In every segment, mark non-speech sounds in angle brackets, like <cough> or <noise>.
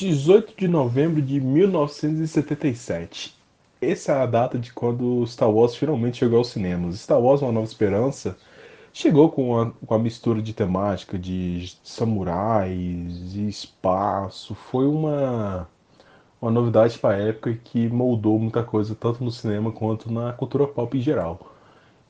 18 de novembro de 1977. Essa é a data de quando Star Wars finalmente chegou aos cinemas. Star Wars Uma Nova Esperança chegou com a, com mistura de temática de samurais e espaço. Foi uma, uma novidade para a época que moldou muita coisa, tanto no cinema quanto na cultura pop em geral.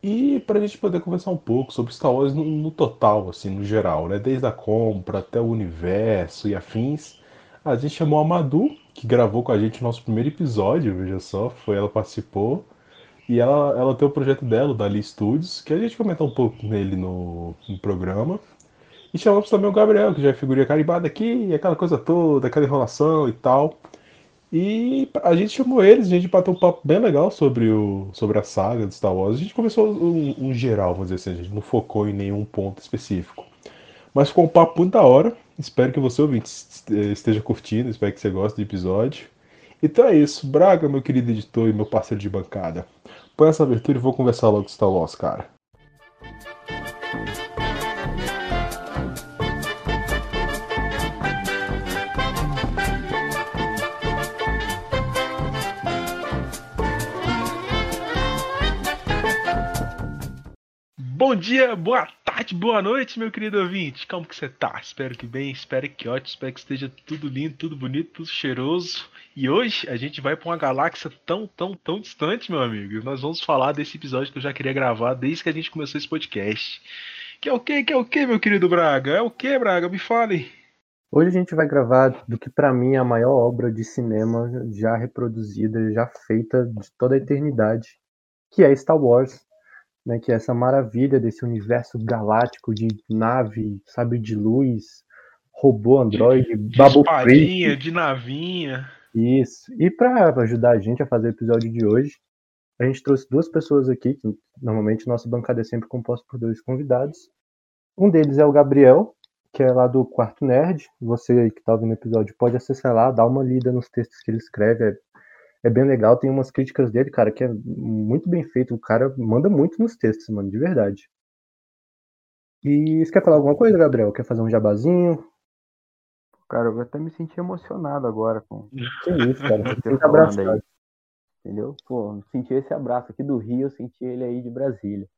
E para a gente poder conversar um pouco sobre Star Wars no, no, total, assim, no geral, né? Desde a compra até o universo e afins, a gente chamou a Madu, que gravou com a gente o nosso primeiro episódio, veja só, foi ela participou. E ela, ela tem o projeto dela, o Dali Studios, que a gente comentou um pouco nele no, no programa. E chamamos também o Gabriel, que já é figurinha carimbada aqui, aquela coisa toda, aquela enrolação e tal. E a gente chamou eles, a gente bateu um papo bem legal sobre, o, sobre a saga de Star Wars. A gente começou um, um geral, vamos dizer assim, a gente não focou em nenhum ponto específico. Mas ficou um papo muito da hora. Espero que você, ouvinte, esteja curtindo, espero que você goste do episódio. Então é isso. Braga, meu querido editor e meu parceiro de bancada. Põe essa abertura e vou conversar logo com Star Wars, cara. Bom dia, boa tarde, boa noite, meu querido ouvinte. Como que você tá? Espero que bem, espero que ótimo, espero que esteja tudo lindo, tudo bonito, tudo cheiroso. E hoje a gente vai para uma galáxia tão, tão, tão distante, meu amigo. E nós vamos falar desse episódio que eu já queria gravar desde que a gente começou esse podcast. Que é o que, que é o que, meu querido Braga? É o que, Braga? Me fale. Hoje a gente vai gravar do que para mim é a maior obra de cinema já reproduzida, já feita de toda a eternidade, que é Star Wars né, que é essa maravilha desse universo galáctico de nave, sabe, de luz, robô, androide, de, de de navinha. Isso. E para ajudar a gente a fazer o episódio de hoje, a gente trouxe duas pessoas aqui, que normalmente nossa bancada é sempre composta por dois convidados. Um deles é o Gabriel, que é lá do Quarto Nerd. Você aí que está ouvindo o episódio pode acessar lá, dar uma lida nos textos que ele escreve, é é bem legal. Tem umas críticas dele, cara, que é muito bem feito. O cara manda muito nos textos, mano, de verdade. E você quer falar alguma coisa, Gabriel? Quer fazer um jabazinho? Cara, eu até me senti emocionado agora com. Que isso, cara. <laughs> Você tá abraçado. Aí. Entendeu? Pô, senti esse abraço aqui do Rio, eu senti ele aí de Brasília.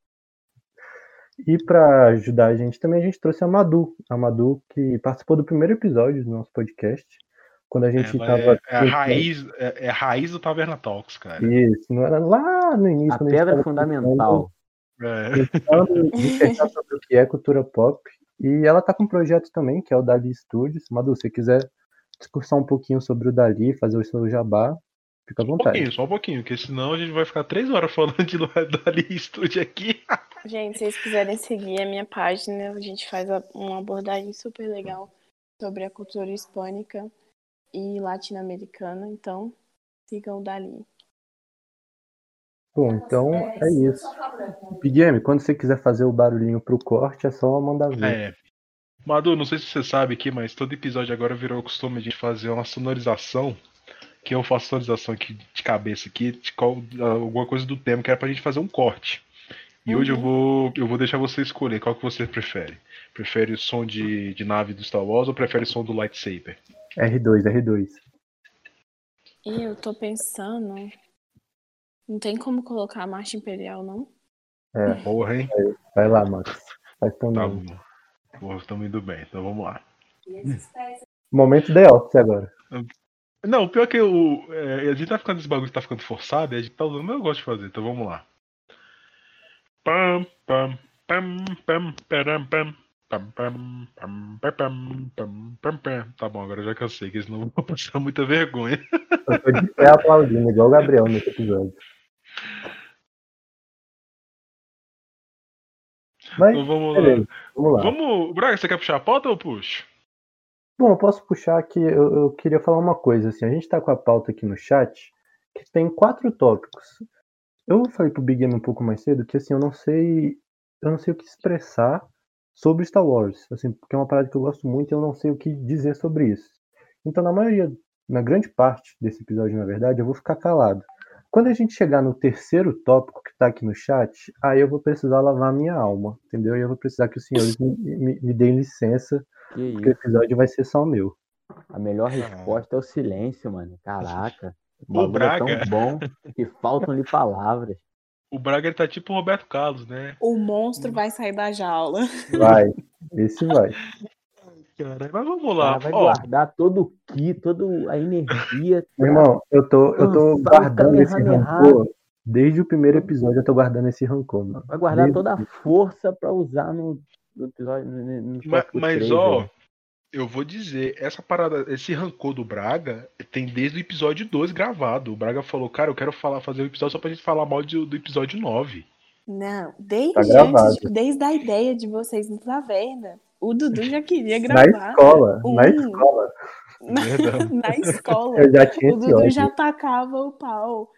E para ajudar a gente também, a gente trouxe a Madu. A Madu, que participou do primeiro episódio do nosso podcast. Quando a gente Ela tava. É, é, a raiz, é, é, a raiz do Taverna Talks, cara. Isso, não era lá no início. A pedra fundamental. Tentando dissertar sobre o que é cultura pop. E ela tá com um projeto também, que é o Dali Studios. Madu, se você quiser discursar um pouquinho sobre o Dali, fazer o seu jabá, fica à vontade. Um pouquinho, só um pouquinho, porque senão a gente vai ficar três horas falando de <laughs> Dali Studio aqui. Gente, se vocês quiserem seguir a minha página, a gente faz uma abordagem super legal sobre a cultura hispânica e latino-americana, então sigam dali. Bom, então é isso. PDM, quando você quiser fazer o barulhinho pro corte, é só mandar ver. É. Madu, não sei se você sabe aqui, mas todo episódio agora virou o costume de fazer uma sonorização. Que eu faço sonorização aqui de cabeça aqui, de qual, alguma coisa do tema, que era pra gente fazer um corte. E uhum. hoje eu uhum. vou, eu vou deixar você escolher qual que você prefere. Prefere o som de, de nave do Star Wars ou prefere o som do lightsaber? R2, R2. E eu tô pensando. Não tem como colocar a marcha imperial, não? É. Porra, hein? Vai lá, Max. Faz também. Tá bom. Porra, estamos indo bem, então vamos lá. Momento The Office agora. Não, o pior é que o, é, a gente tá ficando esse bagulho tá ficando forçado e a gente tá usando, mas eu gosto de fazer, então vamos lá. Pam, pam, pam, pam, pam, pam. Tá bom, agora eu já cansei, que senão vou <laughs> passar muita vergonha. Eu tô de pé aplaudindo, igual o Gabriel nesse episódio. Mas, então vamos, beleza, lá. vamos lá. Vamos, Braga, você quer puxar a pauta ou puxo? Bom, eu posso puxar aqui. Eu, eu, queria falar uma coisa. Assim, a gente tá com a pauta aqui no chat que tem quatro tópicos. Eu falei pro Big Game um pouco mais cedo que assim, eu não sei. Eu não sei o que expressar sobre Star Wars, assim, porque é uma parada que eu gosto muito e eu não sei o que dizer sobre isso. Então, na maioria, na grande parte desse episódio, na verdade, eu vou ficar calado. Quando a gente chegar no terceiro tópico que está aqui no chat, aí eu vou precisar lavar minha alma, entendeu? E eu vou precisar que os senhores me, me, me deem licença, que porque isso? o episódio vai ser só meu. A melhor Ah. resposta é o silêncio, mano. Caraca. O O bagulho é Braga. tão bom que faltam-lhe <laughs> palavras. O Braga ele tá tipo o Roberto Carlos, né? O monstro vai sair da jaula. Vai. Esse vai. <laughs> Cara, mas vamos lá. vai Ó, guardar todo o ki, toda a energia. Meu irmão, eu tô, eu tô guardando esse rancor. Desde o primeiro episódio eu tô guardando esse rancor, mano. Vai guardar Desde- toda a força pra usar no, no episódio. No, no ma- tópico mas, três, ó, velho. Eu vou dizer, essa parada, esse rancor do Braga tem desde o episódio 2 gravado. O Braga falou, cara, eu quero falar, fazer um episódio só pra gente falar mal de- do episódio 9. Não, desde, Tá antes, desde a ideia de vocês no Taverna, o Dudu já queria Na gravar. escola, na Um. escola. <laughs> Verdade. Na escola. Eu já tinha O Dudu ódio. já tacava o pau.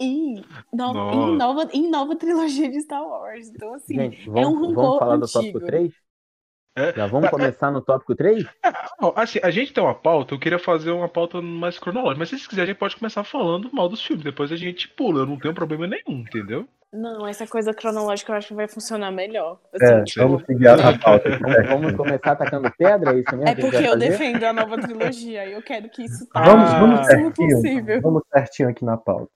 Em, no- em, nova, em nova trilogia de Star Wars. Então, assim, Gente, é vamos, um rancor vamos falar do antigo. tópico 3? É. Já vamos começar no tópico 3? <laughs> Ó, assim, a gente tem uma pauta, eu queria fazer uma pauta mais cronológica, mas se vocês quiserem, a gente pode começar falando mal dos filmes, depois a gente pula, eu não tenho problema nenhum, entendeu? Não, essa coisa cronológica eu acho que vai funcionar melhor. Assim, É, tipo, vamos seguir a, <laughs> pauta. Vamos, começar atacando pedra? É isso mesmo? é porque eu fazer? defendo a nova trilogia e eu quero que isso tá Vamos, vamos certinho. possível. Vamos certinho aqui na pauta.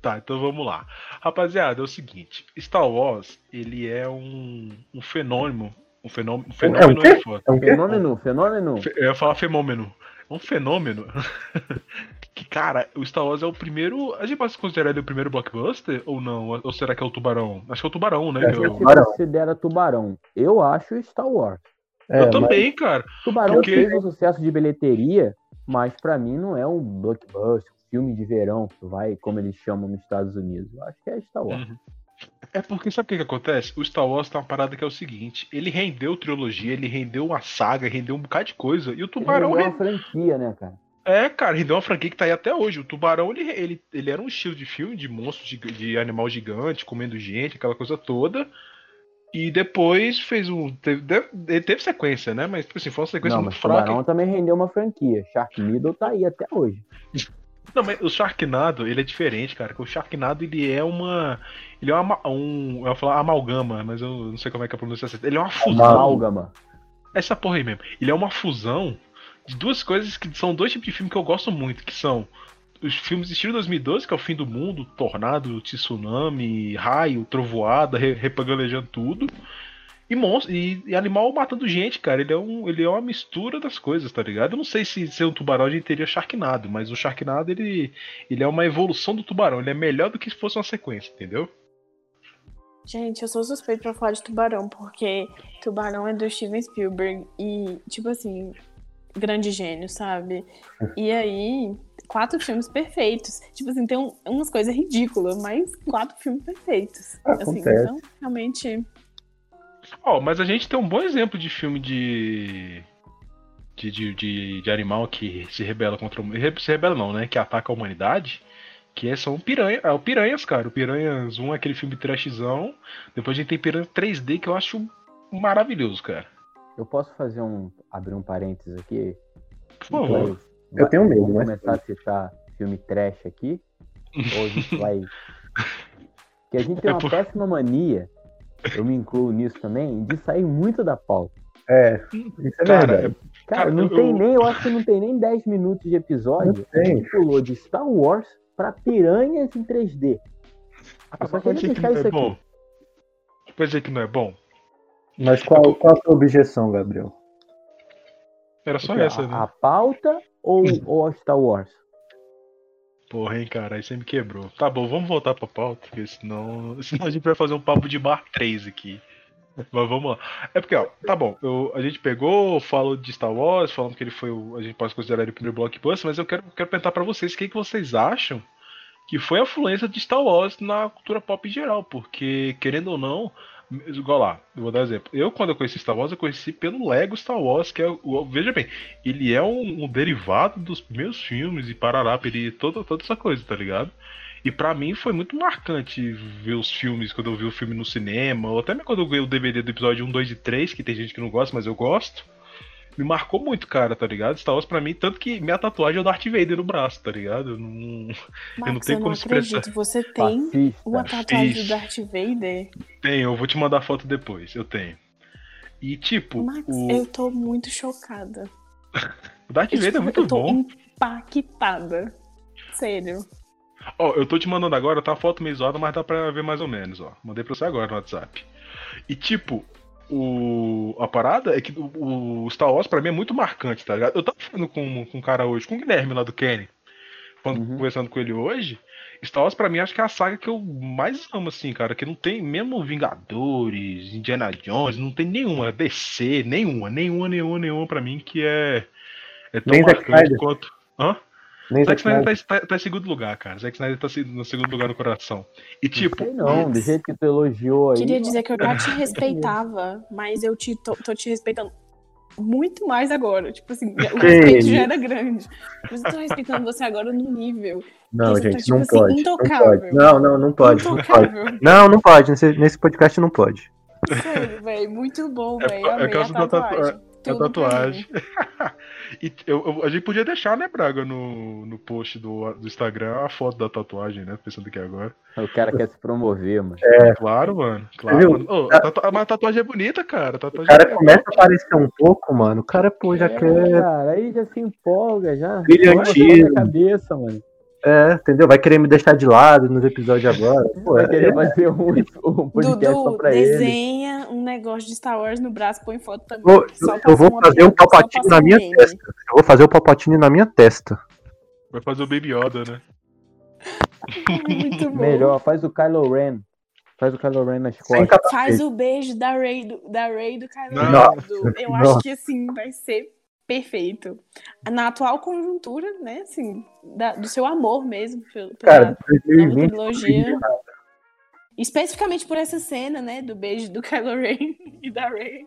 Tá, então vamos lá. Rapaziada, é o seguinte, Star Wars, ele é um, um fenômeno, um fenômeno, um fenômeno quê? é foda. É um quê? Fenômeno, fenômeno. Fe- Eu ia falar fenômeno. É um fenômeno <laughs> que, cara, o Star Wars é o primeiro. A gente pode considerar ele o primeiro blockbuster ou não? Ou será que é o Tubarão? Acho que é o Tubarão, né? É, que é Tubarão. considera Tubarão. Eu acho Star Wars. É, eu também, cara. Tubarão Porque- fez um sucesso de bilheteria, mas pra mim não é um blockbuster, um filme de verão, vai, como eles chamam nos Estados Unidos. Eu acho que é Star Wars. Uhum. É porque sabe o que, que acontece? O Star Wars tem uma parada que é o seguinte: ele rendeu trilogia, ele rendeu uma saga, rendeu um bocado de coisa. E o Ele Tubarão. é re- uma franquia, né, cara? É, cara, rendeu uma franquia que tá aí até hoje. O Tubarão, ele, ele, ele era um estilo de filme de monstro, de, de animal gigante, comendo gente, aquela coisa toda. E depois fez um. Teve, ele teve sequência, né? Mas, tipo assim, foi uma sequência Não, muito mas fraca. Tubarão também rendeu uma franquia. Sharknado tá aí até hoje. <laughs> Não, mas o Sharknado, ele é diferente, cara. porque O Sharknado, ele é uma. Ele é uma, um. Eu ia falar amalgama, mas eu não sei como é que é a pronúncia certa. Ele é uma fusão. Amálgama. Essa porra aí mesmo. Ele é uma fusão de duas coisas que são dois tipos de filme que eu gosto muito, que são os filmes de estilo 2012, que é o fim do mundo, tornado, tsunami, raio, trovoada, re tudo. E, monstro, e, e animal matando gente, cara. Ele é, um, ele é uma mistura das coisas, tá ligado? Eu não sei se ser um tubarão a gente teria Sharknado, mas o Sharknado ele, ele é uma evolução do tubarão. Ele é melhor do que se fosse uma sequência, entendeu? Gente, eu sou suspeito pra falar de Tubarão, porque Tubarão é do Steven Spielberg e, tipo assim, grande gênio, sabe? E aí, quatro filmes perfeitos. Tipo assim, tem um- umas coisas ridículas, mas quatro filmes perfeitos. Assim, Acontece. então, realmente. Ó, mas a gente tem um bom exemplo de filme de. De, de, de, de animal que se rebela contra o. Se rebela não, né? Que ataca a humanidade. Que é, são piranha, é o Piranhas, cara. O Piranhas 1 é aquele filme trashzão. Depois a gente tem Piranha 3D que eu acho maravilhoso, cara. Eu posso fazer um. abrir um parênteses aqui? Por favor. Eu tenho medo, Vamos mas- começar a citar filme trash aqui. Ou a gente vai. <laughs> Que a gente tem É uma por- péssima mania, eu me incluo nisso também, de sair muito da pauta. É, isso é Cara, verdade. Cara, Cara, não eu- tem nem, eu acho que não tem nem 10 minutos de episódio. Tem. A gente pulou de Star Wars pra piranhas em 3D. Eu só queria dizer que deixar não isso é aqui. bom. Pode dizer que não é bom. Mas qual, qual a sua objeção, Gabriel? Era só Porque essa, a, né? a pauta ou, ou a Star Wars? Porra, hein, cara, aí você me quebrou. Tá bom, vamos voltar pra pauta, porque senão, <laughs> senão a gente vai fazer um papo de bar 3 aqui. Mas vamos lá. É porque, ó, tá bom, eu- a gente pegou, falou de Star Wars, falando que ele foi o. A gente pode considerar ele o primeiro blockbuster, mas eu quero, quero perguntar pra vocês o que, que vocês acham que foi a influência de Star Wars na cultura pop em geral, porque, querendo ou não, igual lá, vou dar exemplo. Eu, quando eu conheci Star Wars, eu conheci pelo Lego Star Wars, que é o. Veja bem, ele é um, um derivado dos primeiros filmes e parará, ele toda, toda essa coisa, tá ligado? E pra mim foi muito marcante ver os filmes, quando eu vi o filme no cinema, ou até mesmo quando eu vi o DVD do episódio 1, 2 e 3, que tem gente que não gosta, mas eu gosto. Me marcou muito, cara, tá ligado? Star Wars pra mim, tanto que minha tatuagem é o Darth Vader no braço, tá ligado? Eu não Max, tenho eu não como expressar. acredito. Você tem Fascista. uma tatuagem do Isso. Darth Vader? tenho, eu vou te mandar a foto depois, eu tenho. E tipo, Max, o... eu tô muito chocada. <laughs> O Darth Eu, Vader é tipo, muito eu tô bom. impactada. Sério. Ó, eu tô te mandando agora, tá a foto meio zoada, mas dá pra ver mais ou menos, ó. Mandei pra você agora no WhatsApp. E tipo, o... a parada é que o, o Star Wars pra mim é muito marcante, tá ligado? Eu tava falando com, com um cara hoje, com o Guilherme lá do Kenny, quando- Uhum. conversando com ele hoje. Star Wars pra mim acho que é a saga que eu mais amo, assim, cara. Que não tem, mesmo Vingadores, Indiana Jones, não tem nenhuma, DC, nenhuma, nenhuma, nenhuma, nenhuma pra mim que é, é tão Nem marcante quanto. Hã? Nem Zack Snyder Snyder. tá, tá- tá em segundo lugar, cara. Zack Snyder tá no segundo lugar no coração. E tipo, Sei não, do jeito que tu elogiou aí. Queria dizer que eu já te <laughs> respeitava, mas eu te, tô, tô te respeitando muito mais agora. Tipo assim, <laughs> o respeito já era grande. Mas eu tô respeitando você agora no nível. Não, Você tá, gente, tipo não assim, pode. Não intocável. pode. Não, não, não pode. Não pode. intocável. Não, não pode. Nesse, nesse podcast não pode. Sério, velho. Muito bom, É velho. por- é Amei a causa da tatu- tatuagem. pra tatuagem. <laughs> e eu- eu- a gente podia deixar, né, Braga, no, no post do, do Instagram a foto da tatuagem, né? Pensando aqui agora. O cara quer se promover, mano. Claro, mano. Claro, mano. Ô, a tatu- mas a tatuagem é bonita, cara. a O tatuagem cara é começa a aparecer um pouco, mano. O cara, pô, já É, quer. cara, aí já se empolga, já. Brilhantismo. Cabeça, mano. É, entendeu? Vai querer me deixar de lado nos episódios agora. <laughs> Pô, Vai é, querer fazer um, um podcast só Dudu, pra ele. desenha um negócio de Star Wars no braço, põe foto também. Vou- Só eu pra vou fazer um Palpatine só na minha meme. testa. Eu vou fazer o Palpatine na minha testa. Vai fazer o Baby Yoda, né? <laughs> Muito bom. Melhor, faz o Kylo Ren. Faz o Kylo Ren nas Sem costas. Faz o beijo da Ray do, da Ray do Kylo Ren. Eu nossa. acho que assim vai ser perfeito. Na atual conjuntura, né, assim, da- do seu amor mesmo pela Cara, 2020. trilogia. Especificamente por essa cena, né, do beijo do <laughs> Kylo Ren e da Ray.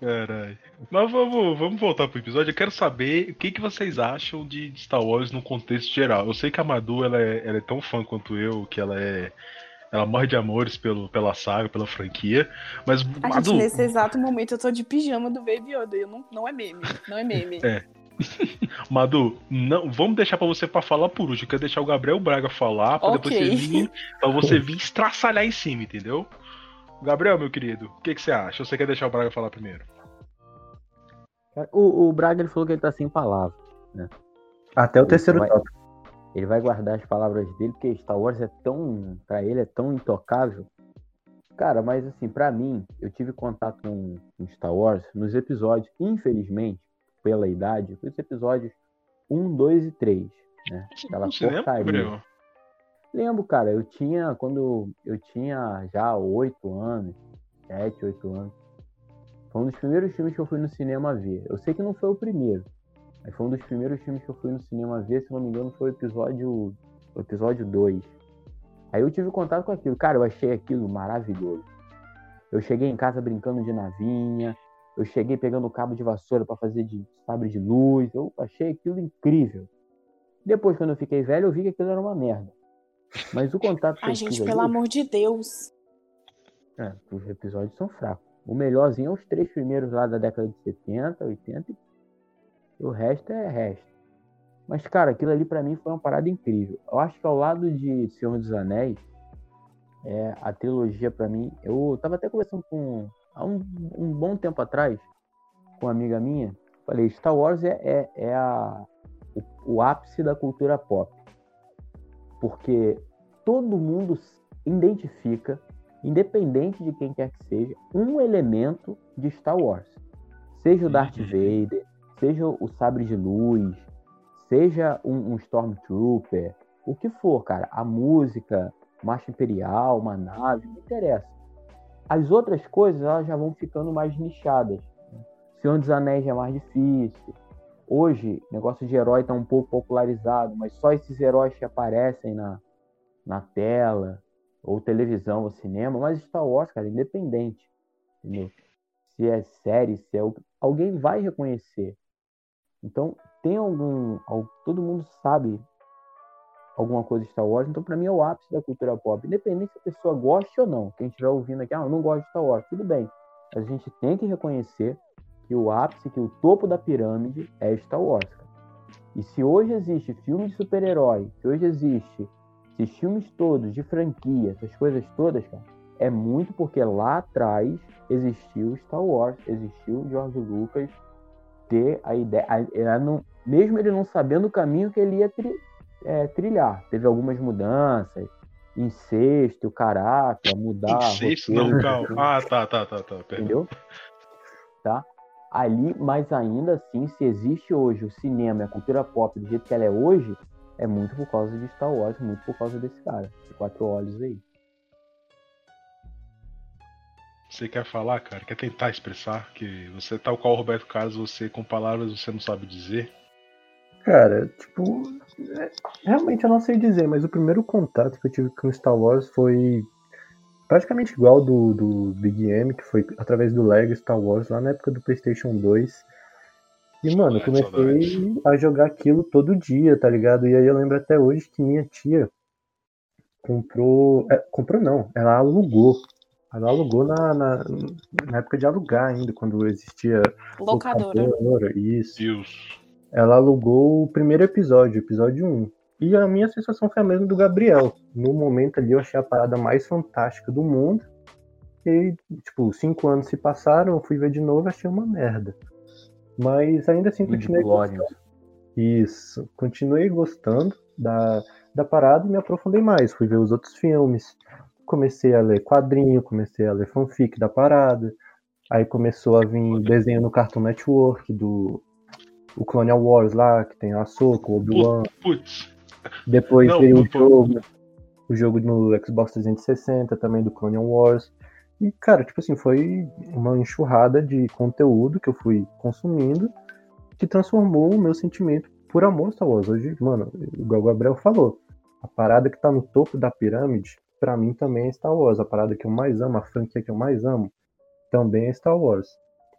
Caralho. Mas vamos, vamos voltar pro episódio. Eu quero saber o que, que vocês acham de de Star Wars no contexto geral. Eu sei que a Madu ela é, ela é tão fã quanto eu, que ela é. Ela morre de amores pelo, pela saga, pela franquia. Mas, A Madu, gente, nesse exato momento, eu tô de pijama do Baby Yoda. Eu não, não é meme. Não é meme. É. <laughs> Madu, não, vamos deixar pra você pra falar por último. Eu quero deixar o Gabriel Braga falar pra depois Ok. você vir, pra você <laughs> vir estraçalhar em cima, entendeu? Gabriel, meu querido, o que, que você acha? Ou você quer deixar o Braga falar primeiro? O, o Braga ele falou que ele tá sem palavras. Até o terceiro Vai- top. Ele vai guardar as palavras dele, porque Star Wars é tão. Pra ele é tão intocável. Cara, mas assim, pra mim, eu tive contato com, com Star Wars nos episódios, infelizmente, pela idade, os episódios 1, 2 e 3. Né? Aquela lembra, porcaria. Gabriel? Lembro, cara, eu tinha, quando eu tinha já 8 anos, 7, 8 anos. Foi um dos primeiros filmes que eu fui no cinema ver. Eu sei que não foi o primeiro, mas foi um dos primeiros filmes que eu fui no cinema ver, se não me engano, foi o episódio, o episódio 2. Aí eu tive contato com aquilo. Cara, eu achei aquilo maravilhoso. Eu cheguei em casa brincando de navinha, eu cheguei pegando cabo de vassoura para fazer de sabre de luz. Eu achei aquilo incrível. Depois, quando eu fiquei velho, eu vi que aquilo era uma merda. Mas o contato que Ai, eu gente, pelo ali- amor de Deus. é, os episódios são fracos. O melhorzinho é os três primeiros lá da década de 70, 80. e O resto é resto. Mas, cara, aquilo ali pra mim foi uma parada incrível. Eu acho que ao lado de Senhor dos Anéis, é, a trilogia pra mim. Eu tava até conversando com. Há um, um bom tempo atrás, com uma amiga minha. Falei, Star Wars é, é, é a, o, o ápice da cultura pop. Porque todo mundo identifica independente de quem quer que seja, um elemento de Star Wars. Seja o Darth. Vader, seja o Sabre de Luz, seja um, um Stormtrooper, o que for, cara. A música, Marcha Imperial, uma nave, não interessa. As outras coisas, elas já vão ficando mais nichadas. né? Senhor dos Anéis é mais difícil. Hoje, o negócio de herói está um pouco popularizado, mas só esses heróis que aparecem na, na tela, ou televisão, ou cinema, mas Star Wars, cara, é independente. Entendeu? Se é série, se é. Alguém vai reconhecer. Então, tem algum. al- Todo mundo sabe alguma coisa de Star Wars, então pra mim é o ápice da cultura pop. Independente se a pessoa goste ou não. Quem estiver ouvindo aqui, ah, eu não gosto de Star Wars, tudo bem. A gente tem que reconhecer que o ápice, que o topo da pirâmide é Star Wars. E se hoje existe filme de super-herói, se hoje existe esses filmes todos de franquia, essas coisas todas, cara, é muito porque lá atrás existiu Star Wars, existiu George Lucas ter a ideia. A, não, mesmo ele não sabendo o caminho que ele ia tri, é, trilhar. Teve algumas mudanças, incesto, caráter, mudar. Incesto, não, calma. Ah, tá, tá, tá, tá. Entendeu? Tá? Ali, mas ainda assim, se existe hoje o cinema e a cultura pop do jeito que ela é hoje, é muito por causa de Star Wars, muito por causa desse cara, de quatro olhos aí. Você quer falar, cara? Quer tentar expressar que você, tal qual o Roberto Carlos, você com palavras você não sabe dizer? Cara, tipo, é, realmente eu não sei dizer, mas o primeiro contato que eu tive com Star Wars foi praticamente igual do, do Big M, que foi através do Lego Star Wars lá na época do PlayStation 2. E, mano, eu comecei a jogar aquilo todo dia, tá ligado? E aí eu lembro até hoje que minha tia comprou. É, comprou não, ela alugou ela alugou na, na, na, época de alugar ainda, quando existia. Locadora. locadora isso. Deus. Ela alugou o primeiro episódio, episódio 1. E a minha sensação foi a mesma do Gabriel. No momento ali eu achei a parada mais fantástica do mundo. E, tipo, cinco anos se passaram, eu fui ver de novo e achei uma merda. Mas ainda assim continuei gostando. Isso. Continuei gostando da, da parada e me aprofundei mais. Fui ver os outros filmes comecei a ler quadrinho, comecei a ler fanfic da parada. Aí começou a vir desenho no Cartoon Network do o Colonial Wars lá, que tem a Soco, o Obi-Wan. Depois não, veio o jogo, o jogo no Xbox 360 também do Colonial Wars. E, cara, tipo assim, foi uma enxurrada de conteúdo que eu fui consumindo que transformou o meu sentimento por amor Star Wars. Hoje, mano, igual o Gabriel falou, a parada que tá no topo da pirâmide para mim também é Star Wars. A parada que eu mais amo, a franquia que eu mais amo, também é Star Wars.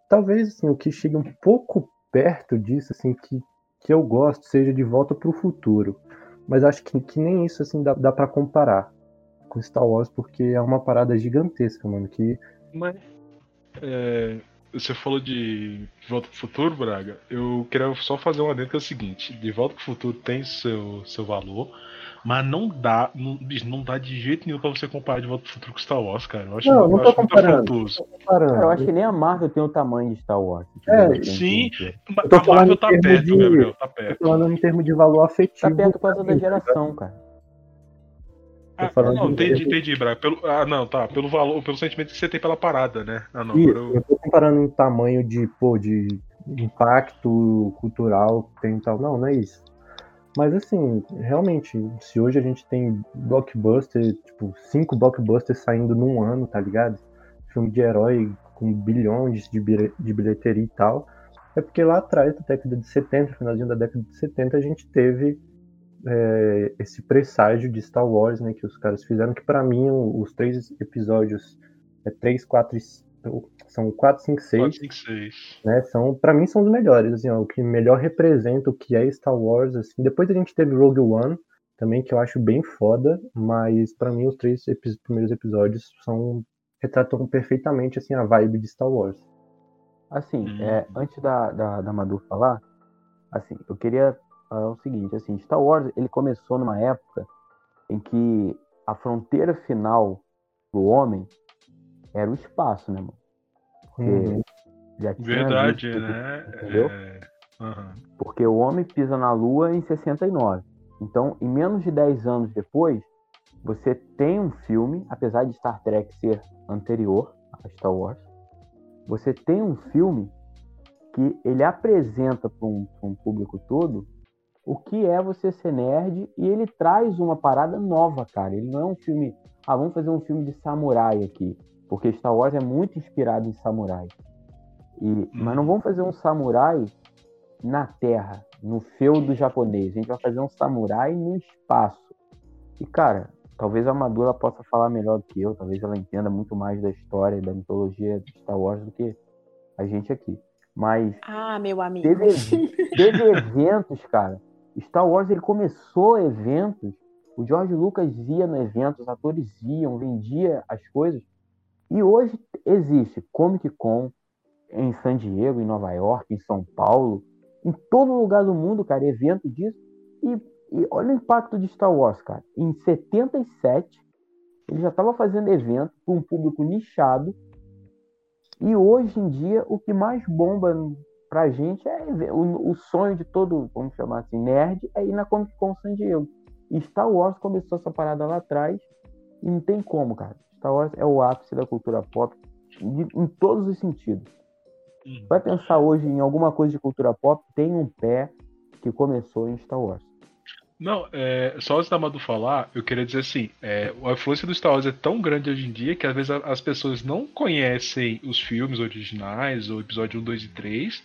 Talvez assim, o que chegue um pouco perto disso, assim, que, que eu gosto, seja de volta para o futuro. Mas acho que, que nem isso assim dá, dá para comparar com Star Wars, porque é uma parada gigantesca, mano. Que... Mas é, você falou de Volta pro Futuro, Braga. Eu queria só fazer uma adendo que é o seguinte: De Volta pro Futuro tem seu, seu valor, mas não dá, não, não dá de jeito nenhum pra você comparar de Volta pro Futuro com Star Wars, cara. Eu acho, não, não eu tô acho comparando, muito comparando. Eu acho que nem a Marvel tem o tamanho de Star Wars. É, sim, a Marvel tá perto, de, Gabriel, tá perto. Tô falando em termos de valor afetivo. Tá perto por causa da geração, cara. Ah, não, entendi, entendi, Braga. Pelo, ah, não, tá. Pelo valor, pelo sentimento que você tem pela parada, né? Ah, não, Isso, eu... eu tô comparando em tamanho de, pô, de impacto cultural que tem e tal. Não, não é isso. Mas assim, realmente, se hoje a gente tem blockbuster, tipo, cinco blockbusters saindo num ano, tá ligado? Filme de herói com bilhões de, bilheteria e tal, é porque lá atrás, na década de 70, finalzinho da década de 70, a gente teve é, esse presságio de Star Wars, né, que os caras fizeram, que para mim os três episódios, é, 3, 4 e são 4, 5, 6. 4, 5, 6. Né? São, pra mim são os melhores, assim, ó, o que melhor representa o que é Star Wars. Assim. Depois a gente teve Rogue One, também, que eu acho bem foda, mas para mim os três epi primeiros episódios são retratam perfeitamente assim, a vibe de Star Wars. Assim, hum. é, antes da, da, da Madu falar, assim, eu queria falar o seguinte, assim, Star Wars ele começou numa época em que a fronteira final do homem era o espaço, né, mano? Uhum. Já tinha Verdade, visto, né? Entendeu? É... Uhum. Porque o homem pisa na Lua em 69. Então, em menos de 10 anos depois, você tem um filme, apesar de Star Trek ser anterior a Star Wars, você tem um filme que ele apresenta para um, um, público todo o que é você ser nerd e ele traz uma parada nova, cara. Ele não é um filme, ah, vamos fazer um filme de samurai aqui. Porque Star Wars é muito inspirado em samurai. E, mas não vamos fazer um samurai na Terra, no feudo japonês. A gente vai fazer um samurai no espaço. E, cara, talvez a Madura possa falar melhor do que eu. Talvez ela entenda muito mais da história e da mitologia de Star Wars do que a gente aqui. Mas. Ah, meu amigo. Teve, teve eventos, cara. Star Wars ele começou eventos. O George Lucas ia no evento, os atores iam, vendia as coisas. E hoje existe Comic Con em San Diego, em Nova York, em São Paulo, em todo lugar do mundo, cara, evento disso. E, e olha o impacto de Star Wars, cara. Em 77, ele já estava fazendo evento para um público nichado. E hoje em dia, o que mais bomba pra gente é o, o, sonho de todo, vamos chamar assim, nerd é ir na Comic Con San Diego. E Star Wars começou essa parada lá atrás e não tem como, cara. Star Wars é o ápice da cultura pop de, em todos os sentidos. Uhum. Vai pensar hoje em alguma coisa de cultura pop, tem um pé que começou em Star Wars. Não, é, só antes da Madu falar, eu queria dizer assim, é, a influência do Star Wars é tão grande hoje em dia que às vezes as pessoas não conhecem os filmes originais, ou episódio 1, 2 e 3,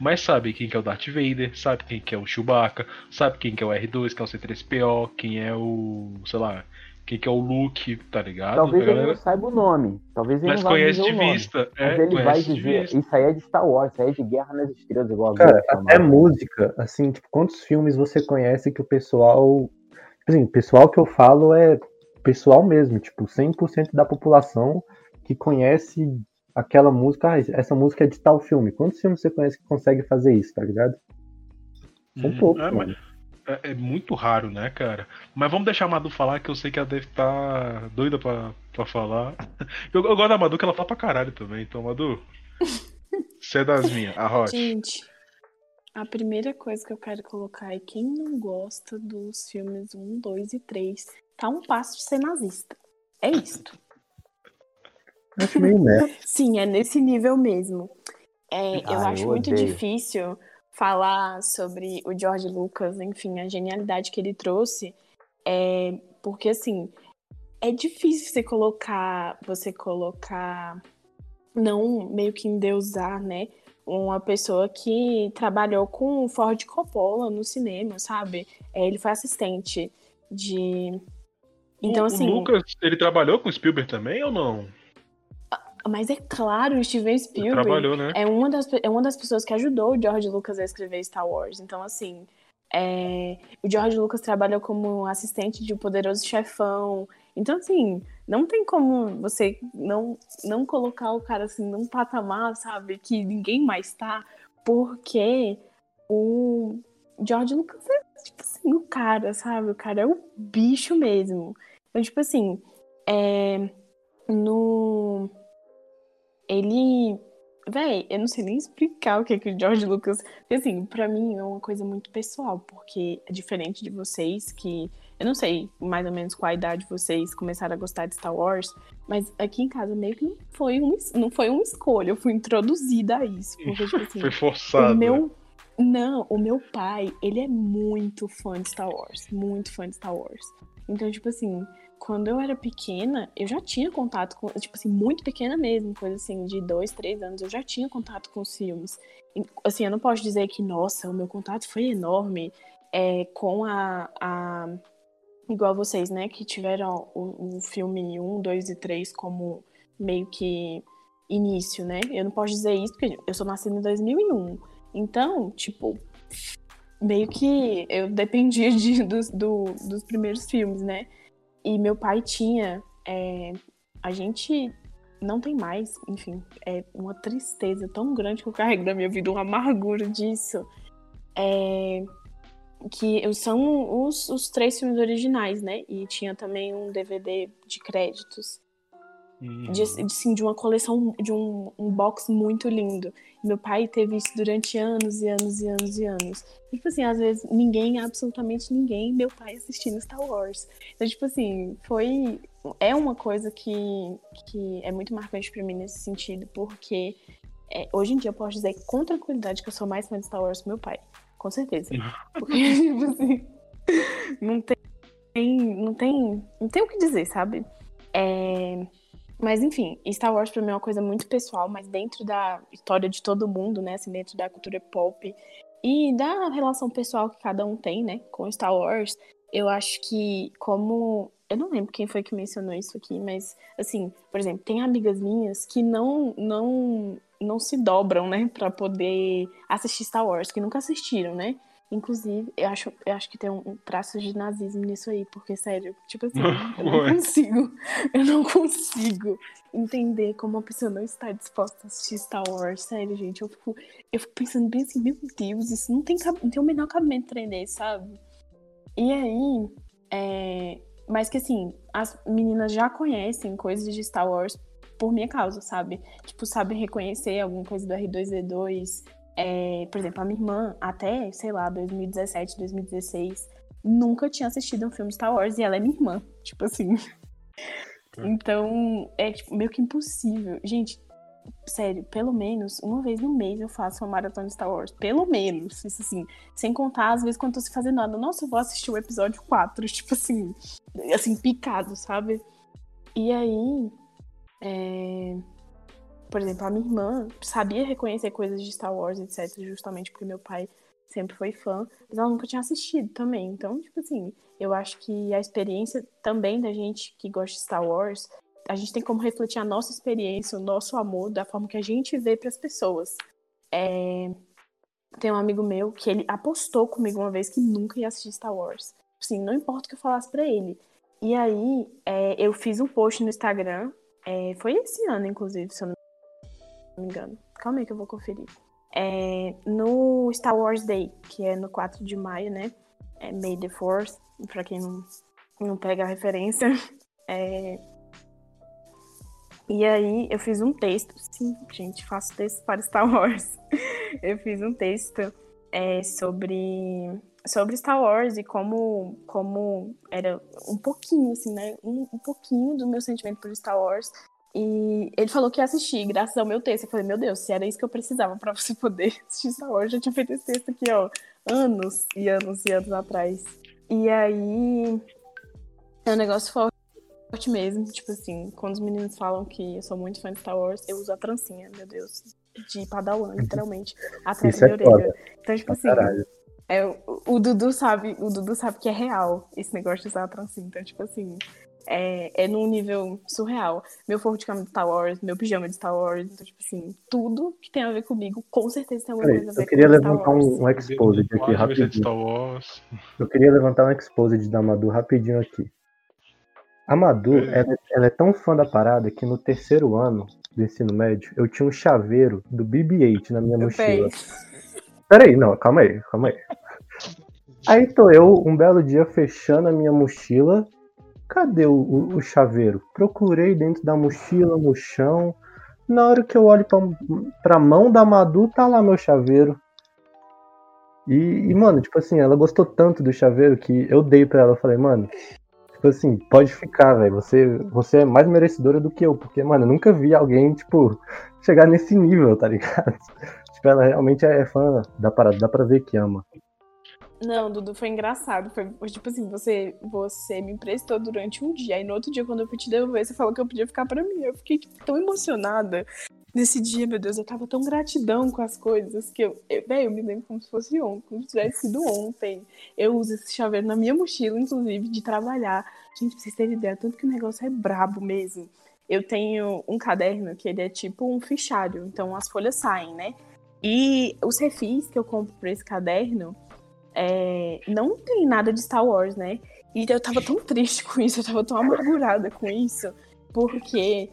mas sabem quem que é o Darth Vader, sabe quem que é o Chewbacca, sabe quem que é o R2, que é o C3PO, quem é o, sei lá, quem que é o Luke, tá ligado? Talvez galera... ele não saiba o nome. Talvez ele Mas não conhece de vista. É, Mas ele vai dizer, isso aí é de Star Wars, isso aí é de Guerra nas Estrelas, igual Cara, até música, assim, tipo, quantos filmes você conhece que o pessoal. Tipo assim, pessoal que eu falo é pessoal mesmo, tipo, 100% da população que conhece aquela música, ah, essa música é de tal filme. Quantos filmes você conhece que consegue fazer isso, tá ligado? São hum, poucos, é, mano. Mas é, é, muito raro, né, cara? Mas vamos deixar a Madu falar, que eu sei que ela deve estar tá doida pra, pra falar. <laughs> Eu, eu, gosto da Madu, que ela fala pra caralho também. Então, Madu, <laughs> você é das minhas, a Rocha. Gente, a primeira coisa que eu quero colocar é quem não gosta dos filmes 1, 2 e 3 tá um passo de ser nazista. É isto. <laughs> Acho meio merda. Sim, é nesse nível mesmo. É, eu ah, acho eu muito difícil falar sobre o George Lucas, enfim, a genialidade que ele trouxe, é porque assim é difícil você colocar, você colocar, não meio que endeusar, né? Uma pessoa que trabalhou com Ford Coppola no cinema, sabe? É, ele foi assistente de. Então, o, assim. O Lucas, ele trabalhou com Spielberg também ou não? Mas é claro, o Steven Spielberg né? é, uma das, é uma das pessoas que ajudou o George Lucas a escrever Star Wars. Então, assim, é, o George Lucas trabalhou como assistente de um poderoso chefão. Então, assim, não tem como você não, não colocar o cara assim num patamar, sabe, que ninguém mais tá, porque o George Lucas é, tipo assim, o cara, sabe? O cara é o bicho mesmo. Então, tipo assim, é, no ele. Véi, eu não sei nem explicar o que, que o George Lucas. Porque, assim, pra mim é uma coisa muito pessoal, porque é diferente de vocês que. Eu não sei mais ou menos qual a idade vocês começaram a gostar de Star Wars, mas aqui em casa meio que não foi, um, não foi uma escolha, eu fui introduzida a isso. Porque, tipo <laughs> assim, foi forçado. O meu, não, o meu pai, ele é muito fã de Star Wars, muito fã de Star Wars. Então, tipo assim, quando eu era pequena, eu já tinha contato com, tipo assim, muito pequena mesmo, coisa assim, de dois, três anos, eu já tinha contato com os filmes. Assim, eu não posso dizer que, nossa, o meu contato foi enorme é, com a, a. Igual vocês, né, que tiveram o, o filme 1, 2 e 3 como meio que início, né? Eu não posso dizer isso porque eu sou nascida em 2001. Então, tipo, meio que eu dependia de, dos, do, dos primeiros filmes, né? E meu pai tinha. É, a gente não tem mais, enfim, é uma tristeza tão grande que eu carrego na minha vida, uma amargura disso. É, que são os, os três filmes originais, né? E tinha também um DVD de créditos. Uhum. De, assim, de uma coleção, de um, um box muito lindo. Meu pai teve isso durante anos e anos e anos e anos. E, tipo assim, às vezes ninguém, absolutamente ninguém, meu pai assistindo Star Wars. Então, tipo assim, foi. É uma coisa que, que é muito marcante para mim nesse sentido, porque é, hoje em dia eu posso dizer com tranquilidade que eu sou mais fã de Star Wars que meu pai. Com certeza. Porque, <laughs> tipo assim, não tem. Não tem. Não tem o que dizer, sabe? É mas enfim, Star Wars pra mim é uma coisa muito pessoal, mas dentro da história de todo mundo, né? Assim, dentro da cultura pop e da relação pessoal que cada um tem, né? Com Star Wars, eu acho que como. Eu não lembro quem foi que mencionou isso aqui, mas assim, por exemplo, tem amigas minhas que não não não se dobram, né, para poder assistir Star Wars, que nunca assistiram, né? Inclusive, eu acho, eu acho que tem um, traço de nazismo nisso aí, porque, sério, tipo assim, <laughs> eu não consigo, eu não consigo entender como uma pessoa não está disposta a assistir Star Wars, sério, gente. Eu fico, eu fico pensando bem assim, meu Deus, isso não tem, não tem o menor cabimento treinar, sabe? E aí, é, mas que assim, as meninas já conhecem coisas de Star Wars por minha causa, sabe? Tipo, sabem reconhecer alguma coisa do R2D2, é, por exemplo, a minha irmã, até, sei lá, 2017, 2016, nunca tinha assistido um filme Star Wars e ela é minha irmã. <laughs> Tipo assim. Então, é tipo, meio que impossível. Gente, sério, pelo menos uma vez no mês eu faço uma maratona de Star Wars. Pelo menos. Isso assim. Sem contar, às vezes, quando eu tô se fazendo nada. Nossa, eu vou assistir o episódio 4. <laughs> Tipo assim. Assim, picado, sabe? E aí. É... Por exemplo, a minha irmã sabia reconhecer coisas de Star Wars, etc. Justamente porque meu pai sempre foi fã, mas ela nunca tinha assistido também. Então, tipo assim, eu acho que a experiência também da gente que gosta de Star Wars, a gente tem como refletir a nossa experiência, o nosso amor, da forma que a gente vê para as pessoas. É... Tem um amigo meu que ele apostou comigo uma vez que nunca ia assistir Star Wars. Assim, não importa o que eu falasse para ele. E aí, é, eu fiz um post no Instagram, é, foi esse ano, inclusive, se eu não me engano. Calma aí que eu vou conferir. É, no Star Wars Day, que é no 4 de maio, né? É May the Force, pra quem não, não pega a referência. <laughs> É, e aí eu fiz um texto, sim, gente, faço texto para Star Wars. <laughs> eu fiz um texto é, sobre, sobre Star Wars e como, como era um pouquinho, assim, né? Um, um pouquinho do meu sentimento por Star Wars e ele falou que ia assistir, graças ao meu texto. Eu falei, meu Deus, se era isso que eu precisava para você poder <laughs> assistir Star Wars, eu já tinha feito esse texto aqui, ó, anos e anos e anos atrás. E aí é um negócio forte mesmo. Tipo assim, quando os meninos falam que eu sou muito fã de Star Wars, eu uso a trancinha, meu Deus. De padawan, literalmente. Atrás da minha é orelha. Então, tipo assim. É, o, o Dudu sabe, o Dudu sabe que é real esse negócio de usar a trancinha. Então, tipo assim, é, é num nível surreal. Meu forro de cama de Star Wars, meu pijama de Star Wars, então, tipo assim, tudo que tem a ver comigo, com certeza tem alguma coisa a ver eu queria levantar um, um exposed aqui rapidinho. Eu queria levantar um exposed da Madu rapidinho aqui. A Madu, é. ela, ela, é tão fã da parada que no terceiro ano do ensino médio, eu tinha um chaveiro do BB-8 na minha eu mochila. Peraí, não, calma aí, calma aí. Aí tô eu, um belo dia, fechando a minha mochila Cadê o, o, o chaveiro? Procurei dentro da mochila, no chão. Na hora que eu olho pra, pra mão da Madu, tá lá meu chaveiro. E, e, mano, tipo assim, ela gostou tanto do chaveiro que eu dei pra ela. Falei, mano, tipo assim, pode ficar, velho. Você, você é mais merecedora do que eu. Porque, mano, eu nunca vi alguém, tipo, chegar nesse nível, tá ligado? <laughs> tipo, ela realmente é fã da parada, dá pra ver que ama. Não, Dudu, foi engraçado. Foi tipo assim, você, você me emprestou durante um dia. Aí no outro dia, quando eu fui te devolver, você falou que eu podia ficar pra mim. Eu fiquei tipo, tão emocionada nesse dia, meu Deus. Eu tava tão gratidão com as coisas que eu. eu eu me lembro como se fosse ontem, como se tivesse sido ontem. Eu uso esse chaveiro na minha mochila, inclusive, de trabalhar. Gente, pra vocês terem ideia, tanto que o negócio é brabo mesmo. Eu tenho um caderno que ele é tipo um fichário, então as folhas saem, né? E os refis que eu compro pra esse caderno é, não tem nada de Star Wars, né? E eu tava tão triste com isso, eu tava tão amargurada com isso, porque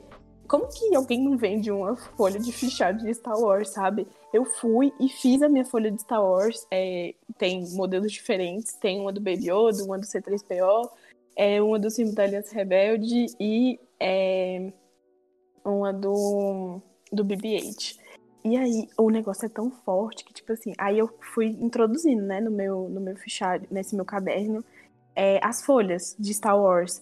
como que alguém não vende uma folha de fichário de Star Wars, sabe? Eu fui e fiz a minha folha de Star Wars, é, tem modelos diferentes, tem uma do Baby Yoda, uma do C3PO, é, uma do Cinco da Aliança Rebelde e é, uma do, do BB-8. E aí, o negócio é tão forte que, tipo assim, aí eu fui introduzindo, né, no meu, no meu fichário, nesse meu caderno, é, as folhas de Star Wars.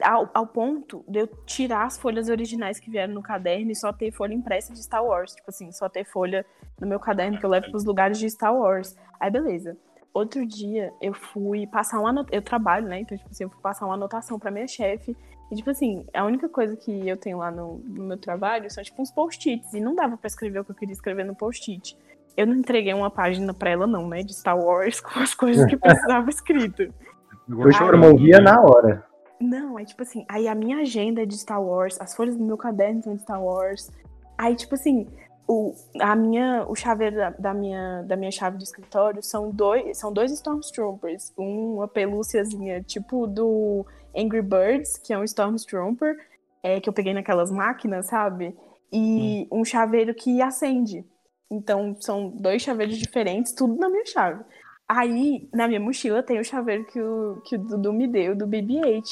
Ao, ao, ponto de eu tirar as folhas originais que vieram no caderno e só ter folha impressa de Star Wars. Tipo assim, só ter folha no meu caderno que eu levo pros lugares de Star Wars. Aí, beleza. Outro dia, eu fui passar uma anotação. Eu trabalho, né? Então, tipo assim, eu fui passar uma anotação pra minha chefe e, tipo assim, a única coisa que eu tenho lá no, no meu trabalho são, tipo, uns post-its. E não dava para escrever o que eu queria escrever no post-it. Eu não entreguei uma página pra ela, não, né? De Star Wars <laughs> com as coisas que <laughs> precisava escrito. Eu promovia na hora. Não, é tipo assim, aí a minha agenda é de Star Wars, as folhas do meu caderno são de Star Wars. Aí, tipo assim, o, a minha, o chaveiro da, da, minha, da minha chave do escritório são dois, são dois Stormtroopers. Uma pelúciazinha, tipo do Angry Birds, que é um Stormtrooper, é, que eu peguei naquelas máquinas, sabe? E hum. um chaveiro que acende. Então, são dois chaveiros diferentes, tudo na minha chave. Aí, na minha mochila, tem o chaveiro que o, que o Dudu me deu, do BB-8.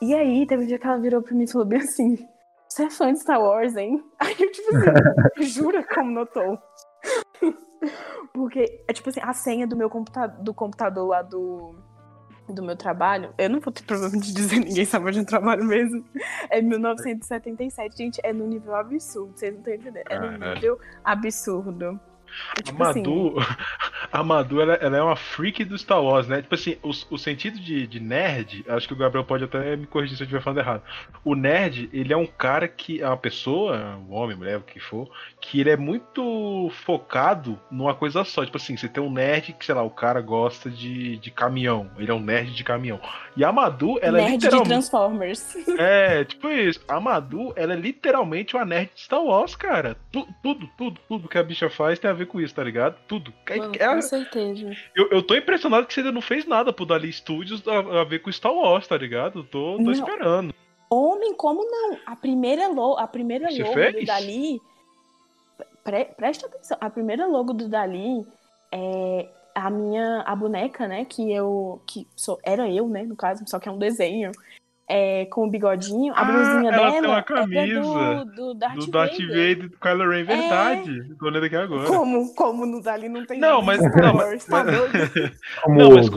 E aí, teve um dia que ela virou pra mim e falou bem assim, você é fã de Star Wars, hein? <laughs> Aí eu, tipo assim, jura como notou? <laughs> Porque, é tipo assim, a senha do meu computador, do computador lá do, do meu trabalho, eu não vou ter problema de dizer <laughs> ninguém sabe onde eu trabalho mesmo. É 1977, gente, é no nível absurdo, vocês não estão entendendo. É no nível absurdo. É, A tipo assim, Madu, a <laughs> Madu ela, ela é uma freak do Star Wars, né? Tipo assim, o, o sentido de, de nerd, acho que o Gabriel pode até me corrigir se eu estiver falando errado. O nerd, ele é um cara que é uma pessoa, um homem, mulher, o que for, que ele é muito focado numa coisa só. Tipo assim, você tem um nerd que, sei lá, o cara gosta de, de caminhão. Ele é um nerd de caminhão. E a Madu, ela é nerd de literalmente. Transformers. É, tipo isso. A Madu, ela é literalmente uma nerd de Star Wars, cara. Tu- tudo, tudo, tudo que a bicha faz tem a ver com isso, tá ligado? Tudo. É- Mano, é- com certeza. eu, eu tô impressionado que você ainda não fez nada pro Dali Studios a, a ver com Star Wars, tá ligado? Tô, tô Não. esperando. Homem, como não? A primeira, lo a primeira Você logo fez? do Dali. Pre presta atenção. A primeira logo do Dali é a minha. A boneca, né? Que eu. Que sou, era eu, né? No caso, só que é um desenho. É, com o bigodinho. A Ah, blusinha ela tem dela uma é camisa do, do Darth do Darth Vader. Vader e do Kylo Ren, verdade. Tô olhando aqui agora. Como, como no Dali não tem Não, mas- de Star não, mas- tá? <laughs> Como Não, mas,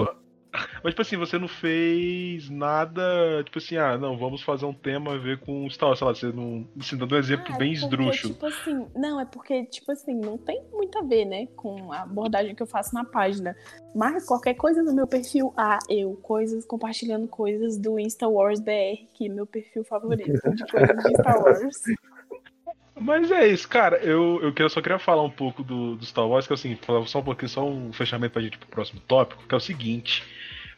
mas tipo assim, você não fez nada, tipo assim, ah, não, vamos fazer um tema a ver com Star Wars, sei lá, você não, assim, dando um exemplo Ah, é bem porque, esdrúxulo. Tipo assim, não, é porque, tipo assim, não tem muito a ver, né, com a abordagem que eu faço na página. Mas qualquer coisa no meu perfil, ah, eu, coisas, compartilhando coisas do Insta Wars BR, que é meu perfil favorito <laughs> de coisas de Star Wars. Mas é isso, cara. Eu, eu queria- só queria falar um pouco do, do Star Wars, que é falar só um pouquinho, só um fechamento pra gente ir pro próximo tópico, que é o seguinte.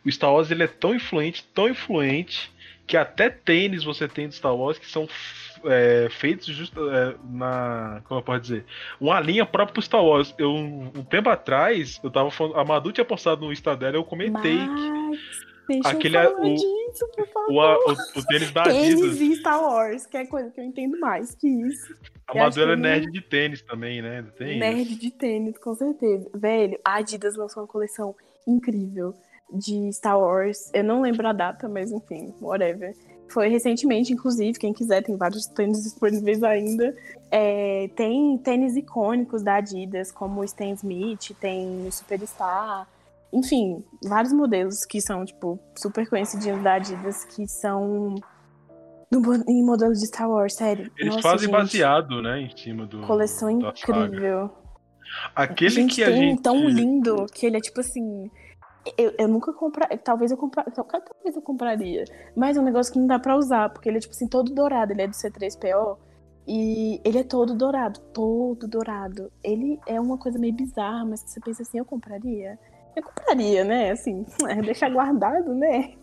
O Star Wars ele é tão influente, tão influente, que até tênis você tem do Star Wars que são é, feitos justo é, na. Como eu posso dizer? Uma linha própria pro Star Wars. Eu, um tempo atrás, eu tava falando. A Madu tinha postado no Insta dela, eu comentei que Mas, deixa Aquele eu é falar o- disso, por favor. o, o, o tênis da Tênis Adidas. e Star Wars, que é coisa que eu entendo mais que isso. A eu acho Madu ela é que nerd de tênis também, né? Tem Nerd de tênis, com certeza. Velho, a Adidas lançou uma coleção incrível de Star Wars. Eu não lembro a data, mas enfim, whatever. Foi recentemente, inclusive, quem quiser, tem vários tênis disponíveis ainda. É, tem tênis icônicos da Adidas, como o Stan Smith, tem o Superstar. Enfim, vários modelos que são, tipo, super conhecidinhos da Adidas, que são no, em modelo de Star Wars, sério. Eles Nossa, fazem gente, baseado, né, em cima do. Coleção incrível. Aquele gente, que a tem gente. tão lindo que ele é tipo assim. Eu, eu nunca compraria. Talvez eu comprar. Talvez eu compraria. Mas é um negócio que não dá pra usar, porque ele é tipo assim, todo dourado. Ele é do C3PO. E ele é todo dourado. Todo dourado. Ele é uma coisa meio bizarra, mas você pensa assim, eu compraria? Eu compraria, né? Assim, <laughs> deixar guardado, né?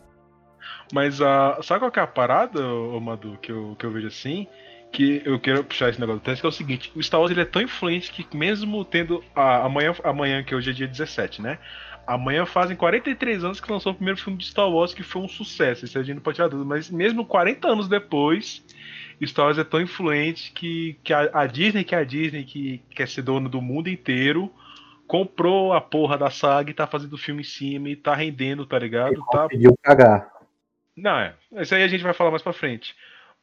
Mas a. Sabe qual que é a parada, ô Madu, que eu, que eu vejo assim? Que eu quero puxar esse negócio do teste, que é o seguinte, o Star Wars ele é tão influente que mesmo tendo. A, amanhã, amanhã, que hoje é dia 17, né? Amanhã fazem 43 anos que lançou o primeiro filme de Star Wars, que foi um sucesso. Isso a gente não pode tirar dúvida. Mas mesmo 40 anos depois, Star Wars é tão influente que, que a, a Disney, que é a Disney, que quer ser dona do mundo inteiro, comprou a porra da saga e tá fazendo filme em cima e tá rendendo, tá ligado? Tá Conseguiu cagar. não, é. Isso aí a gente vai falar mais pra frente.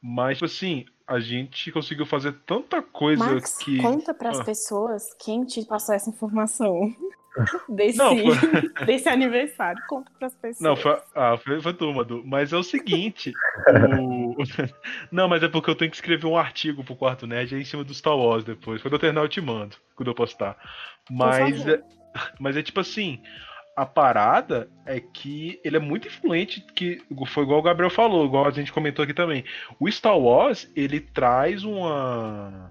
Mas, tipo assim, a gente conseguiu fazer tanta coisa Max, que. conta pras Ah. pessoas quem te passou essa informação <laughs> desse, Não, <laughs> desse aniversário. Conta pras pessoas. Não, foi, ah, foi, foi tu, Madu. Mas é o seguinte. o... <laughs> Não, mas é porque eu tenho que escrever um artigo pro Quarto Nerd aí em cima do Star Wars depois. Quando eu terminar, eu te mando. Quando eu postar. Mas é, mas é tipo assim. A parada é que ele é muito influente, que foi igual o Gabriel falou, igual a gente comentou aqui também. O Star Wars, ele traz uma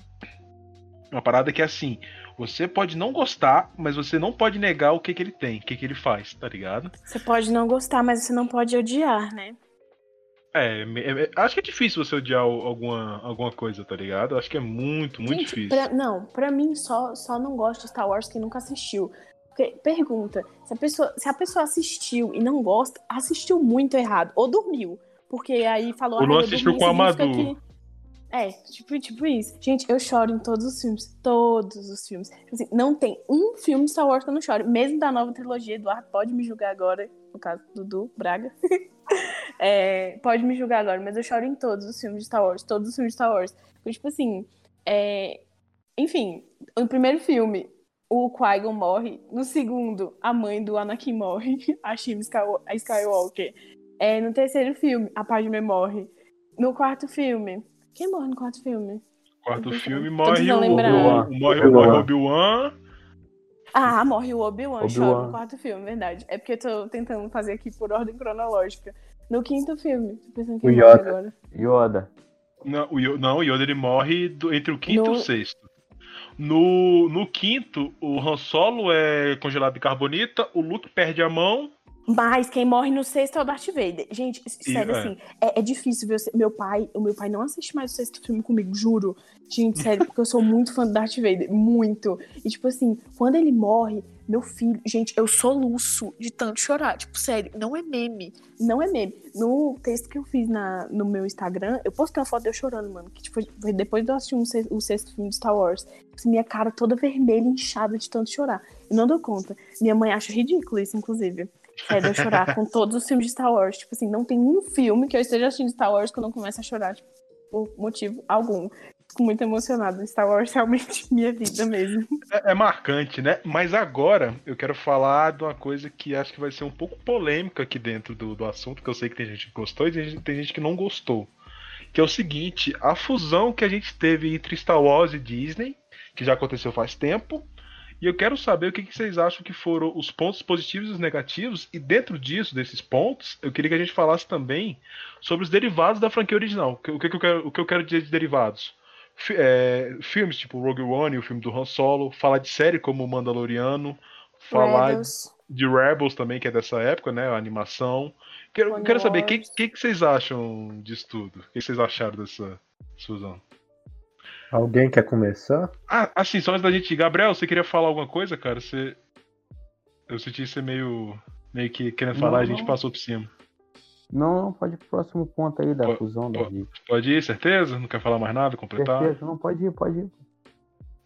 uma parada que é assim, você pode não gostar, mas você não pode negar o que que ele tem, o que que ele faz, tá ligado? Você pode não gostar, mas você não pode odiar, né? É, é- é- acho que é difícil você odiar al- alguma, alguma coisa, tá ligado? Acho que é muito, muito Gente, difícil. pra- não, pra mim só, só não gosta de Star Wars quem nunca assistiu. Porque, pergunta, se a, pessoa, se a pessoa assistiu e não gosta, assistiu muito errado. Ou dormiu. Porque aí falou... Ou não "Ah, assistiu dormi", com a Madu. que- É, tipo, tipo isso. Gente, eu choro em todos os filmes. Todos os filmes. Tipo assim, não tem um filme de Star Wars que eu não choro. Mesmo da nova trilogia, Eduardo pode me julgar agora. No caso, Dudu, Braga. <laughs> É, pode me julgar agora, mas eu choro em todos os filmes de Star Wars. Todos os filmes de Star Wars. Porque, tipo assim, é, enfim, o primeiro filme, o Qui-Gon morre. No segundo, a mãe do Anakin morre, <laughs> a Shim Skywalker. É, no terceiro filme, a Padme morre. No quarto filme, quem morre no quarto filme? Quarto filme morre o, o, morre, o Obi-Wan. Ah, morre o Obi-Wan, Obi chora no quarto filme, verdade. É porque eu tô tentando fazer aqui por ordem cronológica. No quinto filme, tô pensando que o Yoda. agora. Yoda. Não, o Yoda, não, o Yoda ele morre do, entre o quinto no... e o sexto. No, no quinto, o Han Solo é congelado de carbonita, o Luke perde a mão mas quem morre no sexto é o Darth Vader. Gente, sério, e, é. assim, é, é, difícil ver. Meu pai, o meu pai não assiste mais o sexto filme comigo, juro. Gente, sério, porque eu sou muito fã do Darth Vader. Muito. E, tipo assim, quando ele morre, meu filho. Gente, eu soluço de tanto chorar. Tipo, sério, não é meme. Não é meme. No texto que eu fiz na, no meu Instagram, eu postei uma foto de eu chorando, mano. Que, tipo, depois de eu assistir um, o sexto filme de Star Wars. Assim, minha cara toda vermelha, inchada de tanto chorar. Eu não dou conta. Minha mãe acha ridículo isso, inclusive. É de eu chorar com todos os filmes de Star Wars. Tipo assim, não tem um filme que eu esteja assistindo Star Wars que eu não comece a chorar, tipo, por motivo algum. Fico muito emocionada. Star Wars <laughs> realmente minha vida mesmo. É, é, marcante, né? Mas agora eu quero falar de uma coisa que acho que vai ser um pouco polêmica aqui dentro do, do assunto, que eu sei que tem gente que gostou e tem tem gente que não gostou. Que é o seguinte, a fusão que a gente teve entre Star Wars e Disney, que já aconteceu faz tempo, e eu quero saber o que, que, vocês acham que foram os pontos positivos e os negativos. E dentro disso, desses pontos, eu queria que a gente falasse também sobre os derivados da franquia original. O que, que, eu, quero, o que eu quero dizer de derivados? F é, filmes tipo Rogue One, o filme do Han Solo, falar de série como Mandaloriano, falar Rebels. de Rebels também, que é dessa época, né? A animação. Quero, quero saber o que, que, que, vocês acham disso tudo? O que vocês acharam dessa fusão? Alguém quer começar? Ah, assim, só antes da gente. Gabriel, você queria falar alguma coisa, cara? Você. Eu senti você meio. meio que querendo falar, não, a gente passou por cima. Não, não, pode ir pro próximo ponto aí da pode, fusão da pode, pode ir, certeza? Não quer falar mais nada, completar? Certeza, não, pode ir, pode ir.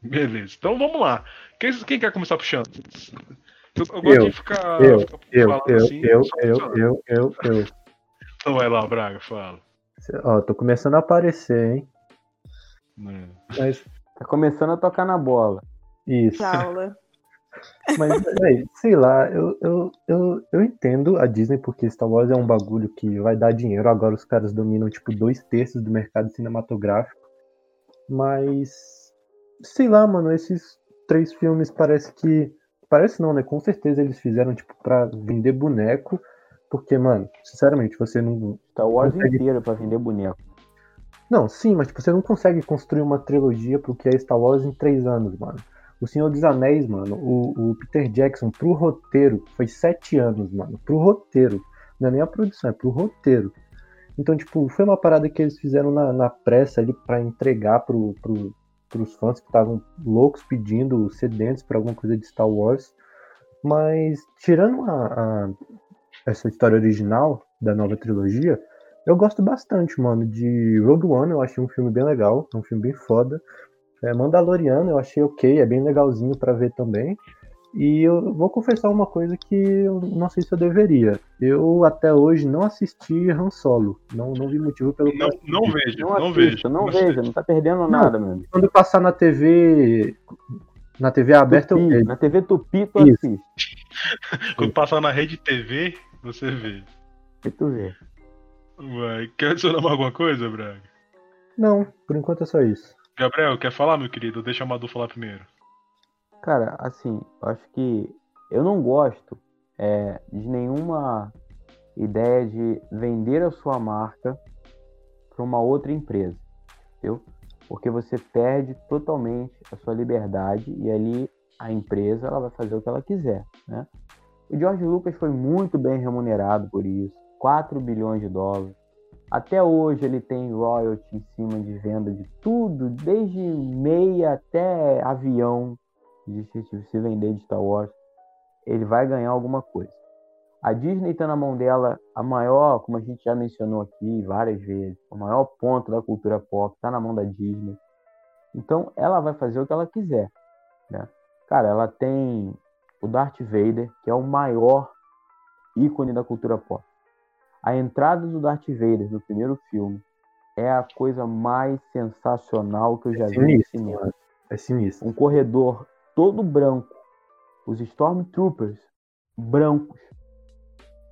Beleza, então vamos lá. Quem, quem quer começar puxando? Eu, eu gosto eu, de ficar. Eu, ficar eu, eu, assim, eu, eu, eu, eu, eu. <laughs> Então vai lá, Braga, fala. Ó, tô começando a aparecer, hein? É. Mas... Tá começando a tocar na bola. Isso. Aula. <laughs> Mas, véio, sei lá, eu, eu, eu, eu entendo a Disney porque Star Wars é um bagulho que vai dar dinheiro. Agora os caras dominam, tipo, dois terços do mercado cinematográfico. Mas, sei lá, mano, esses três filmes parece que. Parece não, né? Com certeza eles fizeram, tipo, pra vender boneco. Porque, mano, sinceramente, você não. Star Wars consegue... inteiro pra vender boneco. Não, sim, mas tipo, você não consegue construir uma trilogia pro que é Star Wars em três anos, mano. O Senhor dos Anéis, mano, o, o Peter Jackson, pro roteiro, foi sete anos, mano. Pro roteiro. Não é nem a produção, é pro roteiro. Então, tipo, foi uma parada que eles fizeram na, na pressa ali para entregar pro, pro, pros fãs que estavam loucos pedindo, sedentos para alguma coisa de Star Wars. Mas, tirando a, a, essa história original da nova trilogia, eu gosto bastante, mano, de Rogue One, eu achei um filme bem legal, é um filme bem foda. É, Mandaloriano eu achei ok, é bem legalzinho para ver também. E eu vou confessar uma coisa que eu não sei se eu deveria. Eu até hoje não assisti Han Solo. Não, não vi motivo pelo Não, não vejo, não, não vejo. Não, vejo, não tá perdendo não, nada, mano. Quando passar na TV. Na TV aberta Tupi, eu vejo. Na TV Tupi tu Isso. assiste. <laughs> Quando passar na rede TV, você vê. E tu vê. Vai. Quer adicionar mais alguma coisa, Braga? Não, por enquanto é só isso. Gabriel, quer falar, meu querido? Deixa o Madu falar primeiro. Cara, assim, eu acho que eu não gosto é, de nenhuma ideia de vender a sua marca para uma outra empresa, entendeu? Porque você perde totalmente a sua liberdade e ali a empresa ela vai fazer o que ela quiser, né? O George Lucas foi muito bem remunerado por isso. 4 bilhões de dólares. Até hoje ele tem royalty em cima de venda de tudo, desde meia até avião, se vender de Star Wars, ele vai ganhar alguma coisa. A Disney está na mão dela, a maior, como a gente já mencionou aqui várias vezes, o maior ponto da cultura pop está na mão da Disney. Então ela vai fazer o que ela quiser. Né? Cara, ela tem o Darth Vader, que é o maior ícone da cultura pop. A entrada do Darth Vader no primeiro filme é a coisa mais sensacional que eu já é vi no cinema. É sinistro. Um corredor todo branco. Os Stormtroopers brancos.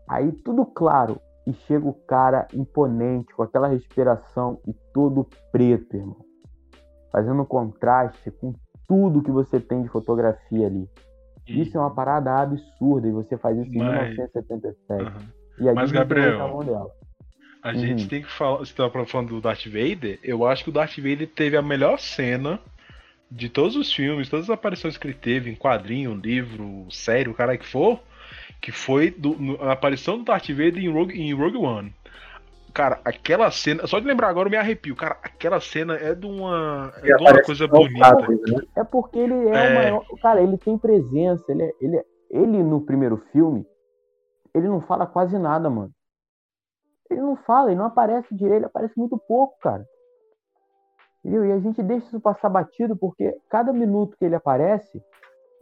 Aí tudo claro. E chega o cara imponente, com aquela respiração e todo preto, irmão. Fazendo contraste com tudo que você tem de fotografia ali. Isso é uma parada absurda e você faz isso em Mas- 1977. Aham. E a Mas, Gabriel, na mão dela. A Uhum. gente tem que falar. Você tava falando do Darth Vader. Eu acho que o Darth Vader teve a melhor cena de todos os filmes, todas as aparições que ele teve em quadrinho, livro, série, o cara que for. Que foi do- no- a aparição do Darth Vader em Rogue, em Rogue One. Cara, aquela cena. Só de lembrar agora eu me arrepio. Cara, aquela cena é de uma. É de uma coisa bonita. Né? É porque ele é, É. o maior. Cara, ele tem presença. Ele, é- ele, é- ele no primeiro filme, ele não fala quase nada, mano. Ele não fala, ele não aparece direito, ele aparece muito pouco, cara. Entendeu? E a gente deixa isso passar batido porque cada minuto que ele aparece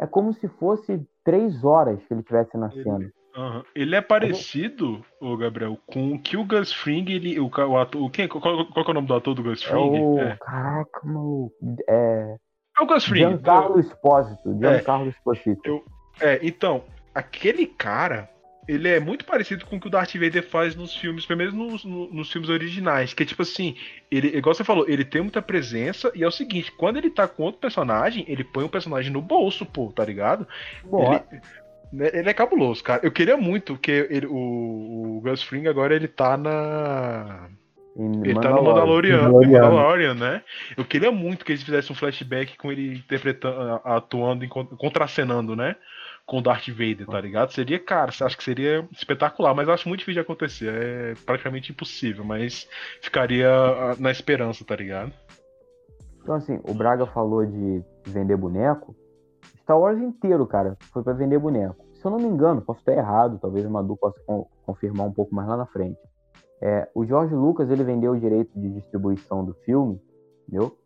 é como se fosse três horas que ele tivesse na Ele- cena. Aham. Ele é parecido, ô Gabriel, com o que o Gus Fring, ele, o, o ator, o quem, qual, qual qual é o nome do ator do Gus É Fring? o. É, Caraca, maluco. É. é o Gus Fring. Giancarlo Espósito. Giancarlo Esposito. É, então, aquele cara, ele é muito parecido com o que o Darth Vader faz nos filmes, pelo menos nos, no- nos filmes originais, que é tipo assim, ele, igual você falou, ele tem muita presença, e é o seguinte, quando ele tá com outro personagem, ele põe o personagem no bolso, pô, tá ligado? Bora. Ele, né, ele é cabuloso, cara. Eu queria muito que ele, o, o Gus Fring agora ele tá na. Em Ele tá no Mandalorian. Mandalorian. Mandalorian, né? Eu queria muito que eles fizessem um flashback com ele interpretando, atuando, contracenando, né? Com Darth Vader, tá ligado? Seria, cara, acho que seria espetacular, mas acho muito difícil de acontecer. É praticamente impossível, mas ficaria ah, na esperança, tá ligado? Então, assim, o Braga falou de vender boneco. Star Wars inteiro, cara, foi pra vender boneco. Se eu não me engano, posso estar errado, talvez o Madu possa con- confirmar um pouco mais lá na frente. É, o George Lucas, ele vendeu o direito de distribuição do filme, entendeu?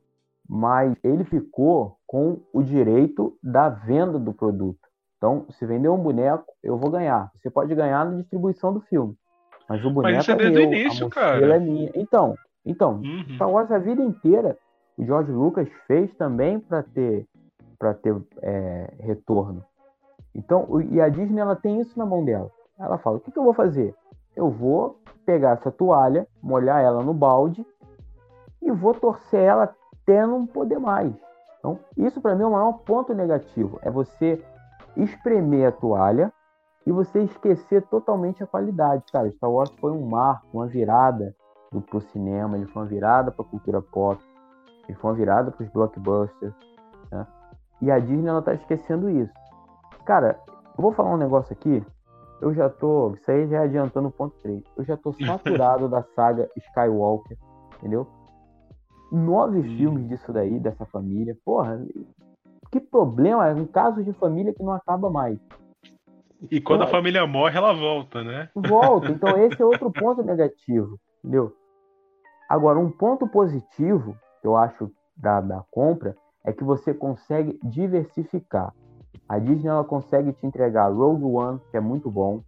Mas ele ficou com o direito da venda do produto. Então, se vender um boneco, eu vou ganhar. Você pode ganhar na distribuição do filme. Mas o boneco isso é é desde o meu, início, a cara. é minha. Então, então, Uhum. Star Wars a vida inteira, o George Lucas fez também para ter para ter é, retorno. Então, o- e a Disney ela tem isso na mão dela. Ela fala: o que, que eu vou fazer? Eu vou pegar essa toalha, molhar ela no balde e vou torcer ela até não poder mais. Então, isso para mim é o maior ponto negativo. É você espremer a toalha e você esquecer totalmente a qualidade. Cara, Star Wars foi um marco, uma virada do pro cinema, ele foi uma virada para a cultura pop, ele foi uma virada para os blockbusters, né? E a Disney ela tá esquecendo isso. Cara, eu vou falar um negócio aqui. Eu já tô, isso aí já é adiantando o ponto 3. Eu já tô <laughs> saturado da saga Skywalker, entendeu? Nove Hum. filmes disso daí, dessa família. Porra, que problema, é um caso de família que não acaba mais. E quando a Não. família morre, ela volta, né? Volta. <laughs> Então esse é outro ponto negativo, entendeu? Agora, um ponto positivo que eu acho da, da compra é que você consegue diversificar. A Disney ela consegue te entregar Rogue One, que é muito bom,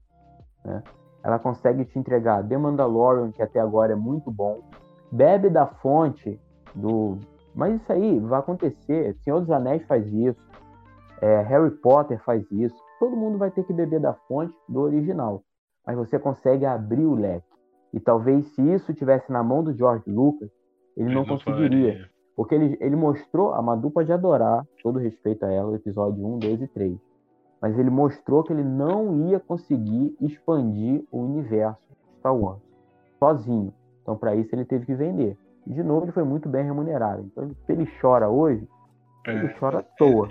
né? Ela consegue te entregar The Mandalorian, que até agora é muito bom. Bebe da fonte do. Mas isso aí vai acontecer. Senhor dos Anéis faz isso. é, Harry Potter faz isso. Todo mundo vai ter que beber da fonte do original. Mas você consegue abrir o leque. E talvez se isso tivesse na mão do George Lucas, ele não conseguiria. faria. Porque ele, ele mostrou, a Madu pode adorar, todo respeito a ela, o episódio 1, 2 e 3. Mas ele mostrou que ele não ia conseguir expandir o universo de Star Wars sozinho. Então, para isso, ele teve que vender. E, de novo, ele foi muito bem remunerado. Então, se ele chora hoje, ele É. chora à toa.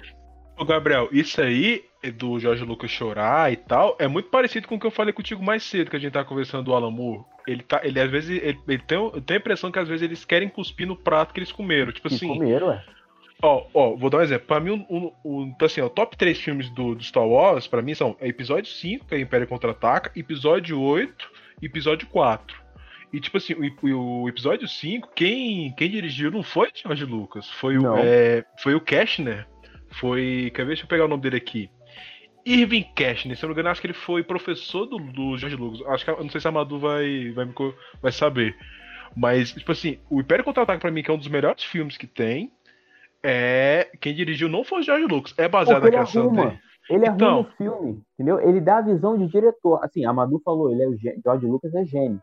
Ô, Gabriel, isso aí é do Jorge Lucas chorar e tal, é muito parecido com o que eu falei contigo mais cedo, que a gente tá conversando do Alan Moore. Ele tá, ele às vezes, ele, ele tem, eu tenho a impressão que às vezes eles querem cuspir no prato que eles comeram. Tipo assim, comeram, é. ó, ó, vou dar um exemplo. Pra mim, o, o, o- assim, ó, o top 3 filmes do, do Star Wars, pra mim, são episódio 5, que é Império Contra-Ataca, episódio 8 e episódio 4. E, tipo assim, o, o episódio 5, quem, quem dirigiu não foi o George Lucas, foi o, é, foi o Kashner. Foi. Quer ver? Deixa eu pegar o nome dele aqui. Irving Kashner, se eu não me engano, acho que ele foi professor do, do George Lucas. Acho que eu não sei se a Madu vai, vai, vai saber. Mas, tipo assim, o Império Contra-Ataque pra mim que é um dos melhores filmes que tem. É. Quem dirigiu não foi o George Lucas. É baseado Porque na ele criação arruma. dele. Ele é Então. ruim no filme, entendeu? Ele dá a visão de diretor. Assim, a Madu falou, ele é o George Lucas é gênio.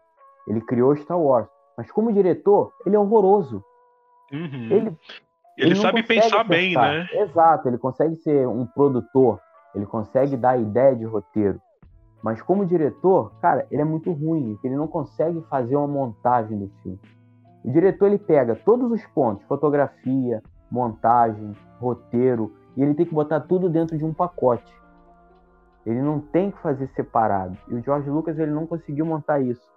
Ele criou Star Wars. Mas como diretor, ele é horroroso. Uhum. Ele, Ele, não sabe pensar bem, né? Exato, ele consegue ser um produtor, ele consegue dar ideia de roteiro. Mas como diretor, cara, ele é muito ruim, ele não consegue fazer uma montagem do filme. O diretor ele pega todos os pontos, fotografia, montagem, roteiro, e ele tem que botar tudo dentro de um pacote. Ele não tem que fazer separado. E o George Lucas ele não conseguiu montar isso.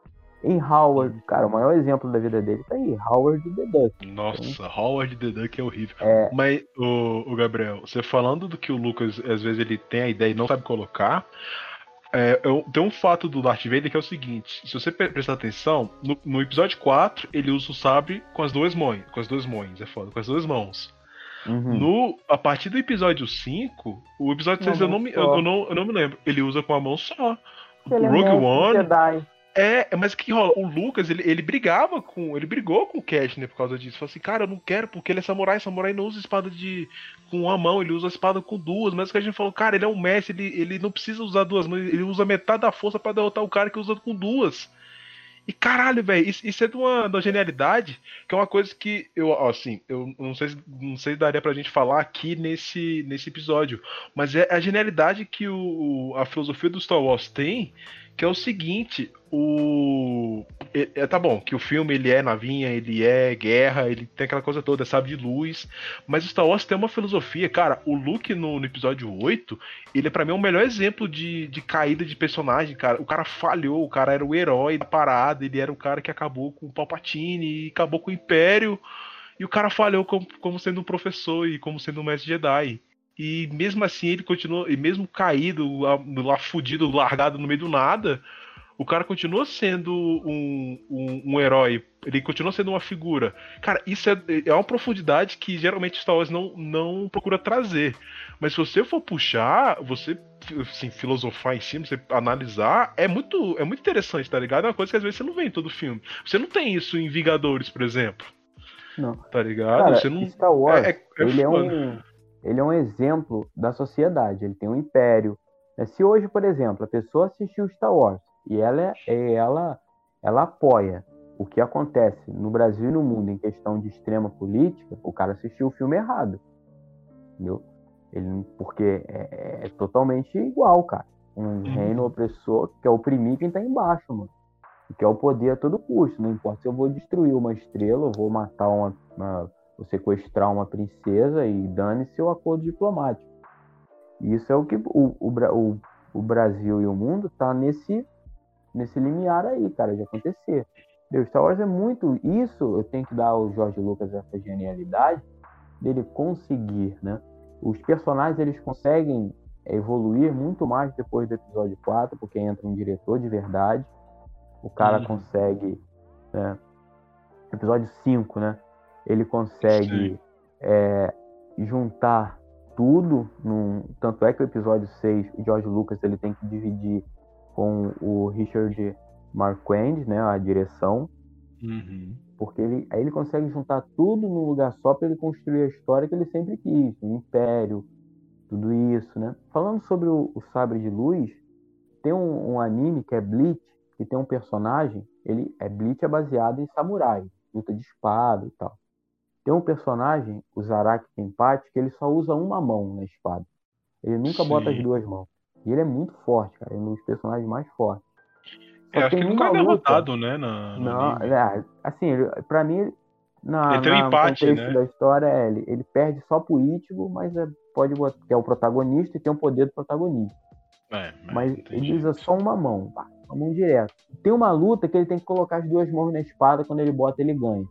Em Howard, cara, o maior exemplo da vida dele tá aí, Howard the Duck. Nossa, Howard the Duck é horrível. É. Mas, o, o Gabriel, você falando do que o Lucas, às vezes, ele tem a ideia e não sabe colocar. é, eu- tem um fato do Darth Vader que é o seguinte: se você pre- prestar atenção, no, no episódio 4, ele usa o sabre com as duas mãos. Com as duas mãos, é foda, com as duas mãos. Uhum. No, a partir do episódio 5, o episódio Uma 6 eu não, me, eu, eu não, eu não me lembro. Ele usa com a mão só. Ele é Rogue mestre One. Jedi. É, mas o que rola? O Lucas, ele, ele brigava com. Ele brigou com o Cashner por causa disso. Falou assim, cara, eu não quero, porque ele é samurai. Samurai não usa espada de. com uma mão, ele usa a espada com duas. Mas o que a gente falou, cara, ele é um mestre, ele, ele não precisa usar duas mãos, ele usa metade da força pra derrotar o cara que usa com duas. E caralho, velho, isso, isso é de uma, de uma genialidade, que é uma coisa que eu, assim, eu não sei, se- não sei se daria pra gente falar aqui nesse, nesse episódio, mas é a genialidade que o, a filosofia do Star Wars tem, que é o seguinte, o é, é, tá bom, que o filme ele é navinha, ele é guerra, ele tem aquela coisa toda, sabe de luz, mas Star Wars tem uma filosofia, cara, o Luke no, no episódio 8, ele é pra mim o melhor exemplo de, de caída de personagem, cara. O cara falhou, o cara era o herói da parada, ele era o cara que acabou com o Palpatine e acabou com o Império. E o cara falhou como, como sendo um professor e como sendo um mestre Jedi. E mesmo assim ele continuou, e mesmo caído, lá, fudido, largado no meio do nada, o cara continua sendo um, um, um herói. Ele continua sendo uma figura. Cara, isso é, é uma profundidade que geralmente Star Wars não, não procura trazer. Mas se você for puxar, você assim, filosofar em cima, você analisar, é muito, é muito interessante, tá ligado? É uma coisa que às vezes você não vê em todo filme. Você não tem isso em Vingadores, por exemplo. Não. Tá ligado? Cara, você não. Star Wars, é, é, ele, é um, ele é um exemplo da sociedade, ele tem um império. né? Se hoje, por exemplo, a pessoa assistiu Star Wars e ela, é- ela, ela apoia o que acontece no Brasil e no mundo em questão de extrema política, o cara assistiu o filme errado. Entendeu? Ele, porque é, é totalmente igual, cara. Um reino opressor que quer oprimir quem tá embaixo, mano. E quer o poder a todo custo. Não importa se eu vou destruir uma estrela, eu vou matar uma, uma sequestrar uma princesa e dane-se o acordo diplomático. E Isso é o que o, o, o Brasil e o mundo tá nesse, nesse limiar aí, cara, de acontecer. Deus, Star Wars é muito. Isso eu tenho que dar ao Jorge Lucas essa genialidade dele conseguir, né? Os personagens eles conseguem evoluir muito mais depois do episódio 4, porque entra um diretor de verdade. O cara Uhum. consegue. Né? Episódio 5, né? Ele consegue é, juntar tudo. Num... Tanto é que o episódio 6, o George Lucas ele tem que dividir com o Richard Marquand, né? A direção. Uhum. Porque ele, aí ele consegue juntar tudo num lugar só para ele construir a história que ele sempre quis, o Império, tudo isso, né? Falando sobre o, o Sabre de Luz, tem um, um anime que é Bleach, que tem um personagem, ele é Bleach é baseado em samurai, luta de espada e tal. Tem um personagem, o Zaraki Tenpachi, que ele só usa uma mão na espada. Ele nunca Sim. bota as duas mãos. E ele é muito forte, cara, ele é um dos personagens mais fortes. Só É, acho que tem ele nunca é uma luta- derrotado, né? Na, não, é, assim, ele, pra mim, na, Ele tem um na- no empate, contexto né? da história, é, ele, ele perde só pro Ichigo, mas é, pode botar, que é o protagonista e tem o poder do protagonista. É, Mas não tem ele jeito. usa só uma mão, uma mão direto. Tem uma luta que ele tem que colocar as duas mãos na espada, quando ele bota, ele ganha.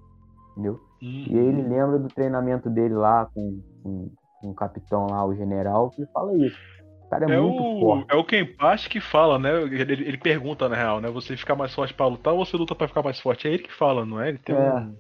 Entendeu? Uhum. E aí ele lembra do treinamento dele lá com, com, com o capitão lá, o general, que fala isso. O cara é, É muito o, forte. é o Kenpachi que fala, né? Ele, ele pergunta, na real, né? Você fica mais forte pra lutar ou você luta pra ficar mais forte? É ele que fala, não é? Ele tem É. um.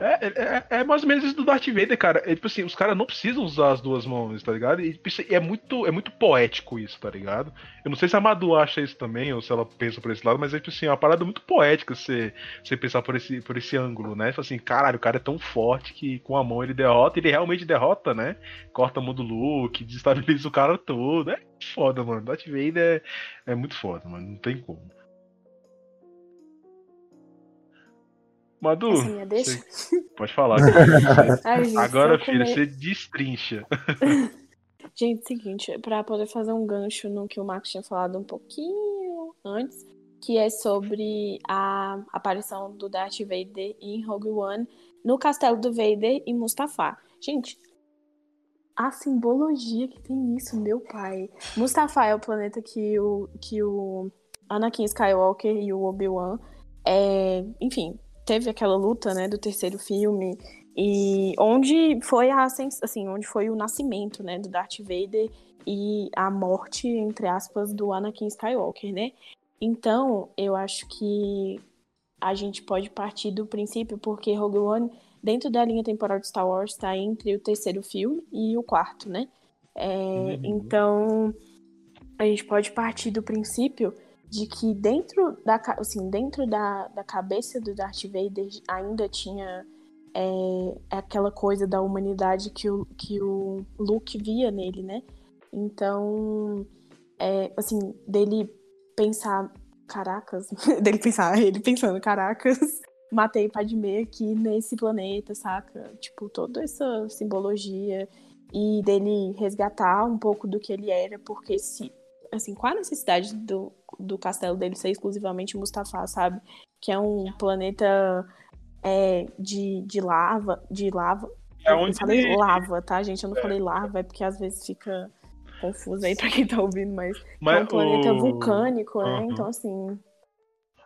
É, é, é, é, mais ou menos isso do Darth Vader, cara. É, tipo assim, os caras não precisam usar as duas mãos, tá ligado? E tipo assim, é muito, é muito poético isso, tá ligado? Eu não sei se a Madu acha isso também, ou se ela pensa por esse lado, mas é tipo assim, é uma parada muito poética você, você pensar por esse, por esse ângulo, né? Tipo assim, caralho, o cara é tão forte que com a mão ele derrota, ele realmente derrota, né? Corta a mão do Luke, desestabiliza o cara todo. É foda, mano. Darth Vader é, é muito foda, mano. Não tem como. Madu, Essa deixa? Você... pode falar. <laughs> Ai, gente, Agora, filho, comer... você destrincha. <laughs> Gente, seguinte, para poder fazer um gancho no que o Marcos tinha falado um pouquinho antes, que é sobre a aparição do Darth Vader em Rogue One no castelo do Vader em Mustafar. Gente, a simbologia que tem isso, meu pai. Mustafar é o planeta que o, que o Anakin Skywalker e o Obi-Wan, é, enfim, teve aquela luta, né, do terceiro filme e onde foi a assim, onde foi o nascimento, né, do Darth Vader e a morte entre aspas do Anakin Skywalker, né? Então, eu acho que a gente pode partir do princípio porque Rogue One dentro da linha temporal de Star Wars está entre o terceiro filme e o quarto, né? É, uhum. Então, a gente pode partir do princípio de que dentro da, assim, dentro da, da cabeça do Darth Vader ainda tinha é, aquela coisa da humanidade que o, que o Luke via nele, né? Então, é, assim, dele pensar, caracas, <laughs> dele pensar, ele pensando, caracas, <laughs> matei Padmé aqui nesse planeta, saca? Tipo, toda essa simbologia e dele resgatar um pouco do que ele era, porque se assim, qual a necessidade do, do castelo dele ser exclusivamente Mustafa, sabe? Que é um planeta é, de, de lava, de lava. É onde eu falei ele... lava, tá, gente? Eu não é. falei lava, é porque às vezes fica confuso aí pra quem tá ouvindo, mas, mas é um planeta o... vulcânico, né? Uhum. Então, assim.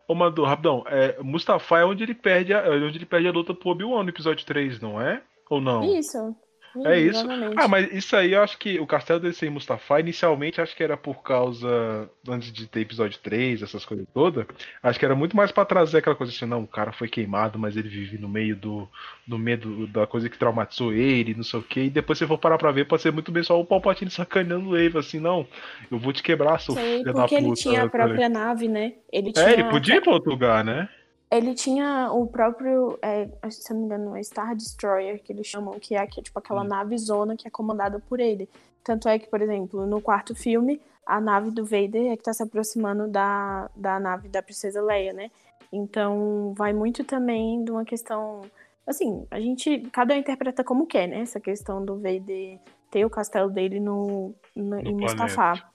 Ô, Madu, rapidão, é, Mustafa é onde ele perde a, é onde ele perde a luta pro Obi-Wan no episódio 3, não é? Ou não? Isso. É isso. Ah, mas isso aí eu acho que o Castelo desse Mustafa, inicialmente, acho que era por causa. Antes de ter episódio 3, essas coisas todas. Acho que era muito mais para trazer aquela coisa assim, não, o cara foi queimado, mas ele vive no meio do. no medo da coisa que traumatizou ele, não sei o quê. E depois você for parar pra ver, pode ser muito bem só o Palpatine sacaneando ele, assim, não, eu vou te quebrar, seu filho da puta. Porque ele tinha a própria nave, né? Ele tinha... É, ele podia ir pra outro lugar, né? Ele tinha o próprio, é, se não me engano, é Star Destroyer, que eles chamam, que é, que é tipo aquela hum. nave zona que é comandada por ele. Tanto é que, por exemplo, no quarto filme, a nave do Vader é que tá se aproximando da, da nave da Princesa Leia, né? Então, vai muito também de uma questão. Assim, a gente. Cada um interpreta como quer, né? Essa questão do Vader ter o castelo dele no, no, no em Mustafar.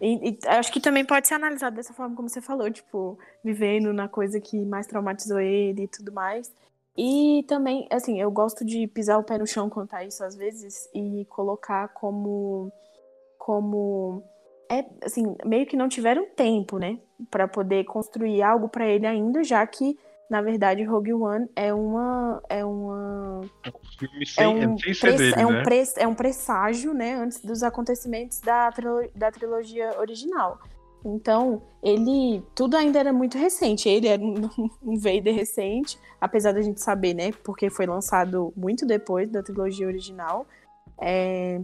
E, e, acho que também pode ser analisado dessa forma como você falou, tipo, vivendo na coisa que mais traumatizou ele e tudo mais. E também, assim, eu gosto de pisar o pé no chão contar isso às vezes e colocar como como é assim, meio que não tiveram tempo, né, para poder construir algo para ele ainda, já que na verdade, Rogue One é uma. É uma. É um sem, é um, sem dele, é, um né? pre, é um presságio, né? Antes dos acontecimentos da, da trilogia original. Então, ele. Tudo ainda era muito recente. Ele era um, <laughs> um Vader recente, apesar da gente saber, né? Porque foi lançado muito depois da trilogia original. É,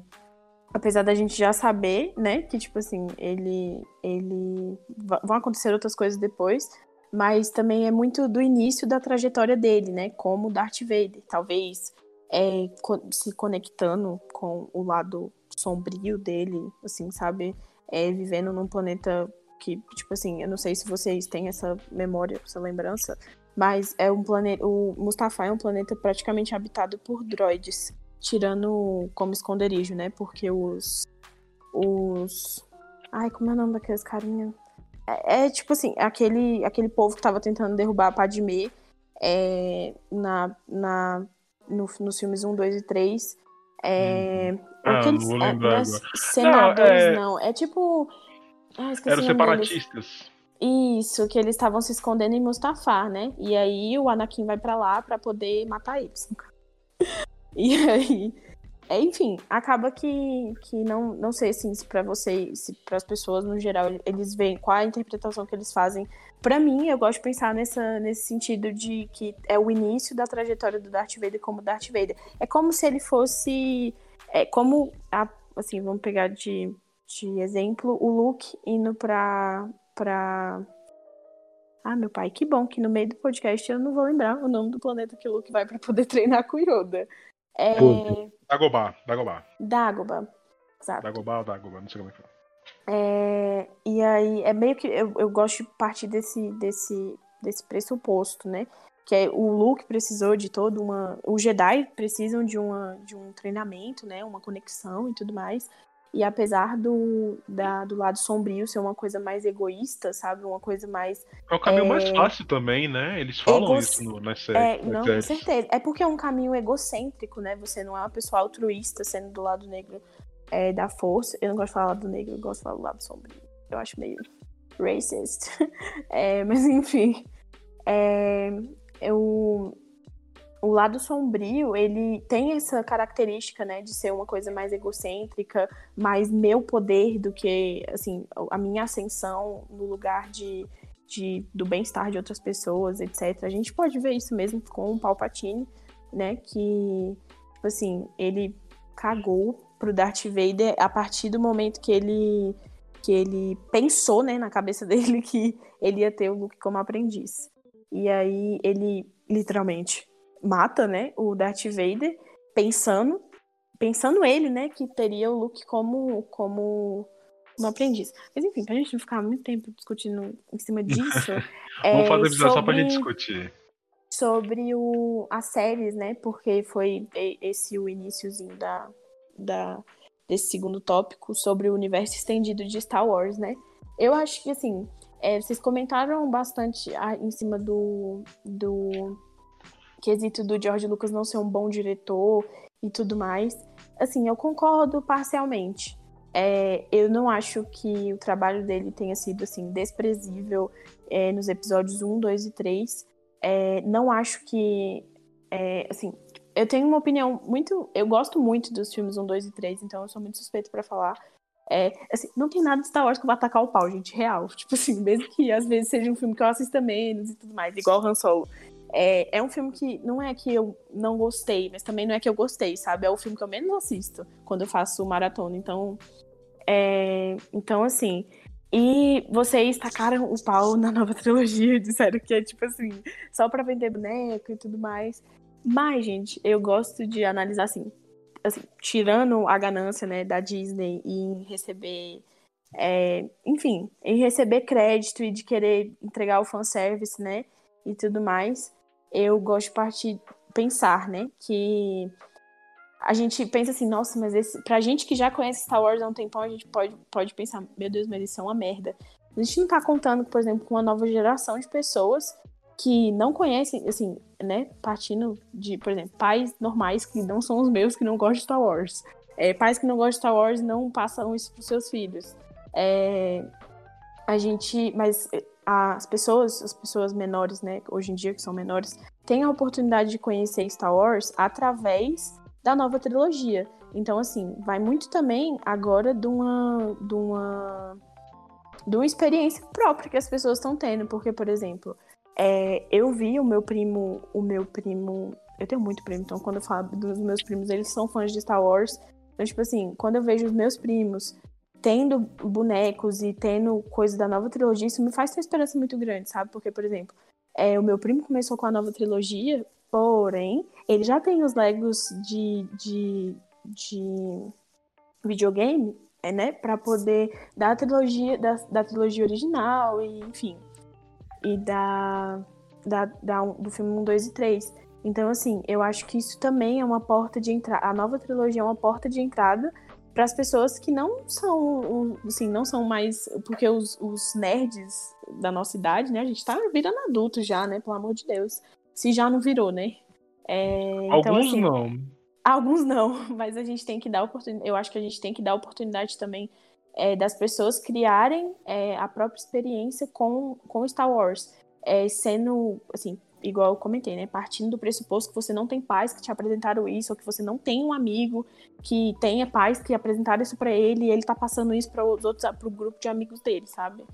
apesar da gente já saber, né? Que, tipo assim, ele. ele vão acontecer outras coisas depois mas também é muito do início da trajetória dele, né? Como Darth Vader, talvez é, se conectando com o lado sombrio dele, assim, sabe? É, vivendo num planeta que, tipo assim, eu não sei se vocês têm essa memória, essa lembrança, mas é um planeta. O Mustafa é um planeta praticamente habitado por droids, tirando como esconderijo, né? Porque os. Os. Ai, como é o nome daqueles carinha? É, é, tipo assim, aquele, aquele povo que tava tentando derrubar a Padmé é, na, na, no, nos filmes 1, 2 e 3. É, hum. ah, aqueles, não vou é, lembrar é. Senadores, não, é... não. É tipo. Ah, Eram separatistas. Isso, que eles estavam se escondendo em Mustafar, né? E aí o Anakin vai para lá para poder matar eles. <laughs> E aí É, enfim, acaba que, que não, não sei assim, se para vocês, se para as pessoas no geral, eles veem qual a interpretação que eles fazem. Para mim, eu gosto de pensar nessa, nesse sentido de que é o início da trajetória do Darth Vader como Darth Vader. É como se ele fosse. É como. A, assim, vamos pegar de, de exemplo o Luke indo pra. pra ah, meu pai, que bom que no meio do podcast eu não vou lembrar o nome do planeta que o Luke vai para poder <laughs> treinar com o Yoda. É... Dagobah, Dagobah. Dagobah, exato. Dagobah ou Dagobah, não sei como é que fala. É... E aí, é meio que eu, eu gosto de partir desse, desse, desse pressuposto, né? Que é, o Luke precisou de toda uma... Os Jedi precisam de, uma, de um treinamento, né? Uma conexão e tudo mais. E apesar do, da, do lado sombrio ser uma coisa mais egoísta, sabe? Uma coisa mais. É o caminho é... mais fácil também, né? Eles falam Ego... isso no, nas séries. É, não, com certeza. É porque é um caminho egocêntrico, né? Você não é uma pessoa altruísta sendo do lado negro é, da força. Eu não gosto de falar do negro, eu gosto de falar do lado sombrio. Eu acho meio racist. <laughs> é, mas enfim. É, eu, o lado sombrio, ele tem essa característica, né, de ser uma coisa mais egocêntrica, mais meu poder do que, assim, a minha ascensão no lugar de, de do bem-estar de outras pessoas, etc. A gente pode ver isso mesmo com o Palpatine, né, que, tipo assim, ele cagou pro Darth Vader a partir do momento que ele que ele pensou, né, na cabeça <laughs> dele que ele ia ter o Luke como aprendiz. E aí ele literalmente mata, né, o Darth Vader, pensando, pensando ele, né, que teria o Luke como como um aprendiz. Mas enfim, pra gente não ficar muito tempo discutindo em cima <laughs> disso. Vamos é, fazer episódio sobre, só pra gente discutir. Sobre o, as séries, né? Porque foi esse o iníciozinho da, da, desse segundo tópico sobre o universo estendido de Star Wars, né? Eu acho que assim, é, vocês comentaram bastante em cima do, do quesito do George Lucas não ser um bom diretor e tudo mais. Assim, eu concordo parcialmente. É, eu não acho que o trabalho dele tenha sido assim desprezível é, nos episódios 1, 2 e 3. É, não acho que. É, assim, eu tenho uma opinião muito. Eu gosto muito dos filmes 1, 2 e 3, então eu sou muito suspeito para falar. É, assim, não tem nada de Star Wars que vai atacar o pau, gente, real. <laughs> Tipo assim, mesmo que às vezes seja um filme que eu assista menos e tudo mais, igual Han Solo. É, é um filme que não é que eu não gostei, mas também não é que eu gostei, sabe? É o filme que eu menos assisto quando eu faço maratona. Então, é, então assim. E vocês tacaram o pau na nova trilogia, <laughs> disseram que é tipo assim, só pra vender boneco e tudo mais. Mas, gente, eu gosto de analisar assim, assim tirando a ganância, né, da Disney em receber. É, enfim, em receber crédito e de querer entregar o fanservice, né? E tudo mais eu gosto de partir, pensar, né, que a gente pensa assim, nossa, mas esse, pra gente que já conhece Star Wars há um tempão, a gente pode, pode pensar, meu Deus, mas isso é uma merda. A gente não tá contando, por exemplo, com uma nova geração de pessoas que não conhecem, assim, né, partindo de, por exemplo, pais normais que não são os meus, que não gostam de Star Wars. É, pais que não gostam de Star Wars não passam isso pros seus filhos. É, a gente, mas as pessoas, as pessoas menores, né, hoje em dia que são menores, têm a oportunidade de conhecer Star Wars através da nova trilogia. Então, assim, vai muito também agora de uma, de uma, de uma experiência própria que as pessoas estão tendo, porque, por exemplo, é, eu vi o meu primo, o meu primo, eu tenho muito primo, então quando eu falo dos meus primos, eles são fãs de Star Wars. Então, tipo assim, quando eu vejo os meus primos tendo bonecos e tendo coisas da nova trilogia, isso me faz ter esperança muito grande, sabe? Porque, por exemplo, é, o meu primo começou com a nova trilogia, porém, ele já tem os Legos de, de, de videogame, é, né? Pra poder dar a trilogia, da, da trilogia original, e enfim. E da, da, da, do filme 1, 2 e 3. Então, assim, eu acho que isso também é uma porta de entrada. A nova trilogia é uma porta de entrada para as pessoas que não são, assim, não são mais. Porque os, os, nerds da nossa idade, né? A gente tá virando adulto já, né? Pelo amor de Deus. Se já não virou, né? É, então, alguns assim, não. Alguns não, <laughs> mas a gente tem que dar oportunidade. Eu acho que a gente tem que dar oportunidade também é, das pessoas criarem é, a própria experiência com, com Star Wars. É, sendo, assim, igual eu comentei, né? Partindo do pressuposto que você não tem pais que te apresentaram isso, ou que você não tem um amigo que tenha pais que apresentaram isso para ele e ele tá passando isso para os outros, pro grupo de amigos dele, sabe?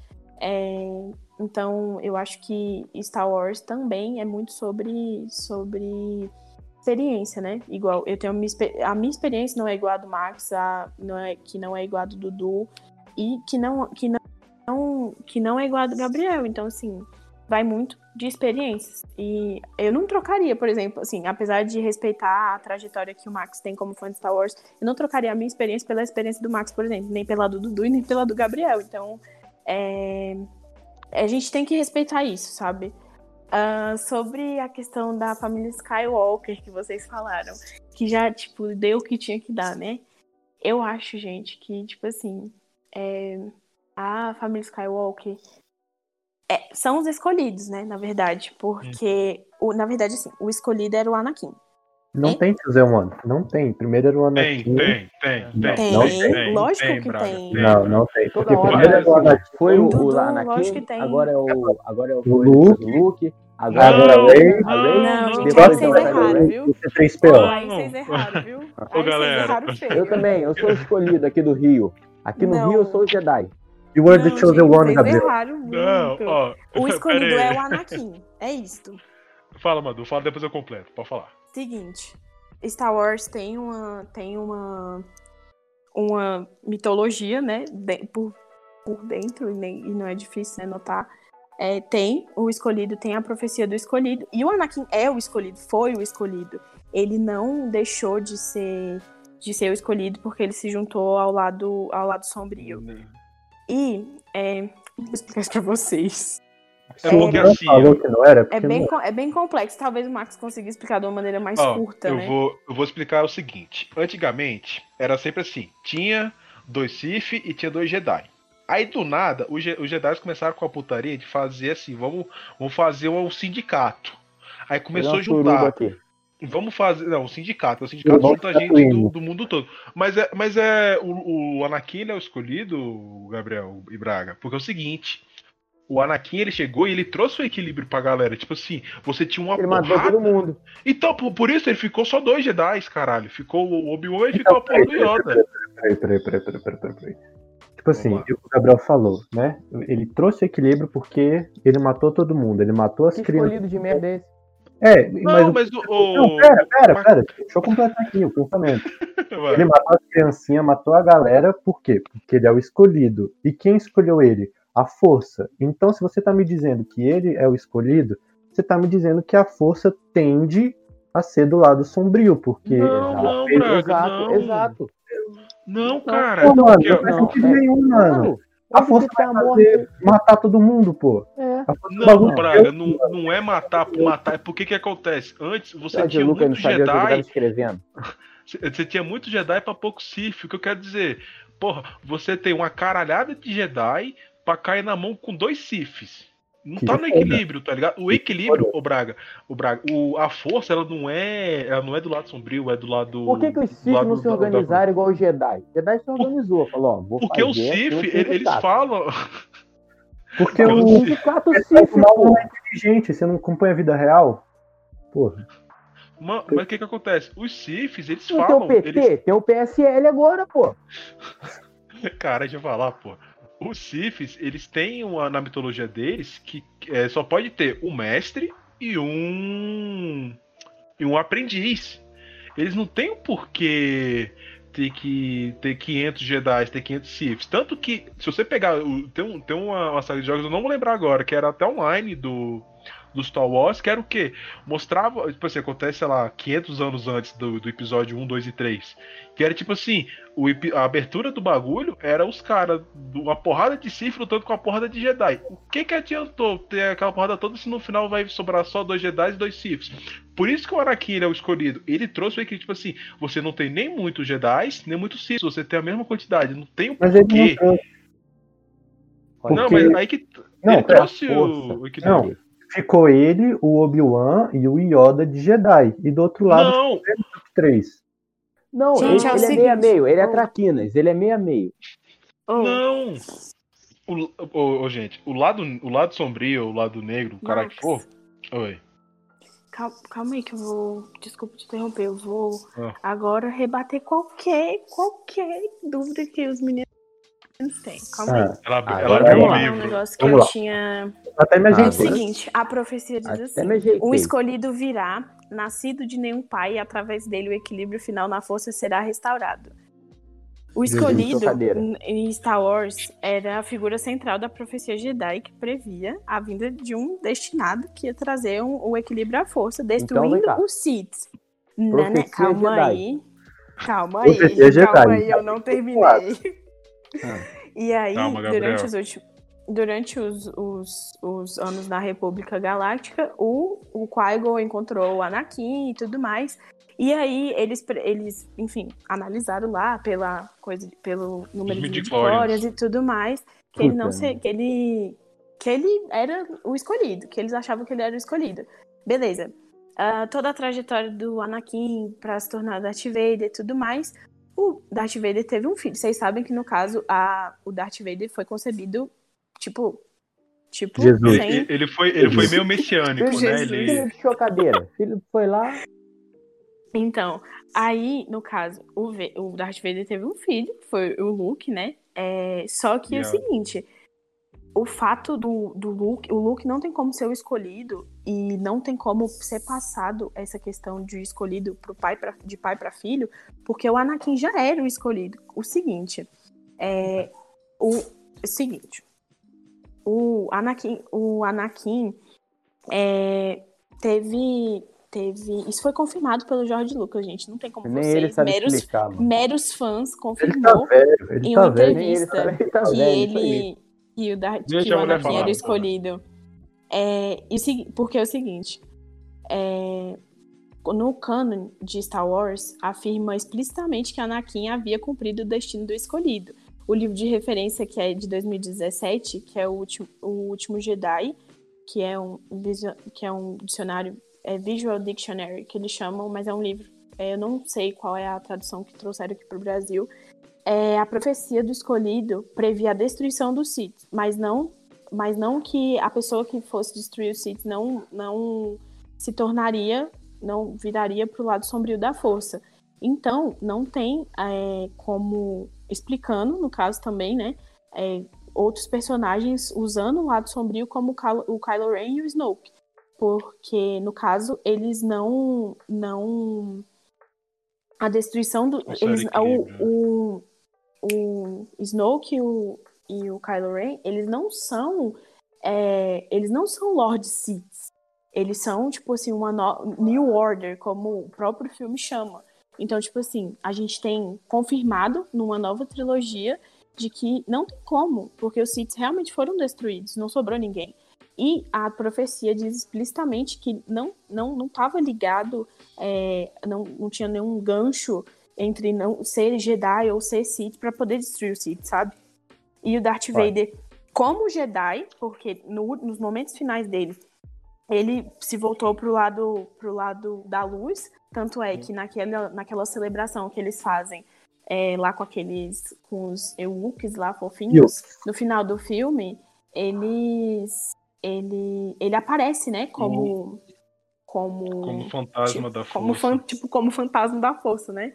É, então, eu acho que Star Wars também é muito sobre, sobre experiência, né? Igual, eu tenho minha, a minha experiência não é igual a do Max, a, não é, que não é igual a do Dudu, e que não, que não, que não é igual a do Gabriel. Então, assim, vai muito de experiências. E eu não trocaria, por exemplo, assim, apesar de respeitar a trajetória que o Max tem como fã de Star Wars, eu não trocaria a minha experiência pela experiência do Max, por exemplo, nem pela do Dudu e nem pela do Gabriel. Então, é, a gente tem que respeitar isso, sabe? Uh, sobre a questão da família Skywalker que vocês falaram, que já, tipo, deu o que tinha que dar, né? Eu acho, gente, que, tipo assim, é, a família Skywalker é, são os escolhidos, né? Na verdade, porque, o, na verdade, assim, o escolhido era o Anakin. Não tem Chosen One. Não tem. Primeiro era o Tem, Anakin. tem, tem, tem. Tem, não tem, lógico tem, que Braga, tem. tem. Não, não tem. Porque Toda primeiro é era o Anakin. foi o, o lógico Anakin, que tem. agora é o, agora é o, Luke. Luke, Agora agora a Rey. a Rey, Não, gente, depois aí vocês é erraram, viu? O C3PO. Aí vocês erraram, viu? Vocês galera. Eu também, eu sou o escolhido aqui do Rio. Aqui no Não. Rio eu sou o Jedi. You were the Não, chosen gente, one, vocês Gabriel. erraram Não, muito. ó. O <laughs> escolhido é o Anakin. É isto. Fala, Madu, fala depois eu completo. Pode falar. Seguinte, Star Wars tem uma tem uma uma mitologia, né, de- por, por dentro e, nem- e não é difícil né, notar. É, tem o escolhido, tem a profecia do escolhido e o Anakin é o escolhido, foi o escolhido. Ele não deixou de ser de ser o escolhido porque ele se juntou ao lado ao lado sombrio. E é, vou explicar isso pra vocês. É porque assim, falou que não era? É bem, é bem complexo. Talvez o Max consiga explicar de uma maneira mais Ó, curta, eu, né? vou, eu vou explicar o seguinte. Antigamente, era sempre assim. Tinha dois Sith e tinha dois Jedi. Aí, do nada, os, Je- os Jedi começaram com a putaria de fazer assim, vamos, vamos fazer um sindicato. Aí começou a juntar. aqui. Vamos fazer. Não, um sindicato. O sindicato junta ficar gente do, indo. do mundo todo. Mas é, mas é o, o Anakin ele é o escolhido, Gabriel e Braga. Porque é o seguinte. O Anakin ele chegou e ele trouxe o equilíbrio pra galera. Tipo assim, você tinha uma Ele matou porrada. todo mundo. Então, por, por isso ele ficou só dois Jedi, caralho. Ficou o Obi-Wan e Então, ficou a porra do Yoda. Peraí, peraí, peraí, peraí, peraí, peraí, peraí. Tipo assim, o que o Gabriel falou, né? Ele trouxe equilíbrio porque ele matou todo mundo. Ele matou as Que crianças. escolhido de merda é esse? É, mas, Não, o- mas o. o- Não, pera, pera, pera. Deixa eu completar aqui o pensamento. <laughs> Ele matou as criancinhas, matou a galera, por quê? Porque ele é o escolhido. E quem escolheu ele? A força. Então, se você tá me dizendo que ele é o escolhido, você tá me dizendo que a força tende a ser do lado sombrio, porque. Não, não, Braga, exato, não. exato. Não, cara. Pô, mano, não faz sentido é- nenhum, mano. A força tá vai a fazer matar todo mundo, pô. É. Do Não, Braga, não, não é matar por matar. É porque que acontece? Antes você tinha Lucas não muito o Jedi. escrevendo. <laughs> Você tinha muito Jedi pra pouco Sith. O que eu quero dizer? Porra, você tem uma caralhada de Jedi pra cair na mão com dois Siths. Não Que tá no equilíbrio, tá ligado? O equilíbrio, o Braga, o Braga, o, a força, ela não é, ela não é do lado sombrio, é do lado Por que, que os Sith não se da- organizaram igual os Jedi? O Jedi se organizou, falou, ó, vou Porque o fazer um ele- eles falam, Porque o um sindicato pô. não é inteligente, você não acompanha a vida real? Porra. Ma- mas o que que acontece? Os Siths, eles Não tem o falam, PT, eles, tem o PSL agora, pô. <laughs> cara, deixa eu falar, pô. Os Siths, eles têm uma na mitologia deles que é, só pode ter um mestre e um e um aprendiz. Eles não têm o porquê ter que ter 500 Jedi, ter 500 Siths. Tanto que, se você pegar. Tem, um, tem uma, uma série de jogos, eu não vou lembrar agora, que era até online do, do Star Wars, que era o quê? Mostrava. Tipo assim, acontece, sei lá, 500 anos antes do, do episódio 1, 2 e 3. Que era tipo assim: o, a abertura do bagulho era os caras, uma porrada de Sith lutando com uma porrada de Jedi. O que que adiantou ter aquela porrada toda se no final vai sobrar só dois Jedi e dois Siths? Por isso que o Anakin ele é o escolhido. Ele trouxe o equilíbrio, tipo assim, você não tem nem muitos Jedi, nem muitos Sith, você tem a mesma quantidade. Não tem o Mas ele não porquê. trouxe. Não, Porque- mas aí que. Não, ele trouxe o, o equilíbrio. Não. Ficou ele, o Obi-Wan e o Yoda de Jedi. E do outro lado, Não, três. Não, Gente, ele, é ele é seguinte, meio a meio, ele é oh. traquinas, ele é meio a meio. Oh, não. O, gente, o lado, o lado sombrio, o lado negro, o cara que for. Oi. Calma, calma aí que eu vou. Desculpa te interromper. Eu vou Ah. agora rebater qualquer, qualquer dúvida que os meninos têm. Calma aí. Ah, Ela, Agora ela abriu um negócio que Vamos eu lá. tinha. até me Ah, É o seguinte, a profecia diz assim: o escolhido virá, nascido de nenhum pai, e através dele o equilíbrio final na força será restaurado. O escolhido em Star Wars era a figura central da profecia Jedi que previa a vinda de um destinado que ia trazer um- o equilíbrio à força, destruindo Então, os Sith. Né, né? Calma Jedi. aí. Calma aí. Profecia Calma Jedi. aí, eu não terminei. <laughs> Ah. E aí, Calma, durante, os, ulti- durante os, os, os anos da República Galáctica, o, o Qui-Gon encontrou o Anakin e tudo mais. E aí, eles, eles, enfim, analisaram lá pela coisa, pelo número de midichlorians e tudo mais, que ele não se, que ele que ele era o escolhido, que eles achavam que ele era o escolhido. Beleza. Ah, toda a trajetória do Anakin pra se tornar Darth Vader e tudo mais, o Darth Vader teve um filho. Vocês sabem que, no caso, a, o Darth Vader foi concebido, tipo. Tipo, Jesus. sem. Ele, foi, ele foi meio messiânico, né? Jesus. Ele, Filho de chocadeira. Filho foi lá. Então, aí, no caso, o, V- o Darth Vader teve um filho, que foi o Luke, né? É, só que é o Yeah. seguinte. O fato do, do Luke, o Luke não tem como ser o escolhido e não tem como ser passado essa questão de escolhido pro pai pra, de pai para filho, porque o Anakin já era o escolhido. O seguinte, é o, o seguinte, o Anakin, o Anakin é, teve teve, isso foi confirmado pelo Jorge Lucas, gente, não tem como Nem ele vocês, sabe meros, explicar, meros fãs Ele tá confirmou velho, ele em tá uma velho. Ele entrevista sabe, ele tá que velho, ele que o, Darth, que o Anakin falar, era escolhido. É, e o segui- porque é o seguinte, é, no canon de Star Wars afirma explicitamente que Anakin havia cumprido o destino do escolhido. O livro de referência que é de 2017, que é o último, o último Jedi, que é um que é um dicionário é Visual Dictionary que eles chamam, mas é um livro. é, eu não sei qual é a tradução que trouxeram aqui para o Brasil. É, a profecia do escolhido previa a destruição dos Sith, mas não, mas não que a pessoa que fosse destruir os Sith não, não se tornaria, não viraria para o lado sombrio da força. Então, não tem é, como explicando, no caso também, né, é, outros personagens usando o lado sombrio como o Kylo, o Kylo Ren e o Snoke, porque no caso eles não não a destruição do eles, equilíbrio, né? o, o, o Snoke e o, e o Kylo Ren eles não são é, eles não são Lord Sith. Eles são tipo assim uma no- New Order como o próprio filme chama. Então tipo assim a gente tem confirmado numa nova trilogia de que não tem como porque os Sith realmente foram destruídos não sobrou ninguém. E a profecia diz explicitamente que não não não estava ligado é, não, não tinha nenhum gancho entre não ser Jedi ou ser Sith para poder destruir o Sith, sabe? E o Darth Vai. Vader, como Jedi, porque no- nos momentos finais dele, ele se voltou pro lado pro lado da luz, tanto é que naquela, naquela celebração que eles fazem é, lá com aqueles com os Ewoks lá fofinhos, no final do filme, eles ele ele aparece, né, como como como fantasma tipo, da força. como fan- tipo como fantasma da força, né?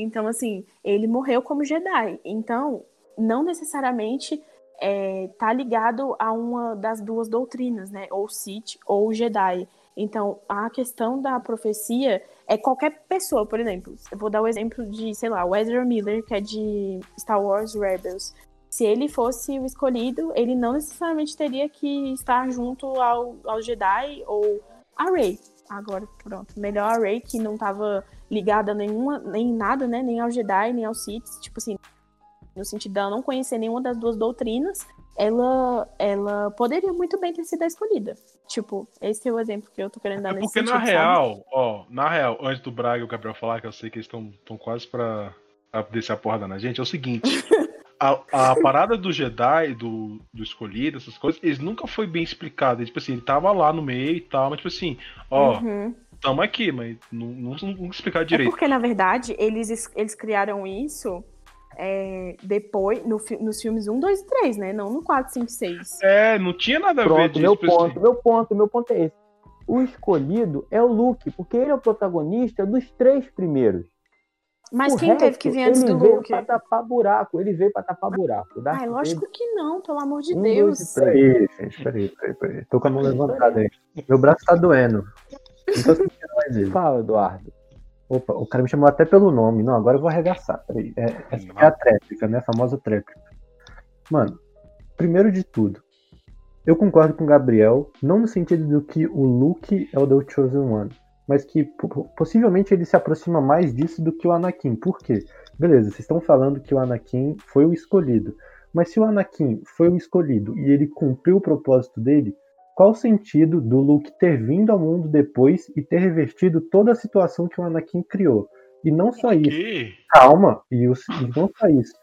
Então assim, ele morreu como Jedi. Então, não necessariamente é, tá ligado a uma das duas doutrinas, né? Ou Sith ou Jedi. Então, a questão da profecia é qualquer pessoa, por exemplo. Eu vou dar o exemplo de, sei lá, o Ezra Miller, que é de Star Wars Rebels. Se ele fosse o escolhido, ele não necessariamente teria que estar junto ao, ao Jedi ou a Rey. Agora, pronto. Melhor a Rey, que não estava ligada a nenhuma, nem nada, né? Nem ao Jedi, nem ao Sith. Tipo assim, no sentido dela não conhecer nenhuma das duas doutrinas, ela, ela poderia muito bem ter sido escolhida. Tipo, esse é o exemplo que eu tô querendo dar É nesse porque sentido, na sabe? real, ó, na real, antes do Braga e o Gabriel falar, que eu sei que eles estão quase pra, pra descer a porrada na gente, é o seguinte. <laughs> A, a parada do Jedi, do, do escolhido, essas coisas, eles nunca foi bem explicado. Tipo assim, ele tava lá no meio e tal, mas tipo assim, ó, Uhum. tamo aqui, mas não, não, não explicar É direito. porque, na verdade, eles, es- eles criaram isso é, depois, no, nos filmes 1, 2 e 3, né? Não no 4, 5 e 6. É, não tinha nada a ver Pronto, disso. meu tipo assim. ponto, meu ponto, meu ponto é esse. o escolhido é o Luke, porque ele é o protagonista dos três primeiros. Mas O quem teve resto, que vir antes ele do veio Luke? pra tapar buraco, ele veio pra tapar buraco. Ai, lógico que não, pelo amor de Um, Deus. dois. Peraí, gente, peraí, peraí, peraí. Tô com a mão levantada aí. Meu braço tá doendo. Não tô sentindo mais ele. Fala, Eduardo. Opa, o cara me chamou até pelo nome. Não, agora eu vou arregaçar. Peraí. É, essa é a tréplica, né? A famosa tréplica. Mano, primeiro de tudo, eu concordo com o Gabriel, não no sentido do que o Luke é o The Chosen One, mas que po- possivelmente ele se aproxima mais disso do que o Anakin. Por quê? Beleza, vocês estão falando que o Anakin foi o escolhido. Mas se o Anakin foi o escolhido e ele cumpriu o propósito dele, qual o sentido do Luke ter vindo ao mundo depois e ter revertido toda a situação que o Anakin criou? E não só isso, calma, e, os- e não só isso.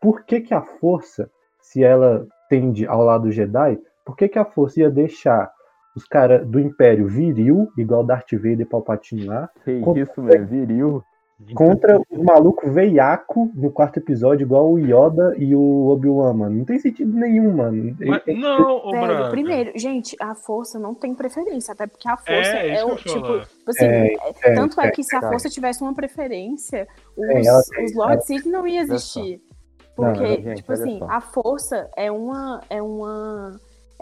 Por que, que a força, se ela tende ao lado Jedi, por que, que a força ia deixar os caras do Império viril, igual Darth Vader e Palpatine lá, Que Com- isso, meu, viril. contra o maluco veiaco no quarto episódio, igual o Yoda e o Obi-Wan, mano? Não tem sentido nenhum, mano. Mas, não, ô Velho, primeiro, gente, a força não tem preferência, até porque a força É, é, o tipo, assim, É, é- é, tanto é, é, que se a força tivesse uma preferência, os, É, os Lord Sith não ia existir. Não, Porque, ela- gente, tipo assim, só. a força é uma é uma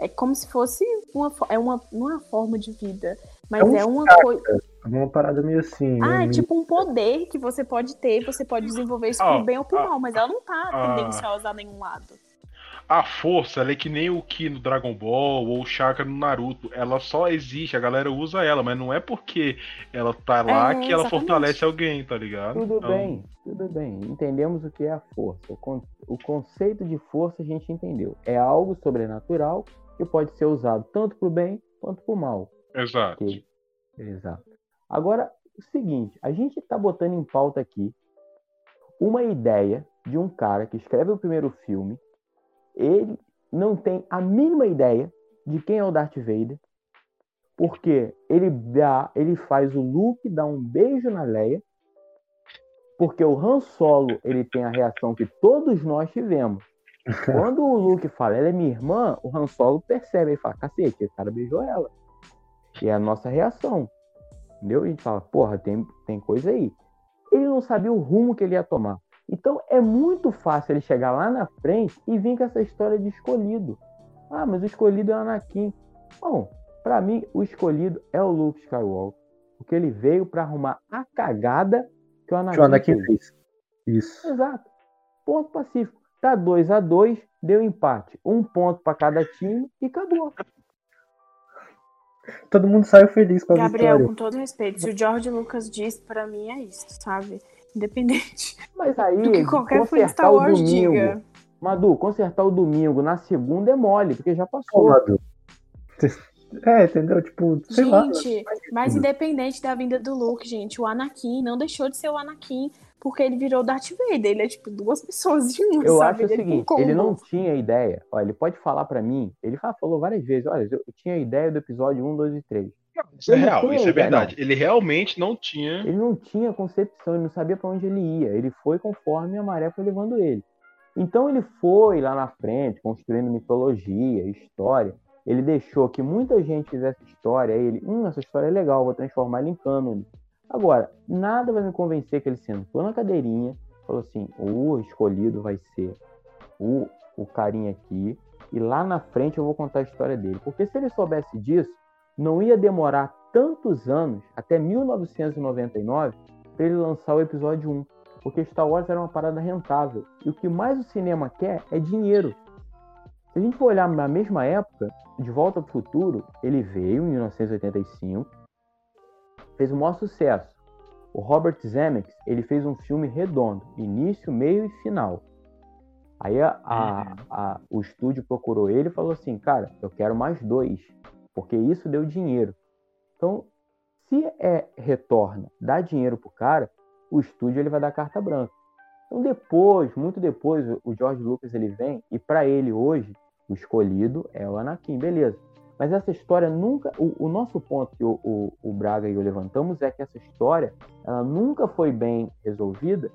é como se fosse uma é uma é uma forma de vida, mas É um é uma coisa, uma parada meio assim. ah, é meio- tipo um poder que você pode ter, você pode desenvolver isso Ó, pro bem ou pro ah, mal, mas ela não tá ah. tendenciosa a nenhum lado. A força, ela é que nem o Ki no Dragon Ball ou o Chakra no Naruto. Ela só existe, a galera usa ela, mas não é porque ela tá lá É, que ela exatamente. fortalece alguém, tá ligado? Tudo Então, bem, tudo bem. Entendemos o que é a força. O, con- o conceito de força a gente entendeu. É algo sobrenatural que pode ser usado tanto para o bem quanto para o mal. Exato. Ok? Exato. Agora, o seguinte, a gente está botando em pauta aqui uma ideia de um cara que escreve o primeiro filme. Ele não tem a mínima ideia de quem é o Darth Vader, porque ele dá, ele faz o Luke dar um beijo na Leia, porque o Han Solo ele tem a reação que todos nós tivemos. Quando o Luke fala, ela é minha irmã, o Han Solo percebe e fala, cacete, esse cara beijou ela. E é a nossa reação. Entendeu? E a gente fala, porra, tem, tem coisa aí. Ele não sabia o rumo que ele ia tomar. Então é muito fácil ele chegar lá na frente e vir com essa história de escolhido. Ah, mas o escolhido é o Anakin. Bom, pra mim, o escolhido é o Luke Skywalker. Porque ele veio pra arrumar a cagada que o Anakin, que o Anakin fez. fez. Isso. Exato. Ponto pacífico. Tá 2 a 2 deu empate. Um ponto pra cada time e acabou. Todo mundo saiu feliz com a Gabriel, vitória. com todo respeito, se o George Lucas diz, pra mim é isso, sabe? Independente Mas aí, do que qualquer Star o Wars domingo. diga. Madu, consertar o domingo na segunda é mole, porque já passou. Madu. É, entendeu? Tipo, sei lá. Gente, mas independente da vinda do Luke, gente, o Anakin não deixou de ser o Anakin porque ele virou Darth Vader. Ele é tipo duas <laughs> pessoas em uma, Eu sabe? acho o Ele é tipo um seguinte, ele não tinha ideia. Olha, ele pode falar pra mim, ele fa- falou várias vezes, olha, eu tinha ideia do episódio 1, 2 e 3. Isso é Ele real, isso é verdade. Ele realmente não tinha. Ele não tinha concepção, ele não sabia pra onde ele ia. Ele foi conforme a maré foi levando ele. Então ele foi lá na frente, construindo mitologia, história. Ele deixou que muita gente fizesse história. Aí ele, hum, essa história é legal, vou transformar ela em cânone. Agora, nada vai me convencer que ele sentou na cadeirinha, falou assim: o escolhido vai ser o, o carinha aqui, e lá na frente eu vou contar a história dele. Porque se ele soubesse disso, não ia demorar tantos anos, até 1999, para ele lançar o episódio 1. Porque Star Wars era uma parada rentável. E o que mais o cinema quer é dinheiro. Se a gente for olhar na mesma época, De Volta para o Futuro, ele veio em 1985, fez o maior sucesso. O Robert Zemeckis, ele fez um filme redondo, início, meio e final. Aí a, a- a- o estúdio procurou ele e falou assim, cara, eu quero mais dois, porque isso deu dinheiro. Então, se é retorna, dá dinheiro pro cara, o estúdio ele vai dar carta branca. Então depois, muito depois, o- o George Lucas ele vem e para ele hoje o escolhido é o Anakin, beleza? Mas essa história nunca, o, o nosso ponto que o, o, o Braga e eu levantamos é que essa história ela nunca foi bem resolvida,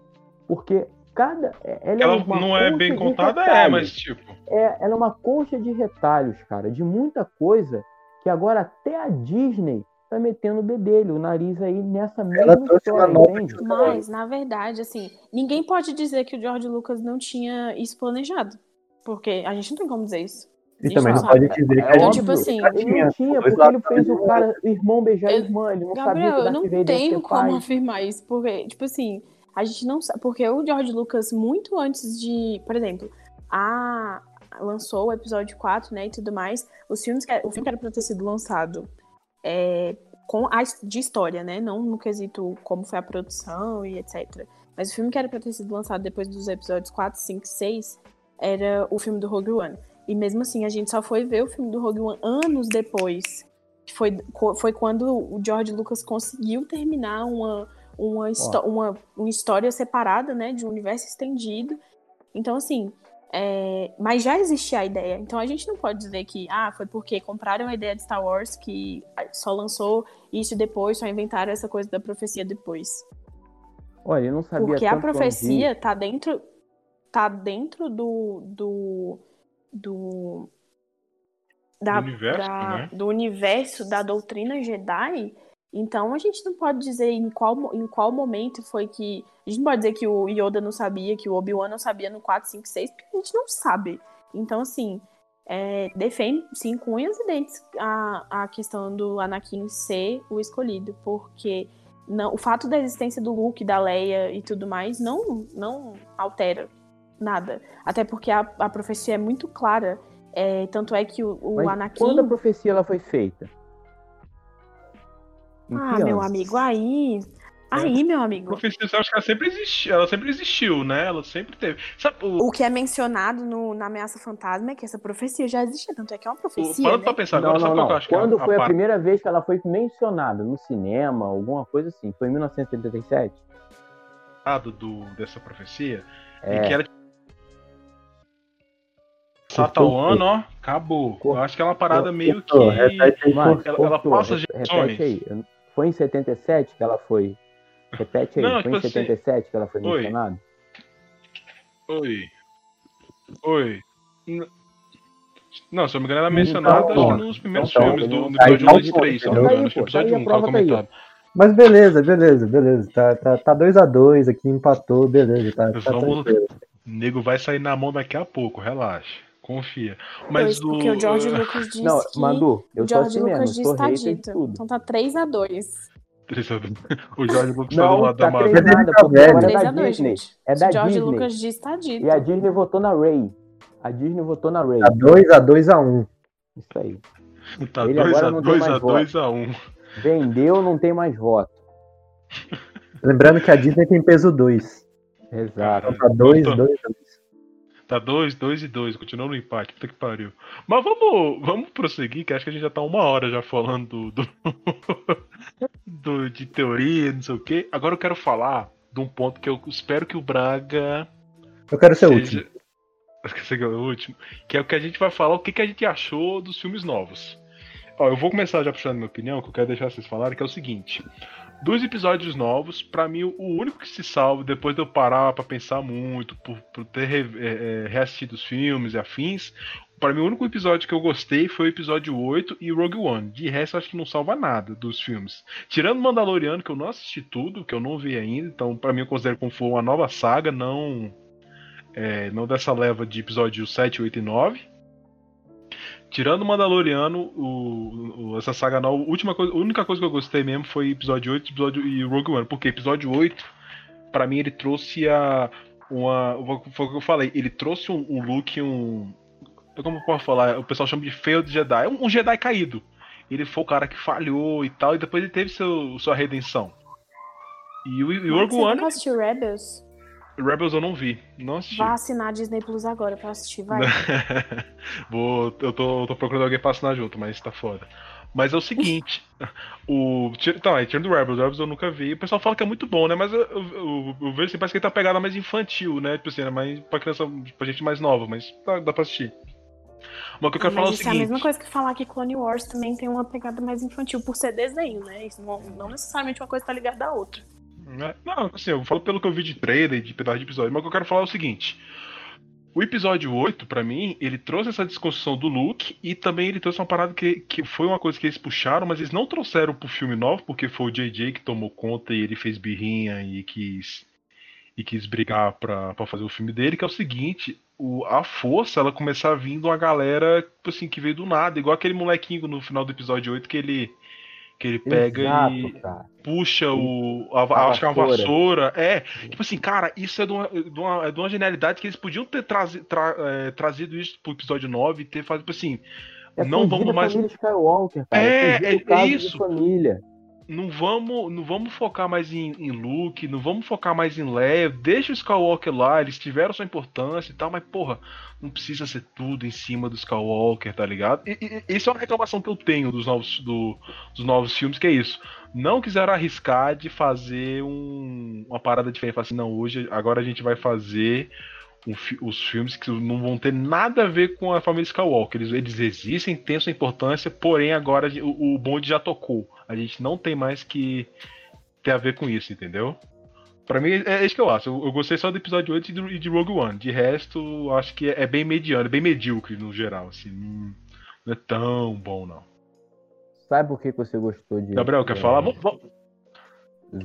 porque cada é- ela, é Ela uma não é bem contada, é, mas tipo. é, ela é uma concha de retalhos, cara, de muita coisa que agora até a Disney tá metendo o bedelho, o nariz aí nessa mesma Ela trouxe história, uma nova entende? Mas, na verdade, assim, ninguém pode dizer que o George Lucas não tinha isso planejado. Porque a gente não tem como dizer isso. E também não não pode dizer que É a Então, gente tipo assim, Ele tinha não tinha, porque ele fez o cara, o irmão beijar a irmã, ele não Gabriel, sabia que não Darth Vader ia tenho como pai. afirmar isso, porque, tipo assim, a gente não sabe. Porque o George Lucas, muito antes de. Por exemplo, a. Lançou o episódio 4, né? E tudo mais. Os filmes que, o filme que era pra ter sido lançado é, com a, de história, né? Não no quesito como foi a produção e etc. Mas o filme que era pra ter sido lançado depois dos episódios 4, 5, 6 era o filme do Rogue One. E mesmo assim, a gente só foi ver o filme do Rogue One anos depois. Foi, foi quando o George Lucas conseguiu terminar uma, uma, uma, uma história separada, né? De um universo estendido. Então, assim. é, mas já existia a ideia. Então a gente não pode dizer que ah, foi porque compraram a ideia de Star Wars que só lançou isso depois, só inventaram essa coisa da profecia depois. Olha, ele não sabia Porque a profecia tá dentro tá dentro do do do da, Do universo, da- né? do universo da doutrina Jedi. Então a gente não pode dizer em qual, em qual momento foi que. A gente não pode dizer que o Yoda não sabia, que o Obi-Wan não sabia no 4, 5, 6, porque a gente não sabe. Então, assim, é, defende sim com unhas e dentes a, a questão do Anakin ser o escolhido, porque não, o fato da existência do Luke, da Leia e tudo mais não, não altera nada. Até porque a, a profecia é muito clara. É, tanto é que o, o Mas Anakin. quando a profecia ela foi feita? Em Ah, que meu amigo, aí. Aí, meu amigo. Profecia, eu acho que ela sempre existiu, ela sempre existiu, né? Ela sempre teve. Sabe, o, O que é mencionado no- na ameaça fantasma é que essa profecia já existia, tanto é que é uma profecia. parando né? pra pensar Não, agora, não, sabe qual não. que eu acho que é Quando a, foi a, par- primeira vez que ela foi mencionada no cinema, alguma coisa assim? Foi em 1977? parada do, dessa profecia? É. E que era. Satauano, ó, acabou. Eu acho que é uma parada meio que. Repete aí, cortou. ela- ela passa gerações. Foi em 77 que ela foi. Repete aí. Não, foi tipo em assim- 77 que ela foi Oi. mencionada? Oi. Oi. Não, se eu não me engano, ela é mencionada Então, acho que ó, nos primeiros então, filmes, ele do, tá episódio aí, 1 e 3, se não me tá engano. Acho que episódio tá aí 1 a que ela prova, tá aí, ó. comentado. Mas beleza, beleza, beleza. Tá 2x2 tá, dois a dois aqui, empatou, beleza. Tá, tá Vamos-. O nego vai sair na mão daqui a pouco, relaxa. Confia. Mas Pois, o. porque o George <laughs> Lucas disse Não, que Mandu, eu o George assim mesmo, Lucas eu disse tá dito. tudo. Então tá 3x2. <laughs> O George Lucas falou Não, lá da tá Marvel. treinada, Ele tá porque velho. agora é da 3x2, Disney. gente. É da o George Disney. Lucas disse, tá dito. E a Disney votou na Ray. A Disney votou na Ray. Tá 2x2x1. Isso aí. Tá Ele agora não tem mais 2x2x1. Vendeu, não tem mais voto. Lembrando que a Disney tem peso 2. Exato. Então tá 2, Então- 2, 2. Tá 2, 2 e 2, continua no empate, puta que pariu. Mas vamos, vamos prosseguir, que acho que a gente já tá uma hora já falando do, do, <laughs> do- de teoria, não sei o quê. Agora eu quero falar de um ponto que eu espero que o Braga Eu quero ser o seja. último. Acho que aqui é o último. Que é o que a gente vai falar, o que, que a gente achou dos filmes novos. Ó, eu vou começar já puxando minha opinião, que eu quero deixar vocês falarem, que é o seguinte. Dos episódios novos, pra mim, o único que se salva, depois de eu parar pra pensar muito, por, por ter re- é, é, reassistido os filmes e afins, pra mim o único episódio que eu gostei foi o episódio 8 e Rogue One. De resto, acho que não salva nada dos filmes. Tirando Mandaloriano, que eu não assisti tudo, que eu não vi ainda, então pra mim eu considero como foi uma nova saga, não é, não dessa leva de episódio 7, 8 e 9. Tirando o Mandaloriano, o, o- essa saga nova, a última coisa, a única coisa que eu gostei mesmo foi episódio 8 episódio, e Rogue One. Porque episódio 8, pra mim, ele trouxe a. Uma. Foi o que eu falei, ele trouxe um, um look, um. Como eu posso falar? O pessoal chama de failed Jedi. Um, um Jedi caído. Ele foi o cara que falhou e tal, e depois ele teve seu, sua redenção. E o, e o Rogue você One, nunca assistiu Rebels? Rebels eu não vi. Não assisti. Vá assinar Disney Plus agora pra assistir, vai. <laughs> Vou, eu tô, tô procurando alguém pra assinar junto, mas tá foda. Mas é o seguinte, <laughs> o. Então, aí, tirando o Rebels, Rebels eu nunca vi. O pessoal fala que é muito bom, né? Mas eu, eu, eu- eu vejo assim, parece que ele tá pegada mais infantil, né? Tipo assim, é mais pra criança, pra gente mais nova, mas dá, dá pra assistir. Mas o que eu quero falar é o isso é a seguinte. mesma coisa que falar que Clone Wars também tem uma pegada mais infantil por ser desenho, né? Isso não, não necessariamente uma coisa tá ligada à outra. Né? Não, assim, eu falo pelo que eu vi de trailer, de pedaço de episódio, mas o que eu quero falar é o seguinte. O episódio 8, pra mim, ele trouxe essa desconstrução do Luke e também ele trouxe uma parada que, que foi uma coisa que eles puxaram, mas eles não trouxeram pro filme novo, porque foi o JJ que tomou conta e ele fez birrinha e quis e quis brigar pra fazer o filme dele, que é o seguinte, o, a força, ela começar vindo uma galera, tipo assim, que veio do nada, igual aquele molequinho no final do episódio 8 que ele que ele pega Exato, e cara. puxa o. A, A acho que é uma vassoura. É, tipo assim, cara, isso é de uma, de uma, é de uma genialidade que eles podiam ter trazi, tra- é, trazido isso pro episódio 9 e ter falado, tipo assim, É não vamos mais. Skywalker, cara. É, é- é isso. família. Não vamos, não vamos focar mais em, em Luke, não vamos focar mais em Leia, deixa o Skywalker lá, eles tiveram sua importância e tal, mas porra, não precisa ser tudo em cima do Skywalker, tá ligado? E, e, isso é uma reclamação que eu tenho dos novos, do- dos novos filmes, que é isso. Não quiseram arriscar de fazer um- uma parada diferente, falar assim, não, hoje, agora a gente vai fazer fi- os filmes que não vão ter nada a ver com a família Skywalker. Eles, eles existem, têm sua importância, porém agora o, o bonde já tocou. A gente não tem mais que ter a ver com isso, entendeu? Pra mim é isso que eu acho. Eu, eu gostei só do episódio 8 e de, e de Rogue One. De resto, acho que é, é bem mediano, é bem medíocre no geral. Assim, não, é tão bom, não. Sabe por que você gostou de. Gabriel, quer falar? Vamos-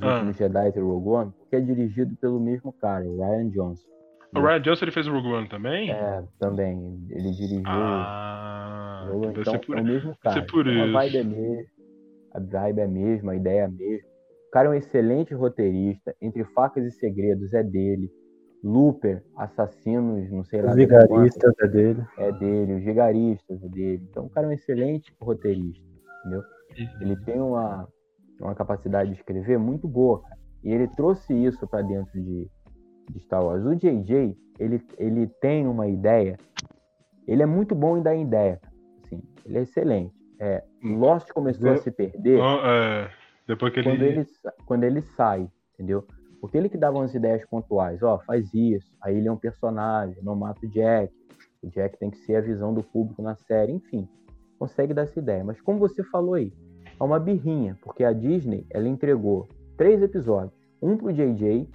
Ah. últimos Jedi e Rogue One? Porque é dirigido pelo mesmo cara, Ryan Johnson. O Ryan Johnson ele fez o Rogue One também? É, também. Ele dirigiu. Ah, deve então, ser por é o mesmo deve cara. ser por Então, a isso. vibe é mesmo. A vibe é a mesma, a ideia é a mesma. O cara é um excelente roteirista. Entre facas e segredos é dele. Looper, assassinos, não sei lá. Os vigaristas é dele. é dele, os gigaristas é dele. Então o cara é um excelente roteirista, entendeu? Ele tem uma, uma capacidade de escrever muito boa, cara. E ele trouxe isso pra dentro de, de Star Wars. O JJ, ele, ele tem uma ideia. Ele é muito bom em dar ideia. Assim, ele é excelente. É, Lost começou a se perder é, depois que ele. quando ele, quando ele sai, entendeu? Porque ele que dava umas ideias pontuais, ó, faz isso, aí ele é um personagem, não mata o Jack, o Jack tem que ser a visão do público na série, enfim, consegue dar essa ideia. Mas como você falou aí, é uma birrinha, porque a Disney, ela entregou três episódios, um pro JJ,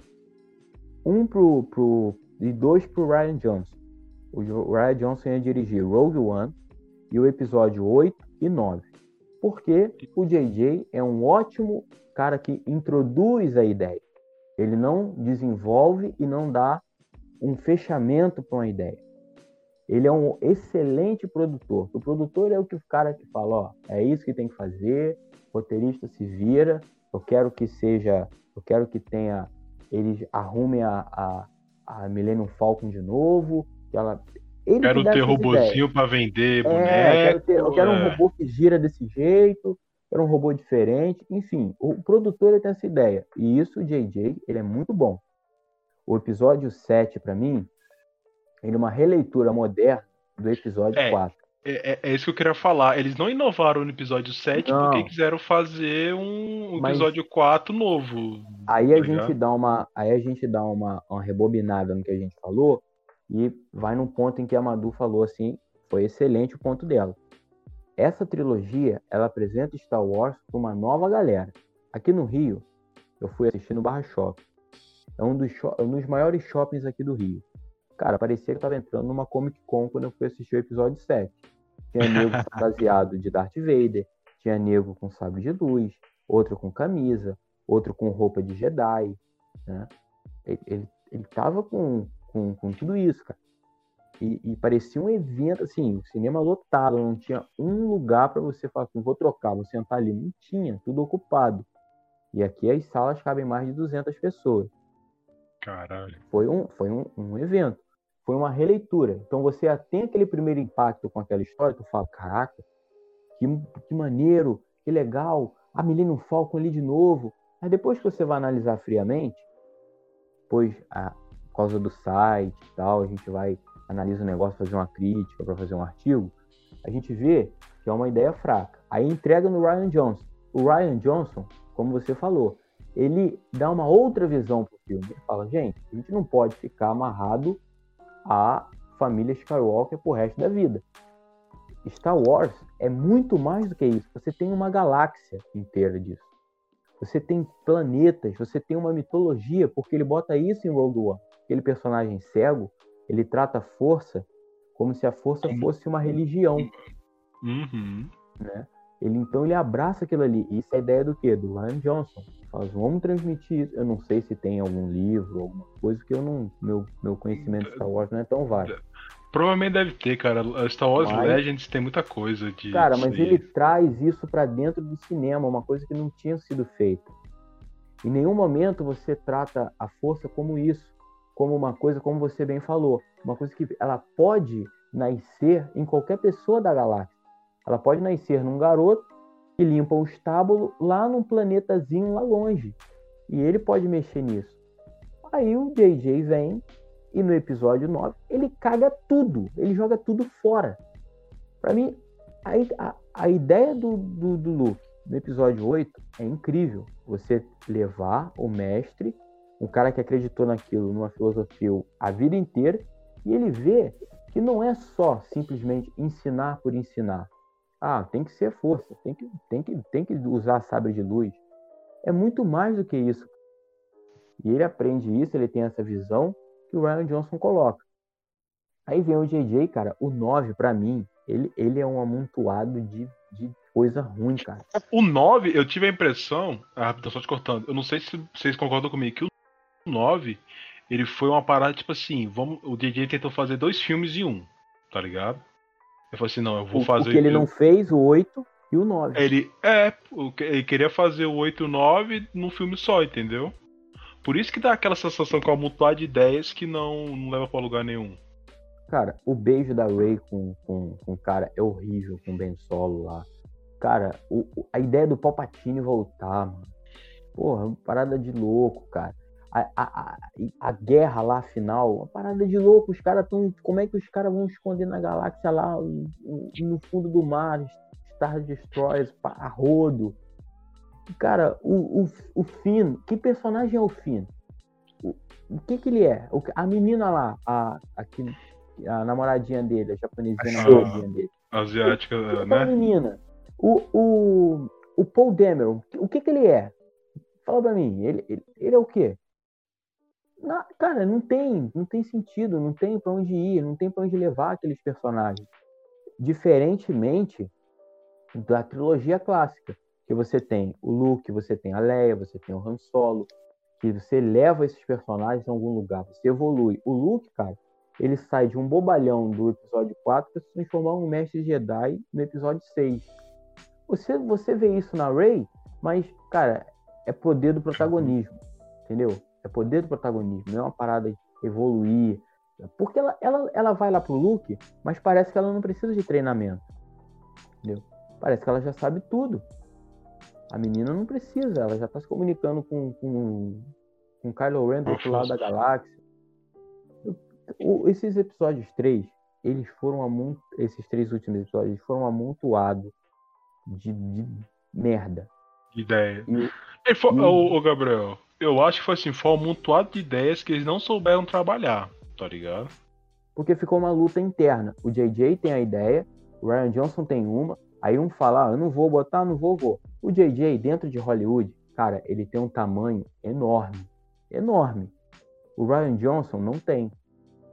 um pro, pro e dois pro Ryan Johnson. O Ryan Johnson ia dirigir Rogue One e o episódio 8 e 9. Porque o JJ é um ótimo cara que introduz a ideia. Ele não desenvolve e não dá um fechamento para uma ideia. Ele é um excelente produtor. O produtor é o que o cara que fala, ó, é isso que tem que fazer, o roteirista se vira, eu quero que seja, eu quero que tenha, eles arrumem a, a, a Millennium Falcon de novo, que ela... Ele Quero que ter robozinho pra vender boneco. É, eu quero, ter- eu quero um é. robô que gira desse jeito, quero um robô diferente. Enfim, o produtor ele tem essa ideia. E isso, o JJ, ele é muito bom. O episódio 7, pra mim, ele é uma releitura moderna do episódio É, 4. É, é- é isso que eu queria falar. Eles não inovaram no episódio 7 Não. porque quiseram fazer um Mas- episódio 4 novo. Aí a tá ligado? gente dá uma, aí a gente dá uma, uma rebobinada no que a gente falou e vai num ponto em que a Madu falou assim, foi excelente o ponto dela. Essa trilogia, ela apresenta Star Wars para uma nova galera. Aqui no Rio, eu fui assistir no Barra Shopping. É um dos, é um dos maiores shoppings aqui do Rio. Cara, parecia que eu tava entrando numa Comic Con quando eu fui assistir o episódio 7. Tinha nego <laughs> fantasiado de Darth Vader, tinha nego com sabre de luz, outro com camisa, outro com roupa de Jedi, né? Ele, ele, ele tava com, com, com tudo isso, cara. E, e parecia um evento, assim, o cinema lotado, não tinha um lugar para você falar assim, vou trocar, vou sentar ali. Não tinha, tudo ocupado. E aqui as salas cabem mais de 200 pessoas. Caralho. Foi um, foi um, um evento. Foi uma releitura. Então você tem aquele primeiro impacto com aquela história, tu fala, caraca, que, que maneiro, que legal, a Millennium Falcon ali de novo. Mas depois que você vai analisar friamente, pois a, por causa do site e tal, a gente vai analisa o negócio, fazer uma crítica para fazer um artigo, a gente vê que é uma ideia fraca. Aí entrega no Ryan Johnson. O Ryan Johnson, como você falou, ele dá uma outra visão pro filme. Ele fala, gente, a gente não pode ficar amarrado à família Skywalker pro resto da vida. Star Wars é muito mais do que isso. Você tem uma galáxia inteira disso. Você tem planetas, você tem uma mitologia, porque ele bota isso em Rogue One. Aquele personagem cego, Ele trata a força como se a força fosse uma religião, Uhum. né? Ele então ele abraça aquilo ali. Isso é a ideia do quê? Do Ryan Johnson. Fala, vamos transmitir isso. Eu não sei se tem algum livro, alguma coisa que eu não, meu meu conhecimento de Star Wars não é tão vasto. Provavelmente deve ter, cara. Star Wars Mas- Legends tem muita coisa de. Cara, mas ele traz isso pra dentro do cinema, uma coisa que não tinha sido feita. Em nenhum momento você trata a força como isso, como uma coisa, como você bem falou, uma coisa que ela pode nascer em qualquer pessoa da galáxia. Ela pode nascer num garoto que limpa um estábulo lá num planetazinho lá longe. E ele pode mexer nisso. Aí o JJ vem e no episódio 9 ele caga tudo, ele joga tudo fora. Pra mim, a, a, a ideia do, do, do Luke no episódio 8 é incrível. Você levar o mestre, um cara que acreditou naquilo, numa filosofia a vida inteira, e ele vê que não é só simplesmente ensinar por ensinar. Ah, tem que ser força, tem que, tem que, tem que usar sabre de luz. É muito mais do que isso. E ele aprende isso, ele tem essa visão que o Ryan Johnson coloca. Aí vem o JJ, cara, o 9 pra mim, ele, ele é um amontoado de, de coisa ruim, cara. O 9, eu tive a impressão. Ah, tô só te cortando. Eu não sei se vocês concordam comigo que o 9, ele foi uma parada tipo assim: vamos, o DJ tentou fazer dois filmes em um, tá ligado? Eu falei assim: não, eu vou O, fazer. o que ele não fez, o 8 e o 9. Ele, é, o que- ele queria fazer o 8 e o 9 num filme só, entendeu? Por isso que dá aquela sensação com a mutuar de ideias que não, não leva pra lugar nenhum. Cara, o beijo da Ray com, com, com o cara é horrível com o Ben Solo lá. Cara, o, a ideia do Palpatine voltar, mano. Porra, parada de louco, cara. A, a, a, a guerra lá final, uma parada de louco. Os caras tão. Como é que os caras vão esconder na galáxia lá no, fundo do mar? Star Destroyers, a rodo. Cara, o, o, o Finn, que personagem é o Finn? O, o que que ele é? O a menina lá, a, a, que- a namoradinha dele, a japonesinha namoradinha dele. Asiática, Aquela né? menina. O, o, o Paul Dameron, o que que ele é? Fala pra mim, ele, ele, ele é o quê? Cara, não tem, não tem sentido, não tem pra onde ir, não tem pra onde levar aqueles personagens. Diferentemente da trilogia clássica, que você tem o Luke, você tem a Leia, você tem o Han Solo, que você leva esses personagens a algum lugar, você evolui. O Luke, cara, ele sai de um bobalhão do episódio 4 para se transformar em um mestre Jedi no episódio 6. Você, você vê isso na Rey, mas, cara, é poder do protagonismo, entendeu? É poder do protagonismo, não é uma parada de evoluir. Porque ela, ela, ela vai lá pro Luke, mas parece que ela não precisa de treinamento, entendeu? Parece que ela já sabe tudo. A menina não precisa, ela já tá se comunicando com, com, com Kylo Ren do outro lado da galáxia. O- esses episódios 3, eles foram esses três últimos episódios eles foram amontoados de, de merda. De ideia. E o- Ele foi- Hum. ô, ô, Gabriel, eu acho que foi assim, foi um amontoado de ideias que eles não souberam trabalhar, tá ligado? porque ficou uma luta interna. O JJ tem a ideia, o Ryan Johnson tem uma, aí um fala, ah, eu não vou botar, não vou, vou. O JJ, dentro de Hollywood, cara, ele tem um tamanho enorme, enorme. O Ryan Johnson não tem.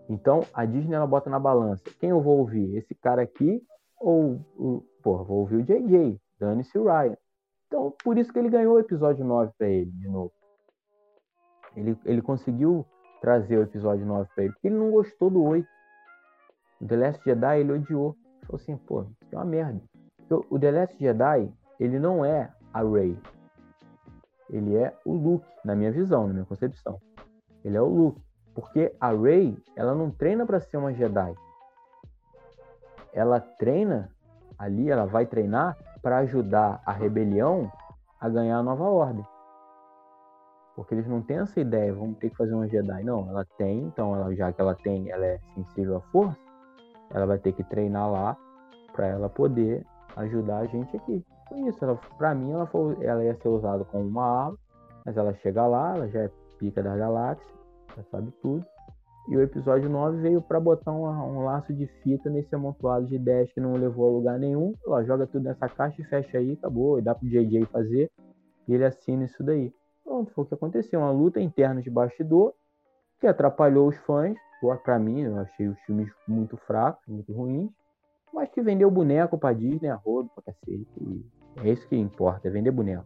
Então, a Disney, ela bota na balança, quem eu vou ouvir? Esse cara aqui ou, o, vou ouvir o JJ, dane-se o Ryan. Então, por isso que ele ganhou o episódio 9 pra ele, de novo. Ele, ele conseguiu trazer o episódio 9 pra ele, porque ele não gostou do 8. O The Last Jedi ele odiou. Falou assim, pô, isso é uma merda. Porque O The Last Jedi, ele não é a Rey. Ele é o Luke, na minha visão, na minha concepção. Ele é o Luke. Porque a Rey, ela não treina pra ser uma Jedi. Ela treina ali, ela vai treinar para ajudar a rebelião a ganhar a nova ordem. Porque eles não têm essa ideia, vamos ter que fazer uma Jedi. Não, ela tem, então ela, já que ela tem, ela é sensível à força, ela vai ter que treinar lá para ela poder ajudar a gente aqui. Foi isso, ela, pra mim ela, foi, ela ia ser usada como uma arma, mas ela chega lá, ela já é pica da galáxia, já sabe tudo. E o episódio 9 veio para botar um, um laço de fita nesse amontoado de ideias que não levou a lugar nenhum. Ó, joga tudo nessa caixa e fecha aí, acabou. E dá pro JJ fazer. E ele assina isso daí. Pronto, foi o que aconteceu. Uma luta interna de bastidor que atrapalhou os fãs. Pra mim, eu achei os filmes muito fracos, muito ruins. Mas que vendeu boneco pra Disney, a rodo, pra cacete. E é isso que importa, é vender boneco.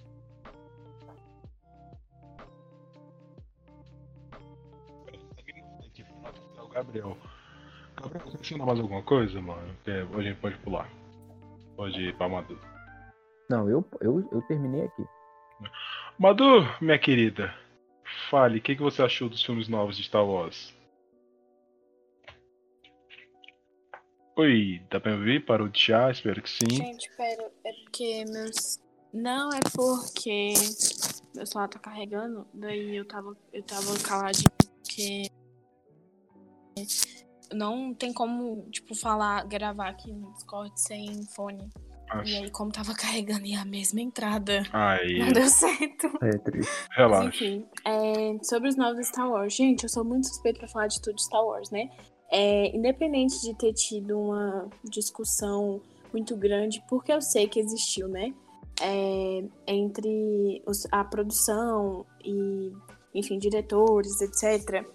Gabriel. Gabriel, você ensinar mais alguma coisa, mano? Que a gente pode pular. Pode ir pra Madu. Não, eu, eu, eu terminei aqui. Madu, minha querida, fale, o que, que você achou dos filmes novos de Star Wars? Oi, dá pra me ouvir? Parou de chá? Espero que sim. Gente, pera, é porque meus. Não, é porque meu celular tá carregando, daí eu tava, eu tava caladinho porque não tem como, tipo, falar, gravar aqui no Discord sem fone. Nossa. E aí, como tava <laughs> carregando e a mesma entrada, Aí, não deu certo. <laughs> É triste. Mas, relaxa. enfim, é, sobre os novos Star Wars. Gente, eu sou muito suspeita pra falar de tudo de Star Wars, né? É, independente de ter tido uma discussão muito grande, porque eu sei que existiu, né? É, entre os- a produção e, enfim, diretores, etc.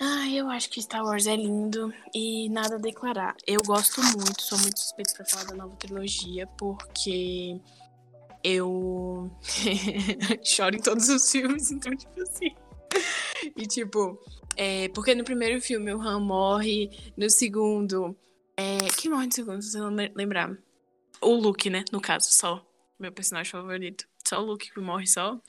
Ah, eu acho que Star Wars é lindo e nada a declarar. Eu gosto muito, sou muito suspeita pra falar da nova trilogia, porque eu <laughs> choro em todos os filmes, então, tipo assim. E tipo, é, porque no primeiro filme o Han morre, no segundo. É, quem morre no segundo, se eu não lembrar? O Luke, né? No caso, só. Meu personagem favorito. Só o Luke que morre só.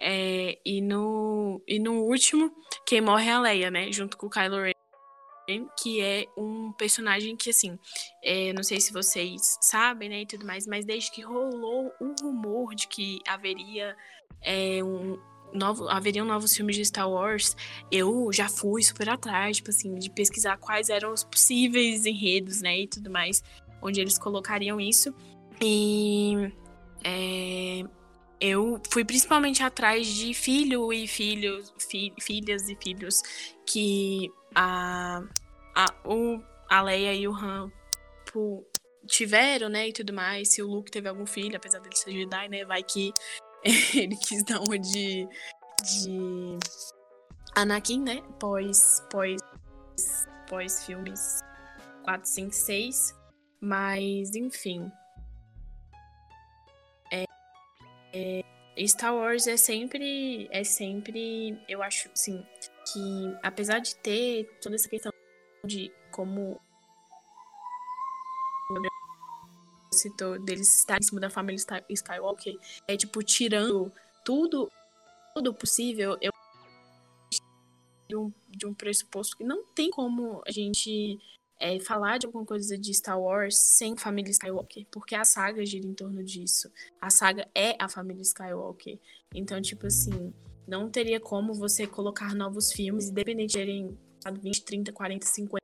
É, e, no, e no último, quem morre é a Leia, né? Junto com o Kylo Ren. Que é um personagem que, assim, é, não sei se vocês sabem, né, e tudo mais, mas desde que rolou um rumor de que haveria é, um novo, haveriam novos filmes de Star Wars, eu já fui super atrás, tipo assim, de pesquisar quais eram os possíveis enredos, né, e tudo mais, onde eles colocariam isso. E é, eu fui principalmente atrás de filho e filhos, fi- filhas e filhos que a, a, o, a Leia e o Han tipo, tiveram, né, e tudo mais. Se o Luke teve algum filho, apesar dele ser Jedi, né, vai que <laughs> ele quis dar uma de, de Anakin, né, pós, pós, pós filmes 4, 5, 6. Mas, enfim. É, Star Wars é sempre, é sempre, eu acho, assim, que apesar de ter toda essa questão de como citou deles estarem em cima da família Sky- Skywalker, é tipo tirando tudo, tudo possível, eu de um, de um pressuposto que não tem como a gente é, falar de alguma coisa de Star Wars sem família Skywalker, porque a saga gira em torno disso. A saga é a família Skywalker. Então, tipo assim, não teria como você colocar novos filmes, independente de sabe, 20, 30, 40, 50,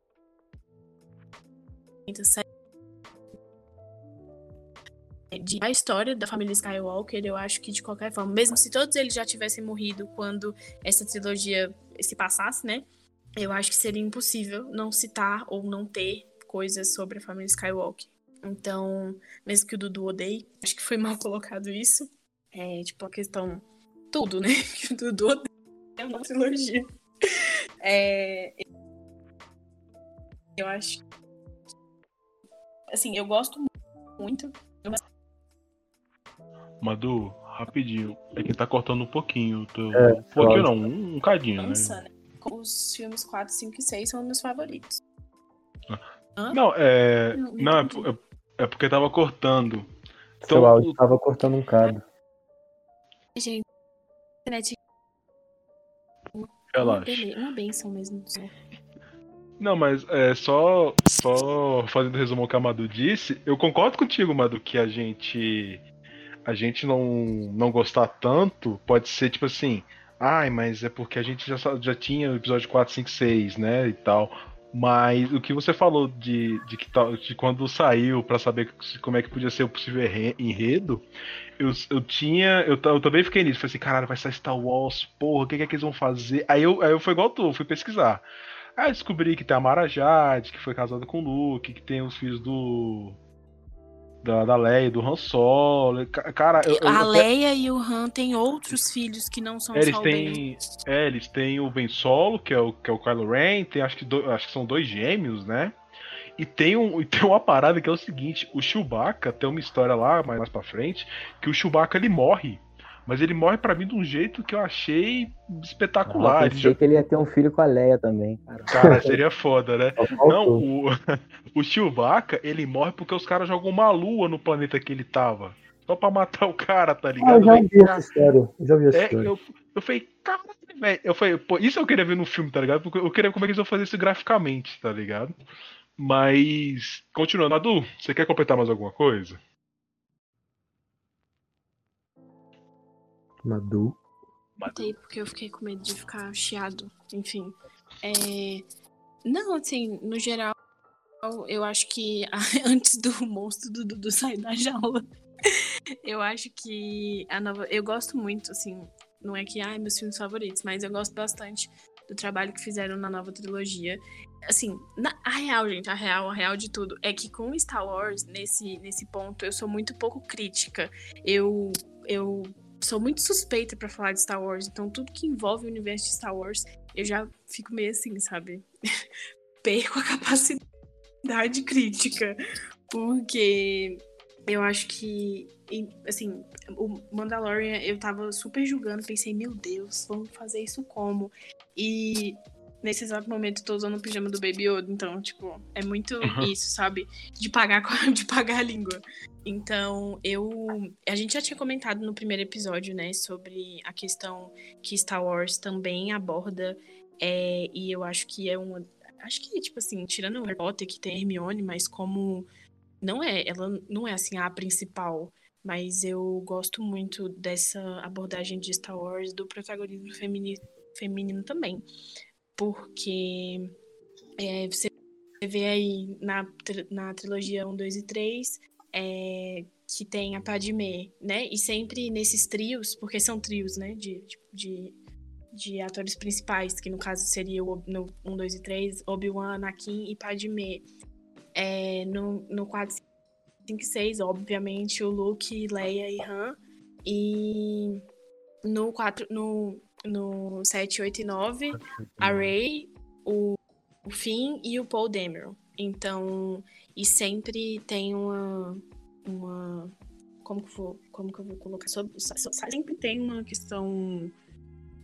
100 de a história da família Skywalker, eu acho que de qualquer forma, mesmo se todos eles já tivessem morrido quando essa trilogia se passasse, né? Eu acho que seria impossível não citar ou não ter coisas sobre a família Skywalker. Então, mesmo que o Dudu odeie, <laughs> acho que foi mal colocado isso. É, tipo, a questão. Tudo, né? <laughs> Que o Dudu odeia uma trilogia. É, eu acho. Assim, eu gosto muito. Madu, rapidinho. É que tá cortando um pouquinho. Tô... É, um pouquinho claro. não, um, um cadinho, né? Dança, né? Os filmes 4, 5 e 6 são meus favoritos. Não, é. Não, Não, é, é, é porque tava cortando. Seu Então, áudio tava cortando um cabo. Gente, internet é uma, relaxa. uma benção mesmo. Não, mas é só, só fazendo resumo ao que a Madu disse, eu concordo contigo, Madu, que a gente a gente não, não gostar tanto pode ser tipo assim, ai, mas é porque a gente já, já tinha o episódio 4, 5, 6, né, e tal. Mas o que você falou de, de, que tal, de quando saiu pra saber como é que podia ser o possível enre- enredo, eu, eu tinha. Eu, eu também fiquei nisso. Falei assim, caralho, vai sair Star Wars, porra, o que, que é que eles vão fazer? Aí eu, aí eu fui igual tu, fui pesquisar. Aí eu descobri que tem a Mara Jade, que foi casada com o Luke, que tem os filhos do. Da, da Leia, do Han Solo. Cara, eu, a eu, Leia e o Han têm outros filhos que não são eles só o têm, é, eles têm o Ben Solo, que é o, que é o Kylo Ren, tem acho que, do- acho que são dois gêmeos, né? E tem, um, <laughs> e tem uma parada que é o seguinte, o Chewbacca tem uma história lá, mais, mais pra frente, que o Chewbacca ele morre. Mas ele morre pra mim de um jeito que eu achei Ah, espetacular. eu Ele pensei já- que ele ia ter um filho com a Leia também. Cara. Cara, <laughs> seria foda, né? Não, o, <laughs> o Chewbacca, ele morre porque os caras jogam uma lua no planeta que ele tava. Só pra matar o cara, tá Ah, ligado? eu já vi essa história. Eu já vi essa É, história. eu, eu falei, caralho, velho. Eu falei, pô, isso eu queria ver no filme, tá ligado? Porque eu queria ver como é que eles vão fazer isso graficamente, tá ligado? Mas, continuando, Adu, você quer completar mais alguma coisa? Madu. Matei porque eu fiquei com medo de ficar chiado. Enfim. É... Não, assim, no geral, eu acho que <laughs> antes do monstro do Dudu sair da jaula, <laughs> eu acho que a nova. Eu gosto muito, assim, não é que, ai, meus filmes favoritos, mas eu gosto bastante do trabalho que fizeram na nova trilogia. Assim, na, a real, gente, a real, a real de tudo é que com Star Wars, nesse, nesse ponto, eu sou muito pouco crítica. Eu. Eu sou muito suspeita pra falar de Star Wars, então tudo que envolve o universo de Star Wars, eu já fico meio assim, sabe? <laughs> Perco a capacidade crítica, porque eu acho que, assim, o Mandalorian eu tava super julgando, pensei, meu Deus, vamos fazer isso como? E nesse exato momento tô usando o pijama do Baby Yoda, então, tipo, é muito isso, sabe? De pagar, <laughs> de pagar a língua. Então, eu. A gente já tinha comentado no primeiro episódio, né, sobre a questão que Star Wars também aborda. é, e eu acho que é uma. Acho que, tipo assim, tirando o Harry Potter, que tem Hermione, mas como. Não é, ela não é assim a principal. Mas eu gosto muito dessa abordagem de Star Wars do protagonismo femini, feminino também. Porque é, você vê aí na, na trilogia 1, 2 e 3 é, que tem a Padmé, né? E sempre nesses trios, porque são trios, né? De, de, de atores principais, que no caso seria o, no 1, 2 e 3, Obi-Wan, Anakin e Padmé. É, no, no 4, 5 e 6, obviamente, o Luke, Leia e Han. E no, 4, no, no 7, 8 e 9, a Rey, o, o Finn e o Paul Dameron. Então, e sempre tem uma. uma como, que vou, como que eu vou colocar? Sobre, so- so- sempre tem uma questão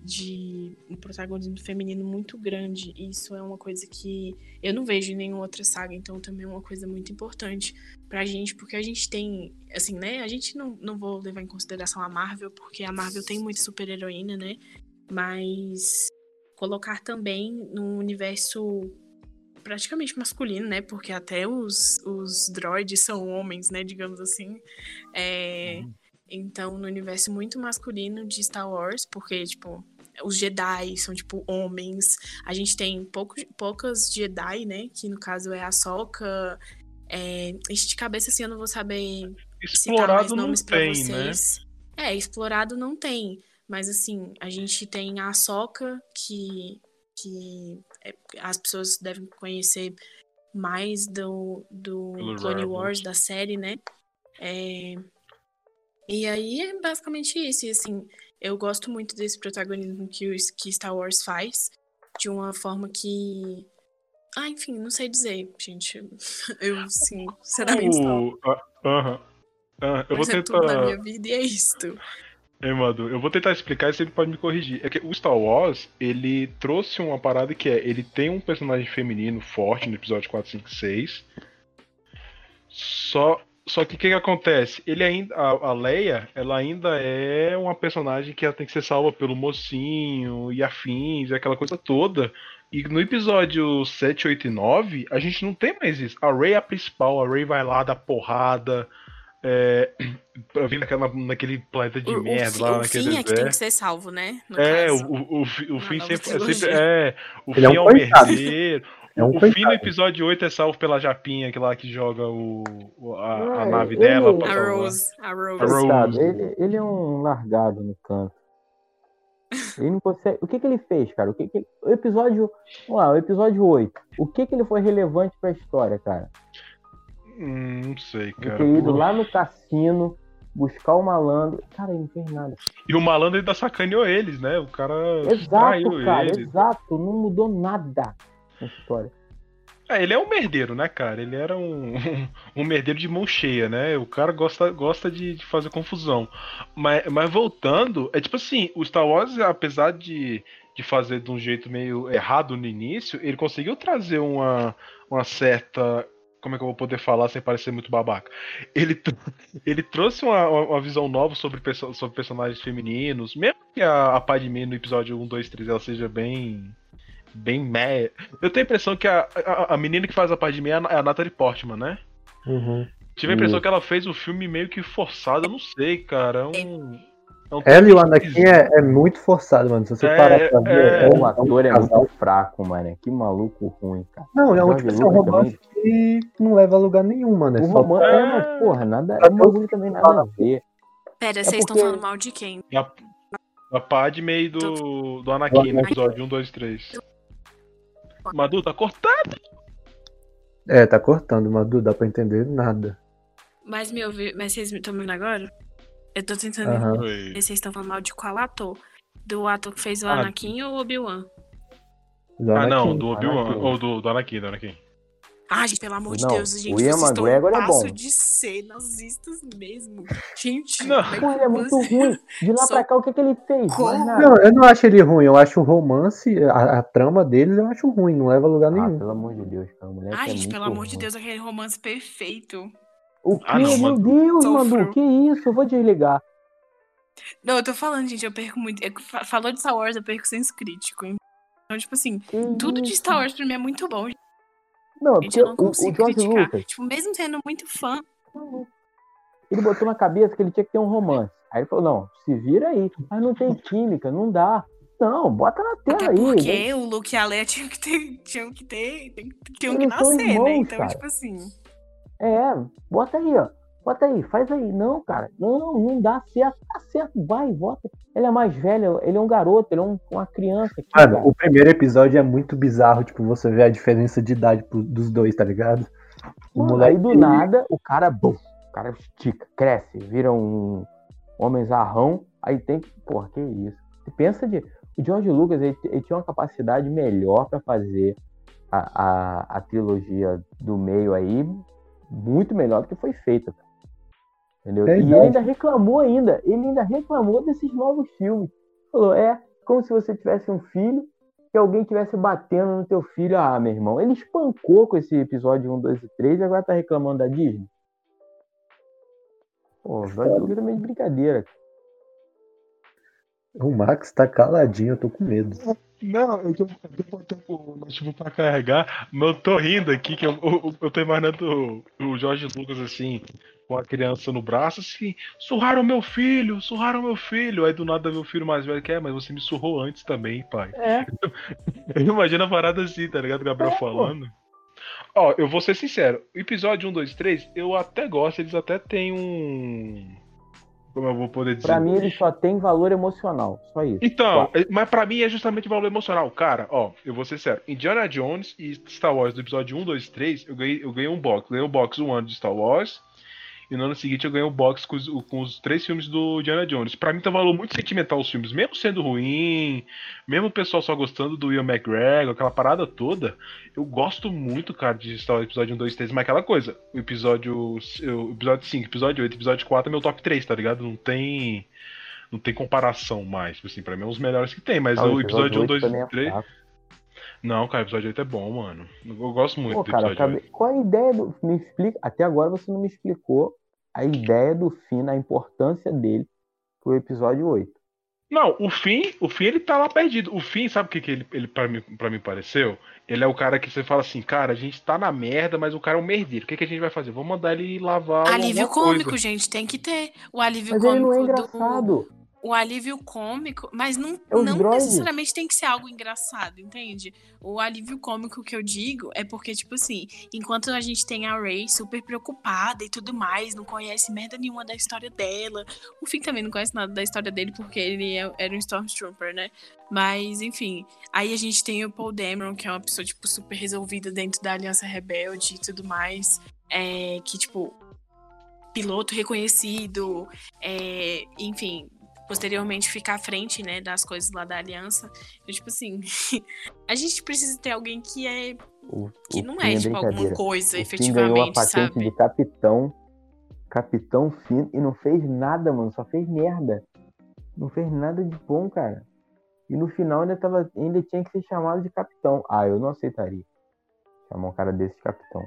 de um protagonismo feminino muito grande. E isso é uma coisa que eu não vejo em nenhuma outra saga, então também é uma coisa muito importante pra gente, porque a gente tem, assim, né? A gente não, não vou levar em consideração a Marvel, porque a Marvel tem muita super-heroína, né? Mas colocar também num universo praticamente masculino, né? Porque até os, os droids são homens, né? Digamos assim. É, Então, no universo muito masculino de Star Wars, porque, tipo, os Jedi são, tipo, homens. A gente tem poucos, poucas Jedi, né? Que no caso é a Soka. É... De cabeça, assim, eu não vou saber citar mais Explorado não nomes né? vocês. É, explorado não tem. Mas assim, a gente tem a Ahsoka, que, que é- as pessoas devem conhecer mais do, do Pelo Clone. Wars, da série, né? É, E aí é basicamente isso. E assim, eu gosto muito desse protagonismo que, o, que Star Wars faz. De uma forma que. Ah, enfim, não sei dizer, gente. <laughs> Eu, sim, sinceramente. O- ah, Aham. Ah, eu vou Mas é tudo na tentar. minha vida e é isto. É, Madu, eu vou tentar explicar e você pode me corrigir. É que o Star Wars, ele trouxe uma parada que é, ele tem um personagem feminino forte no episódio 4, 5, 6. Só, só que o que, que acontece? Ele ainda, a, a Leia, ela ainda é uma personagem que ela tem que ser salva pelo mocinho e afins, aquela coisa toda. E no episódio 7, 8 e 9, a gente não tem mais isso. A Rey é a principal, a Rey vai lá dar porrada. É, <clears throat> pra vir naquela, naquele planeta de o, merda o, lá o naquele fim é que tem que ser salvo, né? No É, caso. o, o, o, fim sempre, é sempre. É, o Ele é fim é um o coitado. merdeiro. É um o fim no coitado. episódio 8 é salvo pela Japinha, que lá que joga o, o- a, a Ah, nave ele- dela pra A salvar. Rose. A Rose. A Rose. Ele, ele é um largado no canto. Ele não consegue. O que, que ele fez, cara? O, que que ele- o episódio. Vamos lá, o episódio 8. O que, que ele foi relevante pra história, cara? Hum, não sei, cara. ter ido lá no cassino, buscar o malandro. Cara, ele não fez nada. E o malandro ainda sacaneou eles, né? O cara Exato, cara, eles. exato. Não mudou nada na história. É, ele é um merdeiro, né, cara? Ele era um, <laughs> um merdeiro de mão cheia, né? O cara gosta, gosta de, de fazer confusão. Mas, mas voltando, é tipo assim, o Star Wars, apesar de, de fazer de um jeito meio errado no início, ele conseguiu trazer uma, uma certa. Como é que eu vou poder falar sem parecer muito babaca? Ele, ele trouxe uma, uma visão nova sobre, perso- sobre personagens femininos, mesmo que a, a Padmé no episódio 1, 2, 3 ela seja bem. Bem meh. Eu tenho a impressão que a, a, a menina que faz a Padmé é a, é a Natalie Portman, né? Uhum. Tive a impressão que ela fez o filme meio que forçado, eu não sei, cara. É um. É um Ela e o Anakin é, é muito forçado, mano. Se você É, parar pra ver. é. é O um ator é casal. muito fraco, mano. Que maluco ruim, cara. Não, é um, tipo assim, um romance que não leva a lugar nenhum, mano. É O só romance é, mas, porra, nada. É um também nada a ver. Pera, É vocês estão porque- falando mal de quem? A, a Padme do, do Anakin no episódio 1, 2, 3. Madu, tá cortado. É, tá cortando, Madu, dá pra entender nada. Mas me ouvi, mas vocês me estão me ouvindo agora? Eu tô tentando Aham. entender. Vocês estão falando mal de qual ator? Do ator que fez o Ah, Anakin ou o Obi-Wan? Ah, não, do Obi-Wan. Ou do, do Anakin, do Anakin. Ah, gente, pelo amor de Não, Deus, gente, o vocês estão é um passo bom. de ser nazistas mesmo. Gente, Não. é ele é muito ruim. De lá Só- pra cá, o que, que ele fez? Não, eu não acho ele ruim, eu acho o romance, a, a trama dele eu acho ruim, não leva a lugar Ah, nenhum. pelo amor de Deus, cara. É gente, muito pelo amor de ruim. Deus, aquele romance perfeito. O quê? Ah, não, Meu. Deus, Sofreu. Madu, que isso? Eu vou desligar. Não, eu tô falando, gente, eu perco muito. eu- fa- Falou de Star Wars, eu perco senso crítico. Então, tipo assim, Que tudo de isso? Star Wars pra mim é muito bom, gente. Não, é porque Eu não o, o consigo George criticar. Lucas, Tipo, mesmo sendo muito fã, ele botou na cabeça que ele tinha que ter um romance. Aí ele falou, não, se vira aí. Mas não tem química, não dá. Não, bota na até tela aí. né? porque o Luke e a Leia tinham que ter, tinham que ter, tinham que nascer, né? irmãos, Então, cara. tipo assim. É, bota aí, ó. Bota aí, faz aí. Não, cara, não, não dá certo. Tá certo, vai, bota. Ele é mais velho, ele é um garoto, ele é um- uma criança. aqui, Mano, cara. o primeiro episódio é muito bizarro, tipo, você vê a diferença de idade dos dois, tá ligado? O Mano, moleque. aí do nada, o cara, bum, o cara estica, cresce, vira um homem zarrão. Aí tem que, porra, que isso. Você pensa de. O George Lucas, ele, ele tinha uma capacidade melhor pra fazer a, a, a trilogia do meio aí, muito melhor do que foi feita. cara. Entendeu? É e ele ainda reclamou ainda, ele ainda reclamou desses novos filmes. Falou, é como se você tivesse um filho que alguém tivesse batendo no teu filho. Ah, meu irmão, ele espancou com esse episódio 1, 2 e 3 e agora tá reclamando da Disney. Pô, o George Lucas é meio de brincadeira. O Max tá caladinho, eu tô com medo. Não, eu tô, eu tô botando o notebook pra carregar, mas eu tô rindo aqui, que eu, eu, eu tô imaginando o, o Jorge Lucas assim, com a criança no braço, assim, surraram meu filho, surraram meu filho. Aí do nada meu filho mais velho que é, mas você me surrou antes também, pai. É, <laughs> Eu imagino a parada assim, tá ligado? O Gabriel É, pô. falando. Ó, eu vou ser sincero, o episódio 1, 2, 3, eu até gosto, eles até têm um. Como eu vou poder dizer? pra mim ele só tem valor emocional, só isso. Então, é- mas pra mim é justamente valor emocional. Cara, ó, eu vou ser sério. Indiana Jones e Star Wars do episódio 1, 2, 3, eu ganhei, eu ganhei um box. Ganhei um box um ano de Star Wars. E no ano seguinte eu ganhei um box com os, com os três filmes do Indiana Jones. Pra mim tem um valor muito sentimental os filmes, mesmo sendo ruim, mesmo o pessoal só gostando do Ian McGregor, aquela parada toda. Eu gosto muito, cara, de Star Wars episódio 1, 2, 3, mas aquela coisa. O episódio, o episódio 5, episódio 8, episódio 4 é meu top 3, tá ligado? Não tem não tem comparação mais. Tipo Assim, pra mim é um dos melhores que tem, mas Ah, o episódio 1, oito 2 também e é 3. fraco. Não, cara, o episódio 8 é bom, mano. Eu gosto muito Pô, do cara, episódio acabei- qual a ideia do. Me explica. Até agora você não me explicou a ideia do fim, a importância dele pro episódio 8. 8. Não, o fim, o fim ele tá lá perdido. O fim, sabe o que, que ele, ele pra, mim, pra mim pareceu? Ele é o cara que você fala assim, cara, a gente tá na merda, mas o cara é um merdeiro. O que, que a gente vai fazer? Vamos mandar ele lavar Alívio cômico, coisa. gente, tem que ter. O alívio Mas ele cômico não é do. O alívio cômico, mas não, É não necessariamente tem que ser algo engraçado, entende? O alívio cômico que eu digo é porque, tipo assim, enquanto a gente tem a Ray super preocupada e tudo mais, não conhece merda nenhuma da história dela. O Finn também não conhece nada da história dele porque ele é- era um Stormtrooper, né? Mas, enfim. Aí a gente tem o Paul Dameron, que é uma pessoa, tipo, super resolvida dentro da Aliança Rebelde e tudo mais. é, que, tipo, piloto reconhecido, é, enfim, posteriormente ficar à frente, né, das coisas lá da aliança. Eu, tipo assim, <laughs> a gente precisa ter alguém que é O, que o não Finn é tipo alguma coisa, O Finn ganhou a efetivamente, patente sabe? de capitão, capitão Finn, e não fez nada, mano, só fez merda. Não fez nada de bom, cara. E no final ainda, tava, ainda tinha que ser chamado de capitão. Ah, eu não aceitaria. Chamar um cara desse de capitão.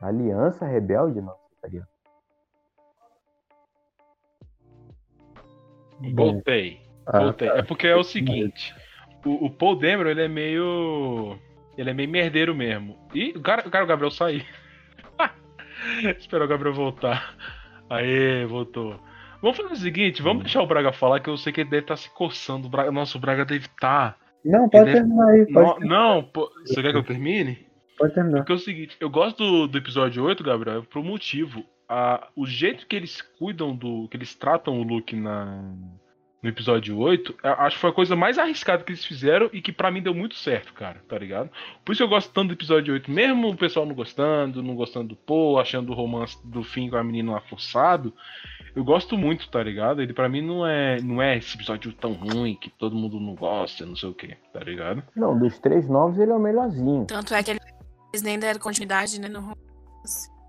Aliança Rebelde, não aceitaria. Voltei. ah, Voltei. É porque é o seguinte: o, o Paul Dameron, ele é meio. Ele é meio merdeiro mesmo. E o cara, o cara o Gabriel sair. <laughs> Esperar o Gabriel voltar. Aê, voltou. Vamos fazer o seguinte, vamos deixar o Braga falar, que eu sei que ele deve estar se coçando. O Braga, nossa, o Braga deve estar. Não, pode é- terminar aí, pode, Não, não, pô, você quer que eu termine? pode terminar. Porque é o seguinte, eu gosto do, do episódio 8, Gabriel, por um motivo. A, o jeito que eles cuidam do. que eles tratam o Luke na, no episódio 8, eu acho que foi a coisa mais arriscada que eles fizeram e que pra mim deu muito certo, cara, tá ligado? Por isso eu gosto tanto do episódio 8, mesmo o pessoal não gostando, não gostando do Paul, achando o romance do fim com a menina lá forçado. Eu gosto muito, tá ligado? Ele pra mim não é, não é esse episódio tão ruim que todo mundo não gosta, não sei o que, tá ligado? Não, dos três novos ele é o melhorzinho. Tanto é que eles nem deram continuidade, né, no romance.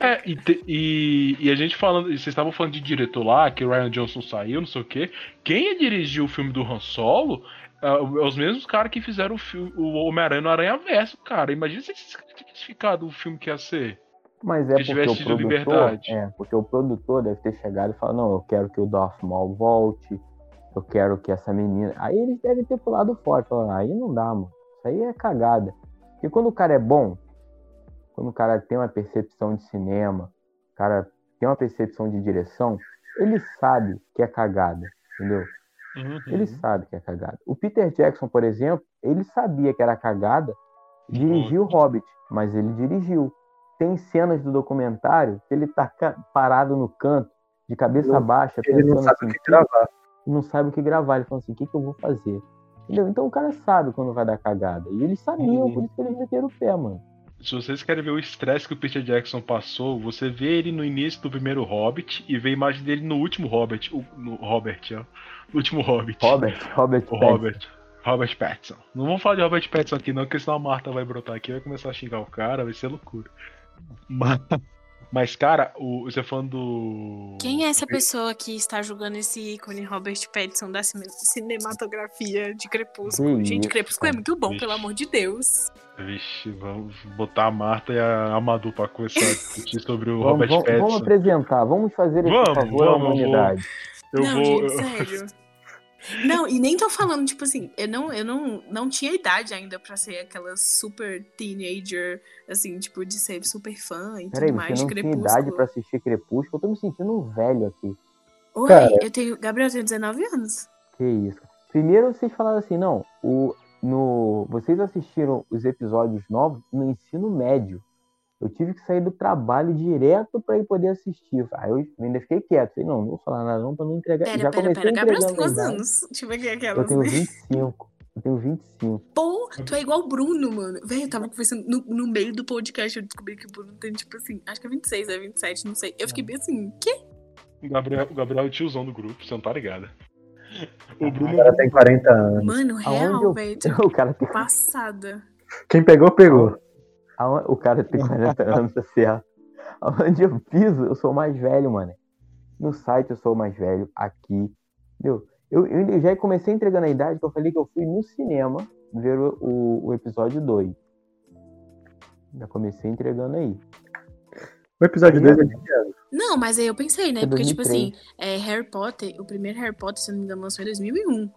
É, e, te- e, e a gente falando, e vocês estavam falando de diretor lá, que o Ryan Johnson saiu, não sei o quê. Quem ia dirigir o filme do Han Solo é é os mesmos caras que fizeram o, filme, o Homem-Aranha no Aranha Verso, cara. Imagina se tivesse ficado o filme que ia ser. Mas é Se porque o produtor, liberdade. é, porque o produtor deve ter chegado e falado, não, eu quero que o Darth Maul volte, eu quero que essa menina. Aí eles devem ter pulado fora, falando, aí não dá, mano. Isso aí é cagada. Porque quando o cara é bom, quando o cara tem uma percepção de cinema, o cara tem uma percepção de direção, ele sabe que é cagada, entendeu? Uhum. Ele sabe que é cagada. O Peter Jackson, por exemplo, ele sabia que era cagada, dirigiu o Hobbit, mas ele dirigiu. Tem cenas do documentário que ele tá parado no canto, de cabeça Não, baixa, Ele não pensando sabe assim, o que gravar. não sabe o que gravar. Ele falou assim, o que, que eu vou fazer? Entendeu? Então o cara sabe quando vai dar cagada. E eles sabiam, Uhum. por isso que eles meteram o pé, mano. Se vocês querem ver o estresse que o Peter Jackson passou, você vê ele no início do primeiro Hobbit e vê a imagem dele no último Hobbit. o- No Robert, ó. No último Hobbit. Robert, Robert O. Robert. Robert Pattinson. Não vamos falar de Robert Pattinson aqui, não, porque senão a Marta vai brotar aqui e vai começar a xingar o cara, vai ser loucura. Mas, mas, cara, o, você falando do. Quem é essa pessoa que está julgando esse ícone Robert Pattinson da cine- cinematografia de Crepúsculo? Gente, Crepúsculo é muito bom, Vixe. pelo amor de Deus. Vixe, vamos botar a Marta e a Amadu pra começar a <laughs> discutir sobre o Vamos, Robert vamos- Pattinson. vamos apresentar, vamos fazer esse Vamos, favor à vamos, humanidade. Eu não, vou. gente, sério. <laughs> Não, e nem tô falando, tipo assim, eu não, eu não, não tinha idade ainda pra ser aquela super teenager, assim, tipo, de ser super fã e Peraí, tudo mais você não tinha idade pra assistir Crepúsculo? Eu tô me sentindo um velho aqui. Oi, Cara. eu tenho. Gabriel, eu tenho 19 anos. Que isso. Primeiro vocês falaram assim, não, o, no, vocês assistiram os episódios novos no ensino médio. Eu tive que sair do trabalho direto pra ir poder assistir. Aí eu ainda fiquei quieto. Falei, não, não vou falar nada não pra não entregar. Pera, Já pera, comecei pera. Gabriel, você tem quantos anos? Deixa eu ver aqui Eu aquelas, tenho né? 25. Eu tenho 25. Pô, tu é igual o Bruno, mano. Velho, eu tava conversando no, no meio do podcast, eu descobri que o Bruno tem, tipo assim, acho que é 26, é 27, não sei. Eu fiquei bem assim, quê? O Gabriel, o Gabriel é o tiozão do grupo, você não tá ligado. O Bruno. O cara tem 40 anos. Mano, real, eu- velho. <laughs> O cara tem, passada. Quem pegou, pegou. O cara tem 40 <laughs> anos, tá certo. Onde eu piso, eu sou o mais velho, mano. No site eu sou o mais velho, aqui. Entendeu? Eu, eu já comecei entregando a idade que eu falei que eu fui no cinema ver o, o, o episódio 2. Já comecei entregando aí. O episódio 2 é de? Não, mas aí eu pensei, né? É Porque, tipo 2003. assim, é, Harry Potter, o primeiro Harry Potter, se eu não me engano, lançou em 2001.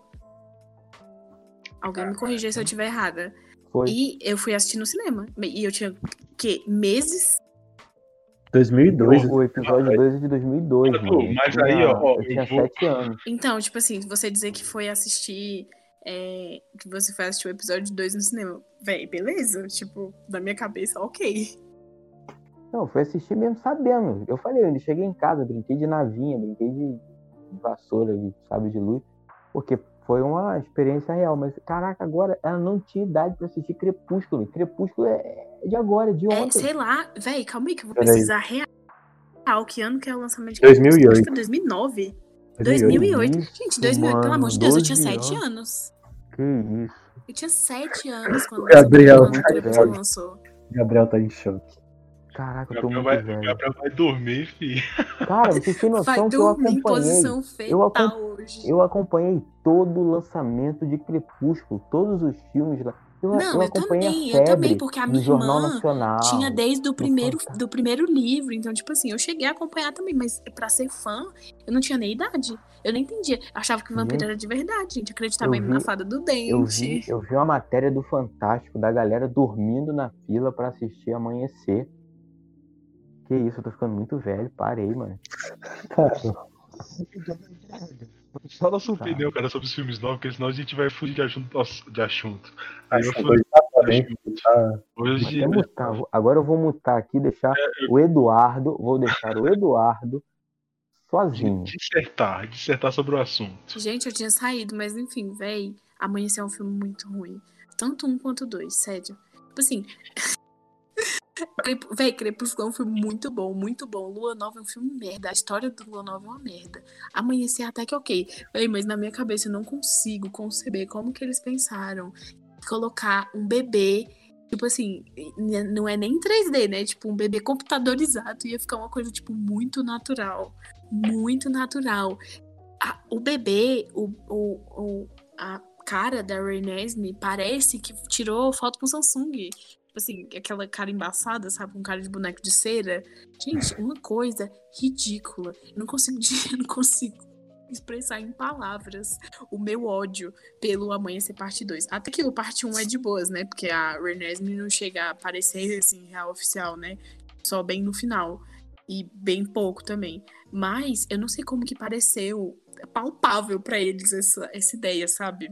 Alguém me corrigir se eu estiver errada. Foi. E eu fui assistir no cinema. E eu tinha, que Meses? 2002. O, episódio 2 é de 2002, Mas, mano. mas Eu aí, ó, eu tinha vou- 7 anos. Então, tipo assim, você dizer que foi assistir. é, que você foi assistir o episódio 2 no cinema. Véi, beleza? Tipo, na minha cabeça, ok. Não, eu fui assistir mesmo sabendo. Eu falei, eu ainda cheguei em casa, brinquei de navinha, brinquei de de vassoura, de sabe de luz. Porque foi uma experiência real. Mas, caraca, agora ela não tinha idade pra assistir Crepúsculo. Crepúsculo é de agora, de É, ontem. sei lá, véi, calma aí que eu vou Peraí. pesquisar real. Que ano que é o lançamento de 2008. Acho que foi 2009. 2008. Gente, 2008, pelo amor de Deus, eu tinha 7 anos. Que isso. Eu tinha 7 anos quando, Gabriel, o Crepúsculo velho. lançou. Gabriel tá em choque. Caraca, eu O tô Gabriel, muito vai, o velho. Gabriel vai dormir, filho. Cara, vocês têm Vai noção que eu dormir em acompanhei. posição Eu acom- hoje. Eu acompanhei todo o lançamento de Crepúsculo, todos os filmes lá. Eu, Não, eu eu acompanhei também, a eu também, porque a minha irmã Nacional. Tinha desde o primeiro, Fantástico. do primeiro livro, então, tipo assim, eu cheguei a acompanhar também, mas pra ser fã, eu não tinha nem idade. Eu nem entendia. Eu achava que vampiro Gente, era de verdade, gente. Acreditava eu mesmo na vi- fada do Eu dente. vi, eu vi uma matéria do Fantástico da galera dormindo na fila pra assistir Amanhecer. Que isso, eu tô ficando muito velho. Parei, mano. Cara, Fala sua Tá. opinião, cara, sobre os filmes novos, porque senão a gente vai fugir de assunto. De assunto. Aí eu fui- exatamente. Tá, Hoje, Vou até mutar, agora eu vou mutar aqui, deixar o Eduardo. Vou deixar o Eduardo sozinho. dissertar, dissertar sobre o assunto. Gente, eu tinha saído, mas enfim, véi, Amanhecer é um filme muito ruim. Tanto um quanto dois, sério. Tipo assim. Crep- Véi, Crepúsculo é um filme muito bom, muito bom. Lua Nova é um filme merda. A história do Lua Nova é uma merda. Amanhecer até que ok. Véi, mas na minha cabeça eu não consigo conceber como que eles pensaram colocar um bebê. Tipo assim, não é nem 3D, né? Tipo, um bebê computadorizado. Ia ficar uma coisa, tipo, muito natural. Muito natural. A- o bebê, o, o, o- a cara da Renesme parece que tirou foto com Samsung. Tipo assim, aquela cara embaçada, sabe? Com cara de boneco de cera. Gente, uma coisa ridícula. Eu não consigo, <laughs> eu não consigo expressar em palavras o meu ódio pelo Amanhecer Parte 2. Até que o Parte 1 é de boas, né? Porque a Renesme não chega a aparecer assim, real oficial, né? Só bem no final. E bem pouco também. Mas eu não sei como que pareceu palpável pra eles essa, essa ideia, sabe?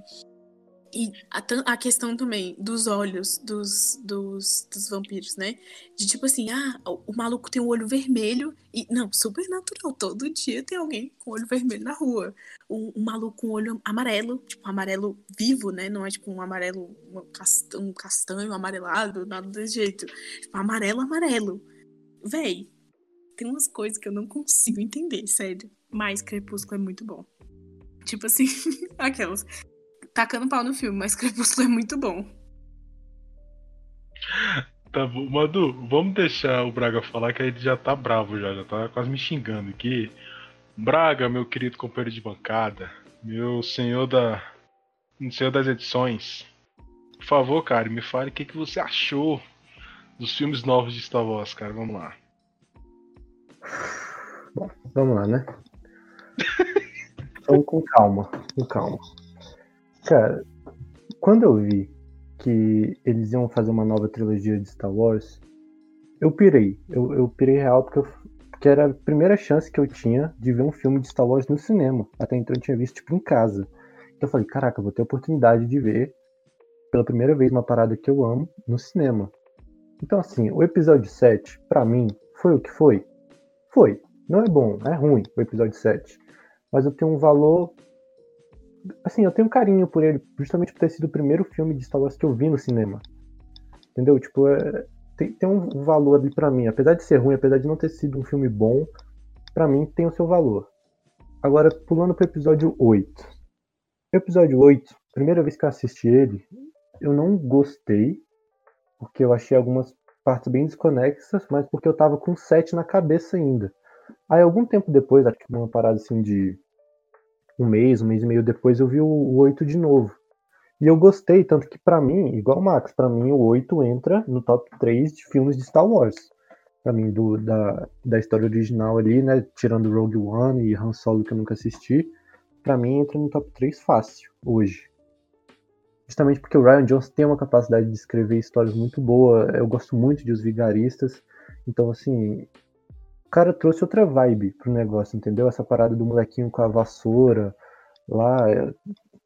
E a, a questão também dos olhos dos, dos, dos vampiros, né? De tipo assim, ah, o, o maluco tem o olho vermelho e. Não, super natural. Todo dia tem alguém com olho vermelho na rua. Um, um maluco com olho amarelo, tipo, um amarelo vivo, né? Não é tipo um amarelo, um um castanho amarelado, nada desse jeito. Tipo, amarelo, amarelo. Véi, tem umas coisas que eu não consigo entender, sério. Mas Crepúsculo é muito bom. Tipo assim, <laughs> aquelas. Tacando pau no filme, mas <laughs> Crepúsculo é muito bom. Tá bom, Madu, vamos deixar o Braga falar que ele já tá bravo já, já tá quase me xingando aqui. Braga, meu querido companheiro de bancada, meu senhor da. senhor das edições. Por favor, cara, me fale o que, que você achou dos filmes novos de Star Wars, cara. Vamos lá. Vamos lá, né? <laughs> Então, com calma, com calma. Cara, quando eu vi que eles iam fazer uma nova trilogia de Star Wars, eu pirei. Eu, eu pirei real porque, eu, porque era a primeira chance que eu tinha de ver um filme de Star Wars no cinema. Até então eu tinha visto, tipo, em casa. Então eu falei, caraca, eu vou ter a oportunidade de ver pela primeira vez uma parada que eu amo no cinema. Então, assim, o episódio 7, pra mim, foi o que foi? Foi. Não é bom, é ruim o episódio 7. Mas eu tenho um valor. Assim, eu tenho um carinho por ele, justamente por ter sido o primeiro filme de Star Wars que eu vi no cinema. Entendeu? Tipo, é, tem, tem um valor ali pra mim. Apesar de ser ruim, apesar de não ter sido um filme bom, pra mim tem o seu valor. Agora, pulando pro episódio 8. O episódio 8, primeira vez que eu assisti ele, eu não gostei, porque eu achei algumas partes bem desconexas, mas porque eu tava com 7 na cabeça ainda. Aí, algum tempo depois, acho que uma parada assim de um mês, um mês e meio depois, eu vi o, o 8 de novo. E eu gostei, tanto que pra mim, igual o Max, pra mim o 8 entra no top 3 de filmes de Star Wars. Pra mim, do, da, da história original ali, né? Tirando Rogue One e Han Solo que eu nunca assisti, pra mim entra no top 3 fácil, hoje. Justamente porque o Ryan Johnson tem uma capacidade de escrever histórias muito boa. Eu gosto muito de Os Vigaristas. Então, assim, cara trouxe outra vibe pro negócio, entendeu? Essa parada do molequinho com a vassoura lá. é,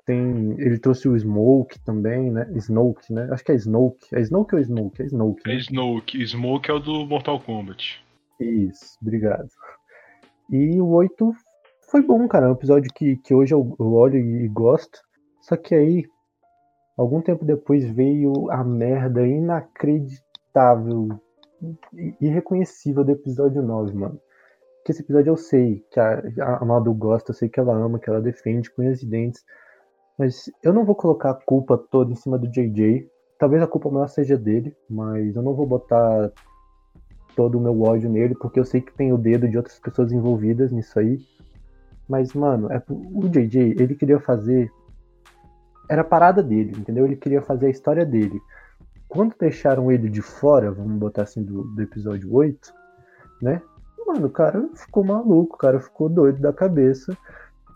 Tem, ele trouxe o Smoke também, né? Snoke, né? Acho que é Snoke. É Snoke ou Snoke? É Snoke. É Né? Smoke. Smoke é o do Mortal Kombat. Isso, obrigado. E o 8 foi bom, cara. É um episódio que, que hoje eu olho e gosto. Só que aí, algum tempo depois, veio a merda inacreditável, irreconhecível do episódio 9, mano. Que esse episódio eu sei que a, a Madu gosta, eu sei que ela ama, que ela defende com e dentes. Mas eu não vou colocar a culpa toda em cima do JJ. Talvez a culpa maior seja dele, mas eu não vou botar todo o meu ódio nele, porque eu sei que tem o dedo de outras pessoas envolvidas nisso aí. Mas, mano, é, o JJ, ele queria fazer. Era a parada dele, entendeu? Ele queria fazer a história dele. Quando deixaram ele de fora, vamos botar assim, do, do episódio 8, né? Mano, o cara ficou maluco, o cara ficou doido da cabeça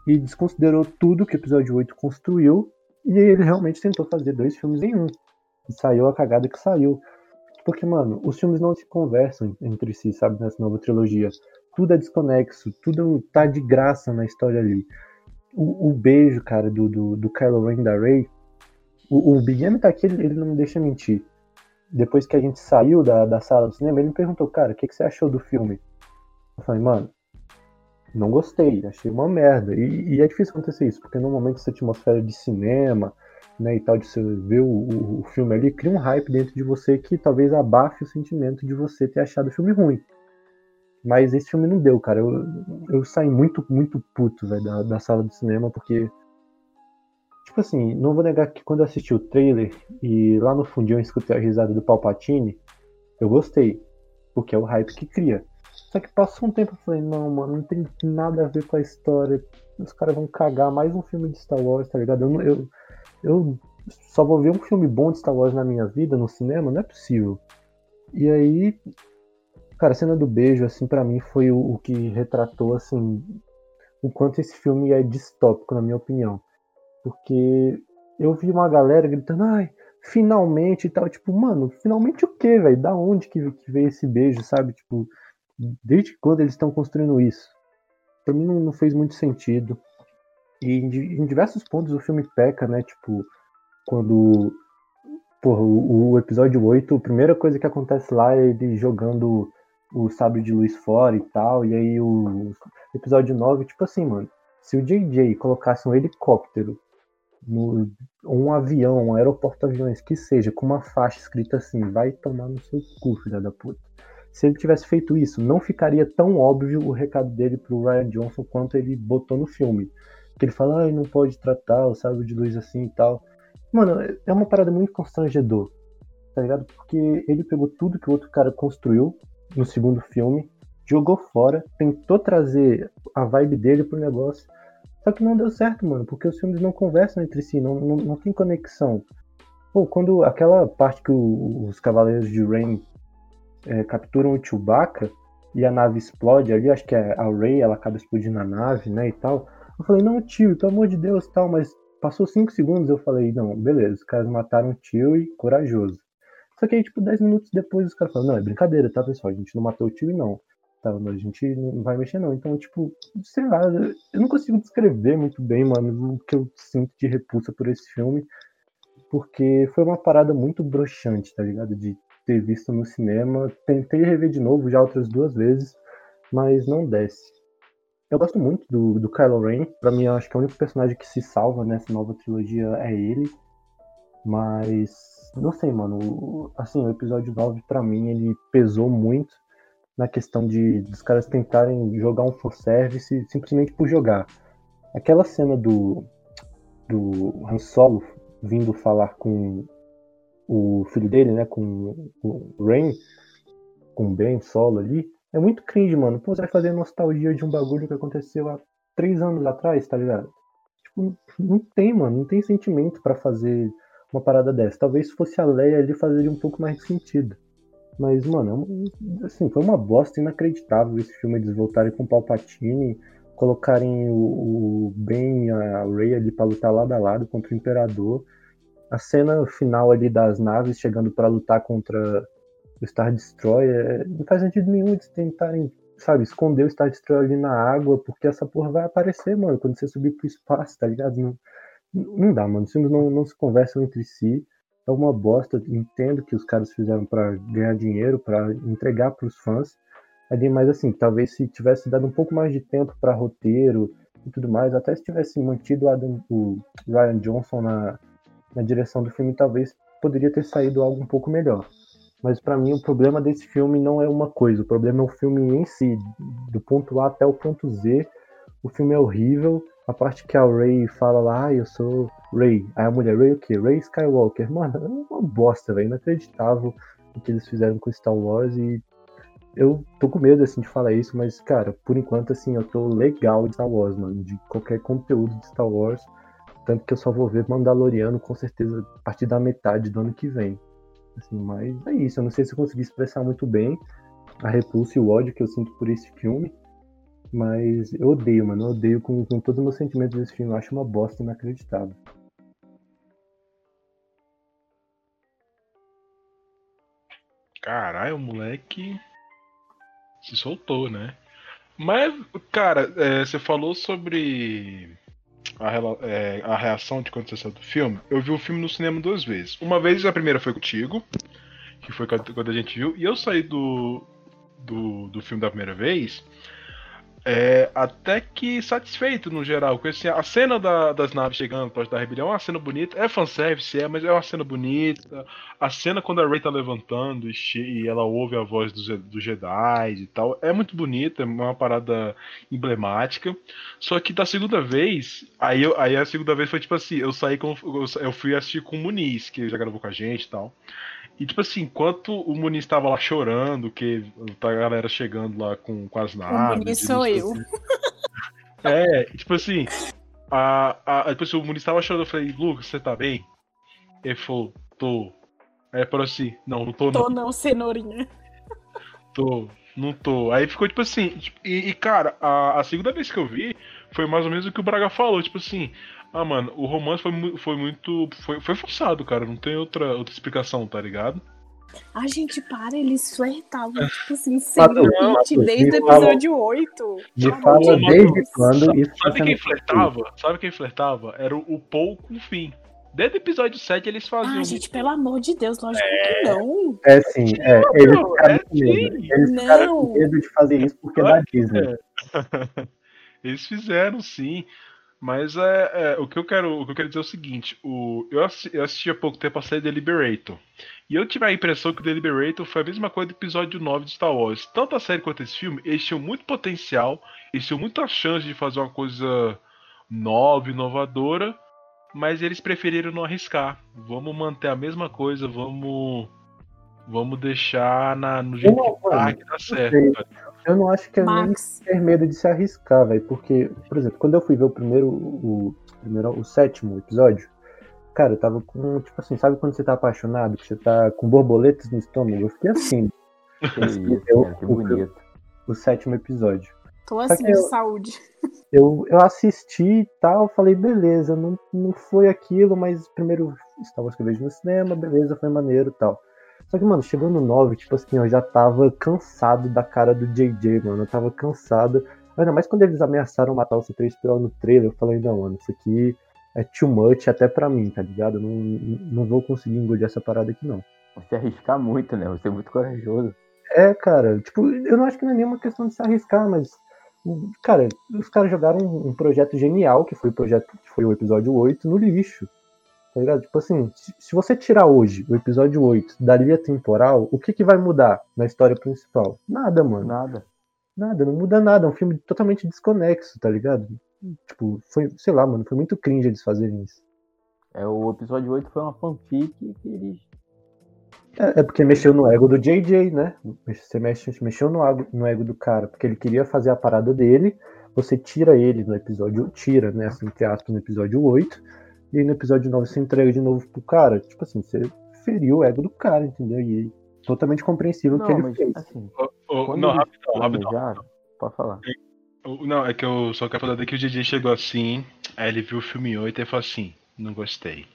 e desconsiderou tudo que o episódio 8 construiu. E ele realmente tentou fazer dois filmes em um. E saiu a cagada que saiu. Porque, mano, os filmes não se conversam entre si, sabe, nessa nova trilogia. Tudo é desconexo, tudo tá de graça na história ali. O, o beijo, cara, do, do, do Kylo Ren da Rey, o, o Big M tá aqui, ele, ele, não me deixa mentir. Depois que a gente saiu da, da sala do cinema, ele me perguntou, cara, o que, que você achou do filme? Eu falei, mano, não gostei, achei uma merda. E, e, é difícil acontecer isso, porque normalmente essa atmosfera de cinema, né, e tal, de você ver o, o, o, filme ali, cria um hype dentro de você que talvez abafe o sentimento de você ter achado o filme ruim. Mas esse filme não deu, cara. Eu, eu saí muito, muito puto, velho, da, da sala de cinema, porque. Tipo assim, não vou negar que quando eu assisti o trailer e lá no fundinho eu escutei a risada do Palpatine, eu gostei. Porque é o hype que cria. Só que passou um tempo e falei, não, mano, não tem nada a ver com a história. Os caras vão cagar mais um filme de Star Wars, tá ligado? Eu, eu, eu só vou ver um filme bom de Star Wars na minha vida, no cinema, não é possível. E aí, cara, a cena do beijo, assim, para mim foi o, o, que retratou, assim, o quanto esse filme é distópico, na minha opinião. Porque eu vi uma galera gritando, ai, finalmente e tal. Tipo, mano, finalmente o quê, velho? Da onde que, que veio esse beijo, sabe? Tipo, desde quando eles estão construindo isso? Pra mim não, não fez muito sentido. E em, em, diversos pontos o filme peca, né? Tipo, quando. Porra, o, o, episódio 8, a primeira coisa que acontece lá é ele jogando o sabre de luz fora e tal. E aí o episódio 9, tipo assim, mano. Se o JJ colocasse um helicóptero, no, um avião, um aeroporto aviões, que seja, com uma faixa escrita assim, vai tomar no seu cu, filha da puta. Se ele tivesse feito isso, não ficaria tão óbvio o recado dele pro Ryan Johnson quanto ele botou no filme. Que ele fala, ah, não pode tratar o sábio de luz assim e tal. Mano, é uma parada muito constrangedor, tá ligado? Porque ele pegou tudo que o outro cara construiu no segundo filme, jogou fora, tentou trazer a vibe dele pro negócio, só que não deu certo, mano, porque os filmes não conversam entre si, não, não, não tem conexão. Pô, quando aquela parte que o, os Cavaleiros de Rain é, capturam o Chewbacca e a nave explode ali, acho que é a Rey, ela acaba explodindo a nave, né, e tal. Eu falei, não, tio, pelo amor de Deus, tal, mas passou 5 segundos, eu falei, não, beleza, os caras mataram o tio e corajoso. Só que aí, tipo, 10 minutos depois os caras falaram, não, é brincadeira, tá, pessoal, a gente não matou o tio e não. Tá, a gente não vai mexer não. Então, tipo, sei lá, eu não consigo descrever muito bem, mano, o que eu sinto de repulsa por esse filme. Porque foi uma parada muito broxante, tá ligado? De ter visto no cinema. Tentei rever de novo já outras duas vezes, mas não desce. Eu gosto muito do, do Kylo Ren. Pra mim, eu acho que é o único personagem que se salva nessa nova trilogia é ele. Mas, não sei, mano. Assim, o episódio 9, pra mim, ele pesou muito na questão de dos caras tentarem jogar um full service simplesmente por jogar. Aquela cena do, do Han Solo vindo falar com o filho dele, né, com o Rain, com o Ben Solo ali, é muito cringe, mano. Pô, você vai fazer nostalgia de um bagulho que aconteceu há três anos atrás, tá ligado? Tipo, não tem, mano. Não tem sentimento para fazer uma parada dessa. Talvez se fosse a Leia, ele fazeria um pouco mais de sentido. Mas, mano, é assim, foi uma bosta inacreditável esse filme. Eles voltarem com o Palpatine, colocarem o, o Ben e a Rey ali pra lutar lado a lado contra o Imperador. A cena final ali das naves chegando para lutar contra o Star Destroyer, não faz sentido nenhum eles tentarem, sabe, esconder o Star Destroyer ali na água, porque essa porra vai aparecer, mano, quando você subir pro espaço, tá ligado? Não, não dá, mano. Os filmes não, não se conversam entre si. É uma bosta. Entendo que os caras fizeram para ganhar dinheiro, para entregar para os fãs. Ali, mas assim, talvez se tivesse dado um pouco mais de tempo para roteiro, e tudo mais. Até se tivesse mantido Adam, o Ryan Johnson na, na direção do filme, talvez poderia ter saído algo um pouco melhor. Mas para mim o problema desse filme não é uma coisa, o problema é o filme em si, do ponto A até o ponto Z. O filme é horrível. A parte que a Ray fala lá, ah, eu sou Ray. Aí a mulher, Ray o quê? Ray Skywalker. Mano, é uma bosta, velho. Inacreditável o que eles fizeram com Star Wars e eu tô com medo, assim, de falar isso, mas, cara, por enquanto, assim, eu tô legal de Star Wars, mano, de qualquer conteúdo de Star Wars. Tanto que eu só vou ver Mandaloriano, com certeza, a partir da metade do ano que vem. Assim, mas é isso, eu não sei se eu consegui expressar muito bem a repulsa e o ódio que eu sinto por esse filme. Mas eu odeio, mano. Eu odeio com, com todos os meus sentimentos desse filme. Eu acho uma bosta inacreditável. Caralho, o moleque se soltou, né? Mas, cara, é, você falou sobre a, é, a, reação de quando você saiu do filme. Eu vi o filme no cinema duas vezes. Uma vez a primeira foi contigo, que foi quando a gente viu, e eu saí do, do, do filme da primeira vez é, até que satisfeito no geral. Porque assim, a cena da, das naves chegando para da rebelião é uma cena bonita. É fanservice, é, mas é uma cena bonita. A cena quando a Rey tá levantando e, e ela ouve a voz dos do Jedi e tal. É muito bonita, é uma parada emblemática. Só que da segunda vez, aí, eu, aí a segunda vez foi tipo assim: eu saí com. Eu fui assistir com o Muniz, que já gravou com a gente e tal. E, tipo assim, enquanto o Muniz estava lá chorando, que tá a galera chegando lá com, as naves. O Muniz sou eu. Assim. É, tipo assim, a, a, depois o Muniz tava chorando, eu falei, Lucas, você tá bem? Ele falou, tô. Aí ele falou assim, não, não tô não. Tô não, cenourinha. Tô, não tô. Aí ficou tipo assim, tipo, e, e, cara, a, a segunda vez que eu vi, foi mais ou menos o que o Braga falou, tipo assim, ah, mano, o romance foi, foi muito. Foi, foi forçado, cara. Não tem outra, outra explicação, tá ligado? A gente, para, eles flertavam, tipo assim, sem limite, desde o episódio 8. De fala desde quando isso Sabe quem flertava? Sabe quem flertava? Era o, Paul com o Finn. Desde o episódio 7 eles faziam. Ah, gente, pelo amor de Deus, lógico é... que não. É sim, é. Eles ficaram, é, com, medo. Eles ficaram com medo de fazer isso porque é da Disney. <laughs> Eles fizeram, sim. Mas é, é, o, que eu quero, o que eu quero dizer é o seguinte: o, eu, assisti, eu assisti há pouco tempo a série Deliberator. E eu tive a impressão que o Deliberator foi a mesma coisa do episódio 9 de Star Wars. Tanto a série quanto esse filme, eles tinham muito potencial, eles tinham muita chance de fazer uma coisa nova, inovadora, mas eles preferiram não arriscar. Vamos manter a mesma coisa, vamos. Vamos deixar na, no jeito que tá, que dá certo. Eu não acho que é Max. nem ter medo de se arriscar, velho. Porque, por exemplo, quando eu fui ver o primeiro, o, primeiro, o sétimo episódio, cara, eu tava com, tipo assim, sabe quando você tá apaixonado, que você tá com borboletas no estômago? Eu fiquei assim. <laughs> isso, eu, cara, que bonito. O, o, sétimo episódio. Tô assim, de eu, saúde. <laughs> Eu, eu assisti e tal, falei, beleza, não, não foi aquilo, mas primeiro eu vejo no cinema, beleza, foi maneiro e tal. Só que, mano, chegou no 9, tipo assim, eu já tava cansado da cara do JJ, mano. Eu tava cansado. Ainda mais quando eles ameaçaram matar o C3PO no trailer, eu falei, não, mano, isso aqui é too much até pra mim, tá ligado? não, não vou conseguir engolir essa parada aqui, não. Você arriscar muito, né? Você é muito corajoso. É, cara, tipo, eu não acho que não é nenhuma questão de se arriscar, mas. Cara, os caras jogaram um projeto genial, que foi o projeto que foi o episódio 8, no lixo. Tá ligado? Tipo assim, se você tirar hoje o episódio 8 da linha temporal, o que, que vai mudar na história principal? Nada, mano. Nada. Nada, não muda nada. É um filme totalmente desconexo, tá ligado? Tipo, foi, sei lá, mano, foi muito cringe eles fazerem isso. É, o episódio 8 foi uma fanfic que eles. É, é porque mexeu no ego do JJ, né? Você mexe, mexeu no ego, no ego do cara, porque ele queria fazer a parada dele. Você tira ele no episódio. Tira, né? Assim, entre aspas, no episódio 8 e aí no episódio 9 você entrega de novo pro cara. Tipo assim, você feriu o ego do cara, entendeu? E totalmente compreensível o que ele fez. Assim, oh, oh, não, rapidão, rapidão. Pode falar. Não, é que eu só quero falar que o DJ chegou assim, aí ele viu o filme 8 e falou assim, não gostei.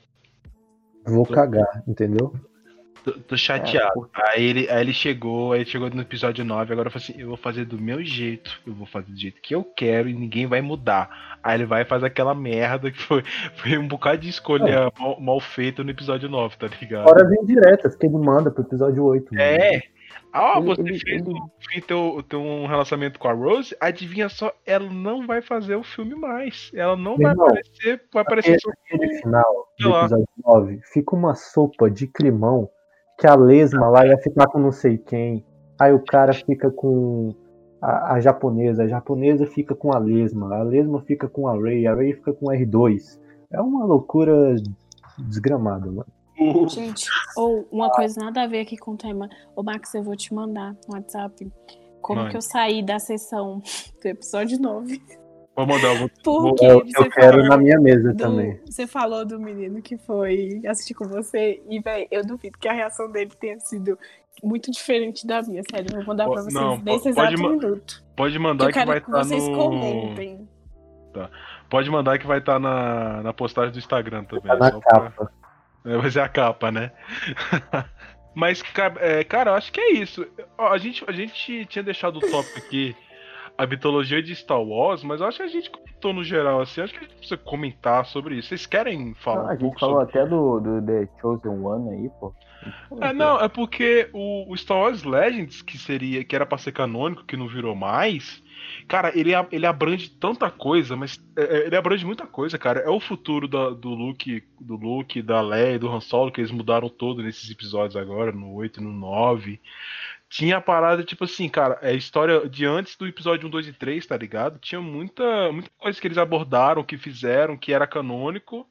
Vou cagar, entendeu? Tô, tô chateado. É, aí, ele, aí ele chegou, aí ele chegou no episódio 9, agora eu falei assim, eu vou fazer do meu jeito, eu vou fazer do jeito que eu quero e ninguém vai mudar. Aí ele vai fazer aquela merda que foi, <laughs> foi um bocado de escolha mal, mal feita no episódio 9, tá ligado? Horas indiretas que ele manda pro episódio 8. Mano. É. Ah, você ele- fez ele- no fim teu, teu um relacionamento com a Rose, adivinha só, ela não vai fazer o filme mais. Ela não Meu vai irmão, aparecer, vai aparecer só Aquele final do episódio 9 fica uma sopa de climão que a lesma lá ia ficar com não sei quem. Aí o cara fica com a, a japonesa, a japonesa fica com a lesma, a lesma fica com a Ray, a Ray fica com a R2. É uma loucura desgramada, mano. Gente, ou uma coisa nada a ver aqui com o tema. Ô, Max, eu vou te mandar no WhatsApp como Mande. que eu saí da sessão do episódio 9. Vou mandar, vou Porque Eu, você eu quero falou na minha mesa do- também. Você falou do menino que foi assistir com você e, velho, eu duvido que a reação dele tenha sido muito diferente da minha, sério. Vou mandar pra vocês não, nesse pode exato minuto. Pode Que mandar eu que, quero vai que estar vocês no. comentem. Pode mandar que vai estar na, na postagem do Instagram também. Tá na só pra- capa. É, vai ser a capa, né? <laughs> Mas, é, cara, eu acho que é isso. A, gente, a gente tinha deixado o tópico aqui, a mitologia de Star Wars, mas acho que a gente comentou no geral, assim, acho que a gente precisa comentar sobre isso. Vocês querem falar Não, um a gente falou sobre... até do, do The Chosen One aí, pô. É, não, é porque o, o Star Wars Legends, que seria, que era pra ser canônico, que não virou mais, cara, ele, ele abrange tanta coisa, mas é, é, ele abrange muita coisa, cara. É o futuro da- do Luke, do Luke, da Leia e do Han Solo, que eles mudaram todo nesses episódios agora, no 8 e no 9. Tinha a parada, tipo assim, cara, é história de antes do episódio 1, 2 e 3, tá ligado? Tinha muita, muita coisa que eles abordaram, que fizeram, que era canônico.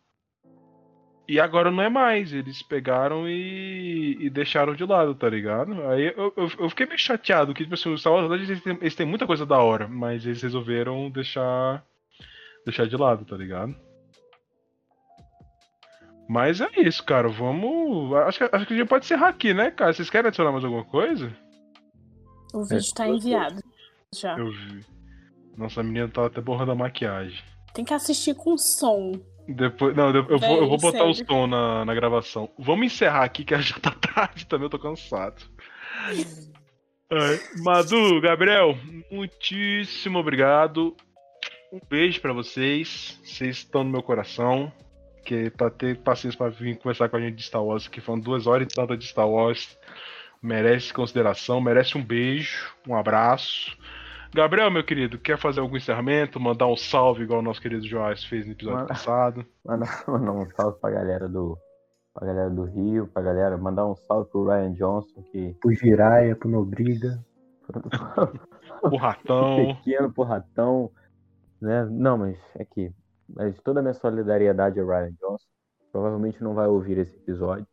E agora não é mais. Eles pegaram e, e deixaram de lado, tá ligado? Aí eu, eu, eu fiquei meio chateado, que tipo assim, os Star Wars eles, têm- eles têm muita coisa da hora, mas eles resolveram deixar deixar de lado, tá ligado? Mas é isso, cara. Vamos. Acho que, acho que a gente pode encerrar aqui, né, cara? Vocês querem adicionar mais alguma coisa? O vídeo tá enviado já. Eu vi. Nossa, a menina tá até borrando a maquiagem. Tem que assistir com som. Depois, não, eu, eu vou, eu vou botar o sério. som na, na gravação. Vamos encerrar aqui, que <laughs> já tá tarde também, eu tô cansado. Ai, Madu, Gabriel, muitíssimo obrigado. Um beijo pra vocês. Vocês estão no meu coração. Que pra ter paciência pra vir conversar com a gente de Star Wars, que foram duas horas e tanta de Star Wars. Merece consideração, merece um beijo, um abraço. Gabriel, meu querido, quer fazer algum encerramento? Mandar um salve igual o nosso querido Joás fez no episódio Manda. passado? Mandar mandar um salve pra galera do. Pra galera do Rio, pra galera. Mandar um salve pro Ryan Johnson, que. Pro Jiraya, pro Nobriga. O <laughs> ratão. <laughs> pequeno pro ratão. Né? Não, mas é que. Mas toda a minha solidariedade ao Ryan Johnson. Provavelmente não vai ouvir esse episódio.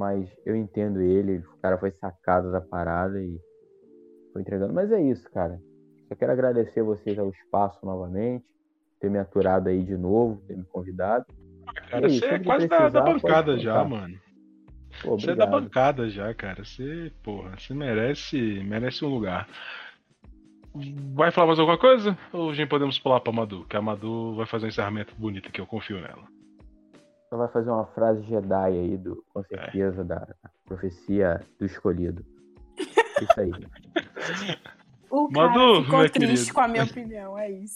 Mas eu entendo ele. O cara foi sacado da parada e foi entregando. Mas é isso, cara. Só quero agradecer vocês ao espaço novamente. Ter me aturado aí de novo, ter me convidado. Cara, Ih, você é quase da, precisar, da bancada já, mano. Pô, Você é da bancada já, cara. Você, porra, você merece, merece um lugar. Vai falar mais alguma coisa? Ou a gente podemos pular pra Madu? Que a Madu vai fazer um encerramento bonito que eu confio nela. Só vai fazer uma frase Jedi aí, do, É. com certeza, da profecia do escolhido. Isso aí. O cara Madu, ficou minha triste querida. com a minha opinião, é isso.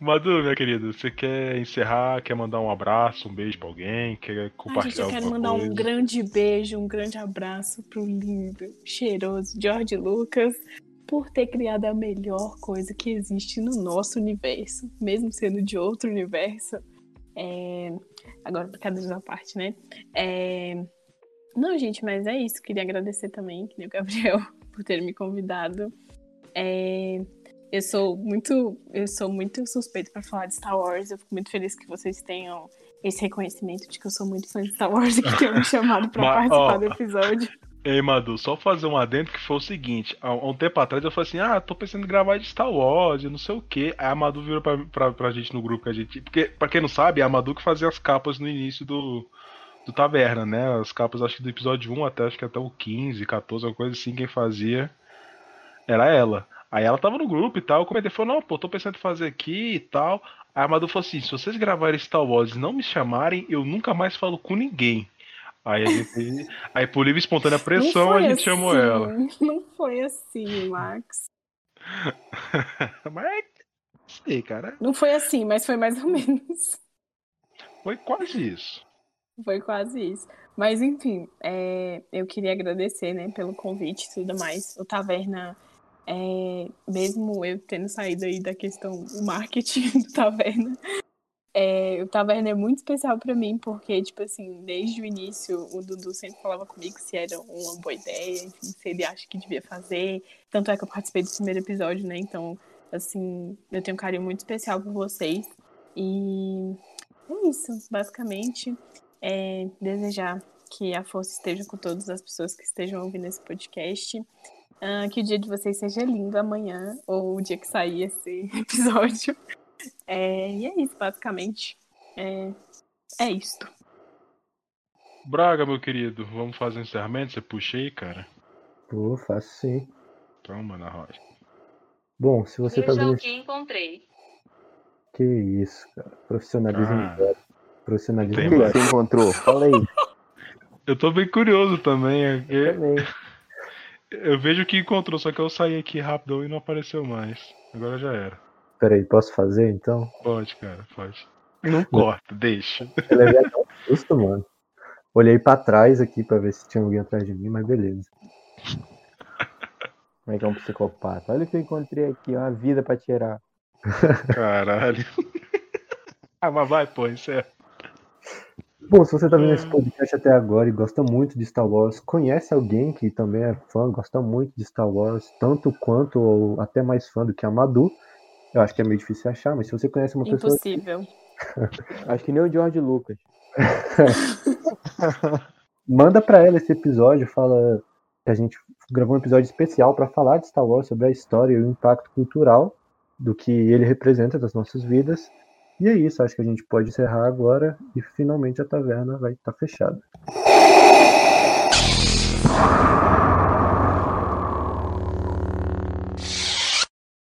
Madu, minha querida, você quer encerrar? Quer mandar um abraço, um beijo pra alguém? Quer Ai, gente, compartilhar eu quero mandar coisa? um grande beijo, um grande abraço pro lindo, cheiroso George Lucas por ter criado a melhor coisa que existe no nosso universo, mesmo sendo de outro universo. É... Agora, brincadeiras à parte, né? É... Não, gente, mas é isso. Queria agradecer também, que nem o Gabriel, <laughs> por ter me convidado. É... Eu sou muito, eu sou muito suspeito para falar de Star Wars. Eu fico muito feliz que vocês tenham esse reconhecimento de que eu sou muito fã de Star Wars e que tenham me <laughs> chamado para participar do episódio. Ei, Madu, só fazer um adendo que foi o seguinte: há um tempo atrás eu falei assim, ah, tô pensando em gravar de Star Wars, não sei o que. Aí a Madu virou pra, pra, pra gente no grupo que a gente. Porque, pra quem não sabe, é a Madu que fazia as capas no início do, do Taverna, né? As capas, acho que do episódio 1 até acho que até o 15, 14, alguma coisa assim, quem fazia era ela. Aí ela tava no grupo e tal, eu comentei, falou, não, pô, tô pensando em fazer aqui e tal. Aí a Madu falou assim, se vocês gravarem Star Wars e não me chamarem, eu nunca mais falo com ninguém. Aí gente. aí por livre e espontânea pressão a gente chamou assim, ela. <laughs> Não foi assim, Max. <laughs> Mas é. Sei, cara. Não foi assim, mas foi mais ou menos. Foi quase isso. Foi quase isso. Mas enfim, é, eu queria agradecer, né, pelo convite e tudo mais. O Taverna, é, mesmo eu tendo saído aí da questão do marketing <laughs> do Taverna, é, o Taverna é muito especial para mim, porque, tipo assim, desde o início, o Dudu sempre falava comigo se era uma boa ideia, enfim, se ele acha que devia fazer. Tanto é que eu participei do primeiro episódio, né? Então, assim, eu tenho um carinho muito especial por vocês. E é isso, basicamente é, desejar que a força esteja com todas as pessoas que estejam ouvindo esse podcast. Uh, que o dia de vocês seja lindo amanhã, ou o dia que sair esse <laughs> episódio. É, e é isso, basicamente. É, é isto. Braga, meu querido, vamos fazer o encerramento? Você puxa aí, cara? Pô, faço sim. Toma na rocha. Bom, se você Eu tá já vendo. o que encontrei. Que isso, cara. Profissionalismo Ah. Profissionalismo que você encontrou? Fala aí. Eu tô bem curioso também. é que Também. <laughs> Eu vejo o que encontrou, só que eu saí aqui rápido e não apareceu mais. Agora já era. Peraí, posso fazer então? Pode, cara, pode. Não <laughs> corta, deixa. Eu levei até um susto, mano. Olhei pra trás aqui pra ver se tinha alguém atrás de mim, mas beleza. <laughs> Como é que é um psicopata? Olha o que eu encontrei aqui, uma vida pra tirar. Caralho. <laughs> ah, mas vai, pô, isso é. Bom, se você tá vendo esse podcast até agora e gosta muito de Star Wars, conhece alguém que também é fã, gosta muito de Star Wars, tanto quanto ou até mais fã do que a Madu, eu acho que é meio difícil achar, mas se você conhece uma pessoa Impossível. <laughs> Acho que nem o George Lucas. <laughs> manda pra ela esse episódio, fala que a gente gravou um episódio especial pra falar de Star Wars, sobre a história e o impacto cultural do que ele representa das nossas vidas. E é isso, acho que a gente pode encerrar agora e finalmente a taverna vai estar fechada.